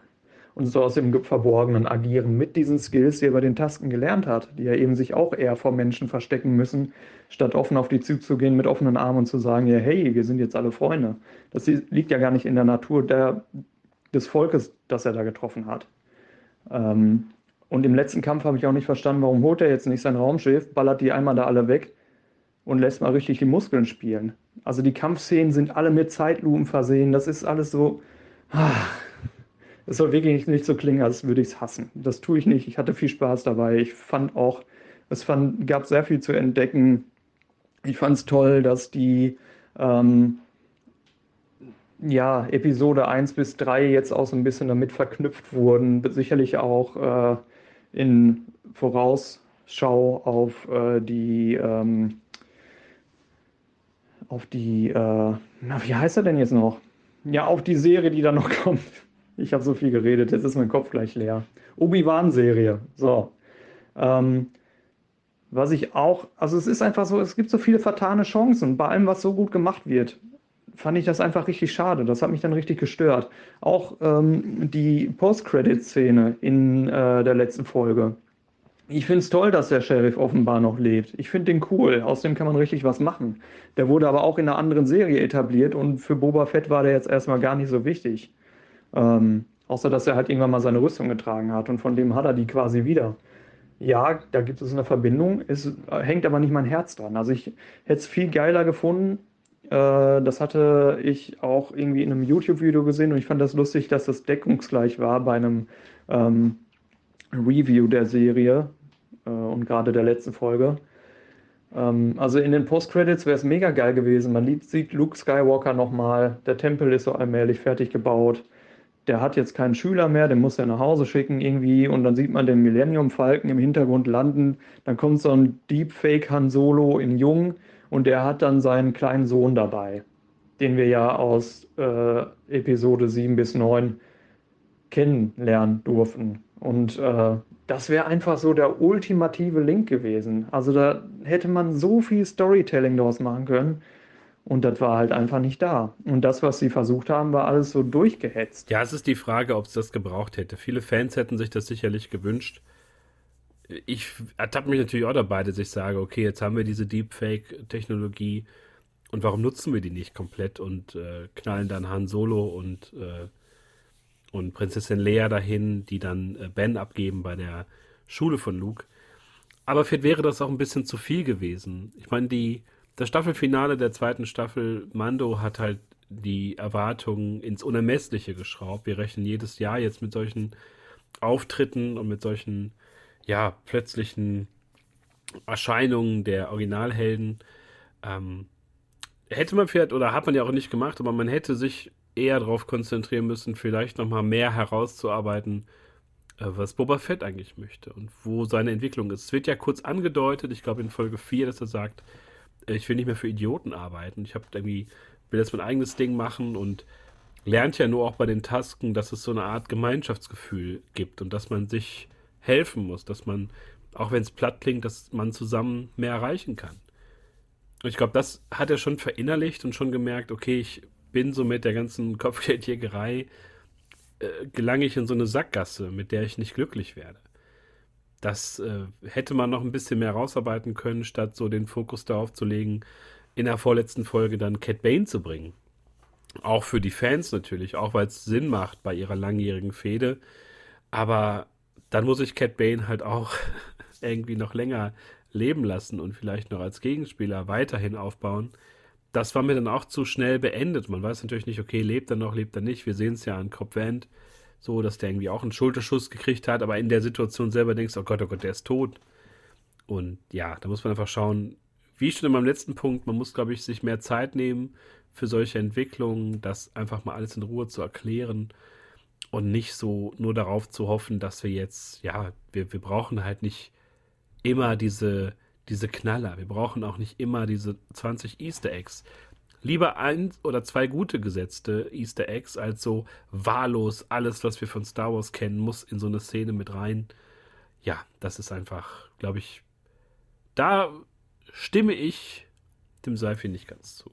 und so aus dem Verborgenen agieren mit diesen Skills, die er bei den Tasken gelernt hat, die ja eben sich auch eher vor Menschen verstecken müssen, statt offen auf die zuzugehen mit offenen Armen und zu sagen, ja, hey, wir sind jetzt alle Freunde. Das liegt ja gar nicht in der Natur der, des Volkes, das er da getroffen hat. Ähm, und im letzten Kampf habe ich auch nicht verstanden, warum holt er jetzt nicht sein Raumschiff, ballert die einmal da alle weg und lässt mal richtig die Muskeln spielen. Also die Kampfszenen sind alle mit Zeitlupen versehen. Das ist alles so. Ach, es soll wirklich nicht so klingen, als würde ich es hassen. Das tue ich nicht. Ich hatte viel Spaß dabei. Ich fand auch, es fand, gab sehr viel zu entdecken. Ich fand es toll, dass die ähm, ja, Episode 1 bis 3 jetzt auch so ein bisschen damit verknüpft wurden. Sicherlich auch äh, in Vorausschau auf äh, die ähm, auf die, äh, na, wie heißt er denn jetzt noch? Ja, auf die Serie, die da noch [laughs] kommt. Ich habe so viel geredet, jetzt ist mein Kopf gleich leer. Obi-Wan-Serie. So. Ähm, was ich auch, also es ist einfach so, es gibt so viele vertane Chancen. Bei allem, was so gut gemacht wird, fand ich das einfach richtig schade. Das hat mich dann richtig gestört. Auch ähm, die Post-Credit-Szene in äh, der letzten Folge. Ich finde es toll, dass der Sheriff offenbar noch lebt. Ich finde den cool. Aus dem kann man richtig was machen. Der wurde aber auch in einer anderen Serie etabliert und für Boba Fett war der jetzt erstmal gar nicht so wichtig. Ähm, außer dass er halt irgendwann mal seine Rüstung getragen hat und von dem hat er die quasi wieder. Ja, da gibt es eine Verbindung, es hängt aber nicht mein Herz dran. Also ich hätte es viel geiler gefunden. Äh, das hatte ich auch irgendwie in einem YouTube-Video gesehen und ich fand das lustig, dass das deckungsgleich war bei einem ähm, Review der Serie äh, und gerade der letzten Folge. Ähm, also in den Post-Credits wäre es mega geil gewesen. Man sieht Luke Skywalker nochmal, der Tempel ist so allmählich fertig gebaut der hat jetzt keinen Schüler mehr, den muss er nach Hause schicken irgendwie und dann sieht man den Millennium Falken im Hintergrund landen. Dann kommt so ein Deepfake Han Solo in Jung und der hat dann seinen kleinen Sohn dabei, den wir ja aus äh, Episode 7 bis 9 kennenlernen durften. Und äh, das wäre einfach so der ultimative Link gewesen. Also da hätte man so viel Storytelling daraus machen können. Und das war halt einfach nicht da. Und das, was sie versucht haben, war alles so durchgehetzt. Ja, es ist die Frage, ob es das gebraucht hätte. Viele Fans hätten sich das sicherlich gewünscht. Ich ertappe mich natürlich auch dabei, dass ich sage, okay, jetzt haben wir diese Deepfake-Technologie und warum nutzen wir die nicht komplett und äh, knallen dann Han Solo und, äh, und Prinzessin Leia dahin, die dann äh, Ben abgeben bei der Schule von Luke. Aber vielleicht wäre das auch ein bisschen zu viel gewesen. Ich meine, die das Staffelfinale der zweiten Staffel Mando hat halt die Erwartungen ins Unermessliche geschraubt. Wir rechnen jedes Jahr jetzt mit solchen Auftritten und mit solchen, ja, plötzlichen Erscheinungen der Originalhelden. Ähm, hätte man vielleicht, oder hat man ja auch nicht gemacht, aber man hätte sich eher darauf konzentrieren müssen, vielleicht nochmal mehr herauszuarbeiten, äh, was Boba Fett eigentlich möchte und wo seine Entwicklung ist. Es wird ja kurz angedeutet, ich glaube in Folge 4, dass er sagt, ich will nicht mehr für Idioten arbeiten. Ich habe irgendwie, will jetzt mein eigenes Ding machen und lernt ja nur auch bei den Tasken, dass es so eine Art Gemeinschaftsgefühl gibt und dass man sich helfen muss, dass man, auch wenn es platt klingt, dass man zusammen mehr erreichen kann. Und ich glaube, das hat er schon verinnerlicht und schon gemerkt, okay, ich bin so mit der ganzen [laughs] Kopfgeldjägerei, äh, gelange ich in so eine Sackgasse, mit der ich nicht glücklich werde. Das äh, hätte man noch ein bisschen mehr rausarbeiten können, statt so den Fokus darauf zu legen, in der vorletzten Folge dann Cat Bane zu bringen. Auch für die Fans natürlich, auch weil es Sinn macht bei ihrer langjährigen Fehde. Aber dann muss ich Cat Bane halt auch [laughs] irgendwie noch länger leben lassen und vielleicht noch als Gegenspieler weiterhin aufbauen. Das war mir dann auch zu schnell beendet. Man weiß natürlich nicht, okay, lebt er noch, lebt er nicht. Wir sehen es ja an Cobb Vant, so, dass der irgendwie auch einen Schulterschuss gekriegt hat, aber in der Situation selber denkst, oh Gott, oh Gott, der ist tot. Und ja, da muss man einfach schauen, wie schon in meinem letzten Punkt, man muss, glaube ich, sich mehr Zeit nehmen für solche Entwicklungen, das einfach mal alles in Ruhe zu erklären und nicht so nur darauf zu hoffen, dass wir jetzt, ja, wir, wir brauchen halt nicht immer diese, diese Knaller, wir brauchen auch nicht immer diese 20 Easter Eggs. Lieber ein oder zwei gute gesetzte Easter Eggs als so wahllos alles, was wir von Star Wars kennen, muss in so eine Szene mit rein. Ja, das ist einfach, glaube ich, da stimme ich dem Seifi nicht ganz zu.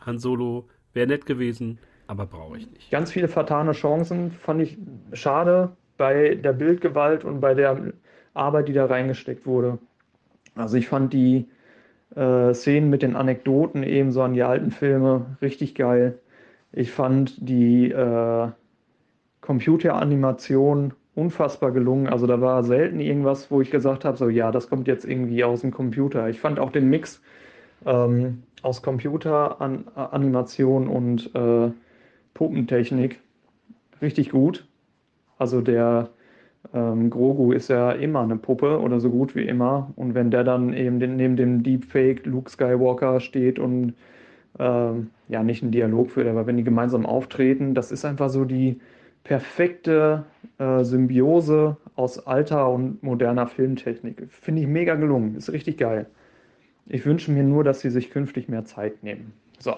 Han Solo wäre nett gewesen, aber brauche ich nicht. Ganz viele vertane Chancen fand ich schade bei der Bildgewalt und bei der Arbeit, die da reingesteckt wurde. Also ich fand die äh, Szenen mit den Anekdoten ebenso an die alten Filme richtig geil. Ich fand die äh, Computeranimation unfassbar gelungen. Also da war selten irgendwas, wo ich gesagt habe, so ja, das kommt jetzt irgendwie aus dem Computer. Ich fand auch den Mix ähm, aus Computeranimation und äh, Puppentechnik richtig gut. Also der ähm, Grogu ist ja immer eine Puppe oder so gut wie immer. Und wenn der dann eben neben dem Deepfake Luke Skywalker steht und ähm, ja nicht einen Dialog führt, aber wenn die gemeinsam auftreten, das ist einfach so die perfekte äh, Symbiose aus alter und moderner Filmtechnik. Finde ich mega gelungen. Ist richtig geil. Ich wünsche mir nur, dass sie sich künftig mehr Zeit nehmen. So.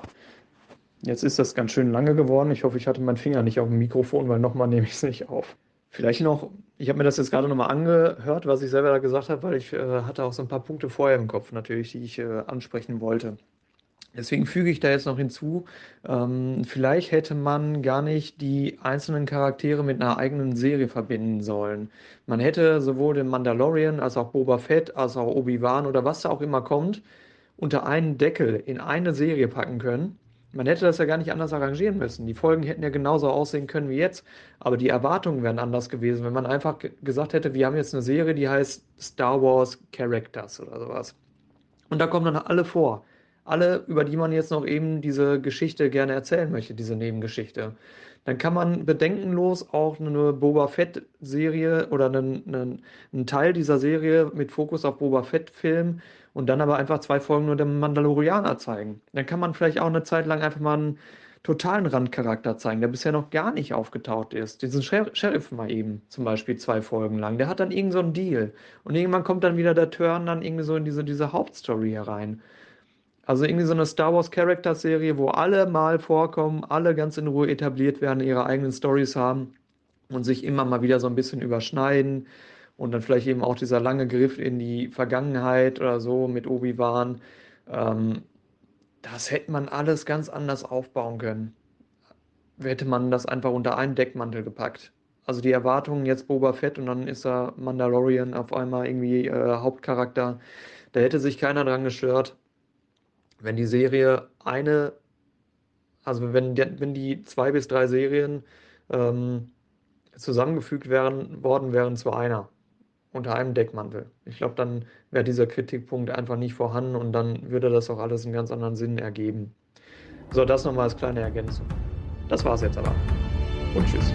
Jetzt ist das ganz schön lange geworden. Ich hoffe, ich hatte meinen Finger nicht auf dem Mikrofon, weil nochmal nehme ich es nicht auf. Vielleicht noch, ich habe mir das jetzt gerade nochmal angehört, was ich selber da gesagt habe, weil ich äh, hatte auch so ein paar Punkte vorher im Kopf natürlich, die ich äh, ansprechen wollte. Deswegen füge ich da jetzt noch hinzu, ähm, vielleicht hätte man gar nicht die einzelnen Charaktere mit einer eigenen Serie verbinden sollen. Man hätte sowohl den Mandalorian als auch Boba Fett als auch Obi-Wan oder was da auch immer kommt, unter einen Deckel in eine Serie packen können. Man hätte das ja gar nicht anders arrangieren müssen. Die Folgen hätten ja genauso aussehen können wie jetzt, aber die Erwartungen wären anders gewesen, wenn man einfach gesagt hätte, wir haben jetzt eine Serie, die heißt Star Wars Characters oder sowas. Und da kommen dann alle vor alle, über die man jetzt noch eben diese Geschichte gerne erzählen möchte, diese Nebengeschichte. Dann kann man bedenkenlos auch eine Boba Fett-Serie oder einen, einen, einen, Teil dieser Serie mit Fokus auf Boba Fett filmen und dann aber einfach zwei Folgen nur dem Mandalorianer zeigen. Dann kann man vielleicht auch eine Zeit lang einfach mal einen totalen Randcharakter zeigen, der bisher noch gar nicht aufgetaucht ist. Diesen Sheriff mal eben, zum Beispiel zwei Folgen lang. Der hat dann irgend so einen Deal. Und irgendwann kommt dann wieder der Turn dann irgendwie so in diese, diese Hauptstory herein. Also irgendwie so eine Star Wars Character Serie, wo alle mal vorkommen, alle ganz in Ruhe etabliert werden, ihre eigenen Stories haben und sich immer mal wieder so ein bisschen überschneiden und dann vielleicht eben auch dieser lange Griff in die Vergangenheit oder so mit Obi-Wan. Ähm, das hätte man alles ganz anders aufbauen können. Hätte man das einfach unter einen Deckmantel gepackt. Also die Erwartungen jetzt Boba Fett und dann ist er Mandalorian auf einmal irgendwie äh, Hauptcharakter. Da hätte sich keiner dran gestört wenn die Serie eine, also wenn, wenn die zwei bis drei Serien ähm, zusammengefügt wären, worden wären zu einer unter einem Deckmantel. Ich glaube, dann wäre dieser Kritikpunkt einfach nicht vorhanden und dann würde das auch alles einen ganz anderen Sinn ergeben. So, das nochmal als kleine Ergänzung. Das war's jetzt aber. Und tschüss.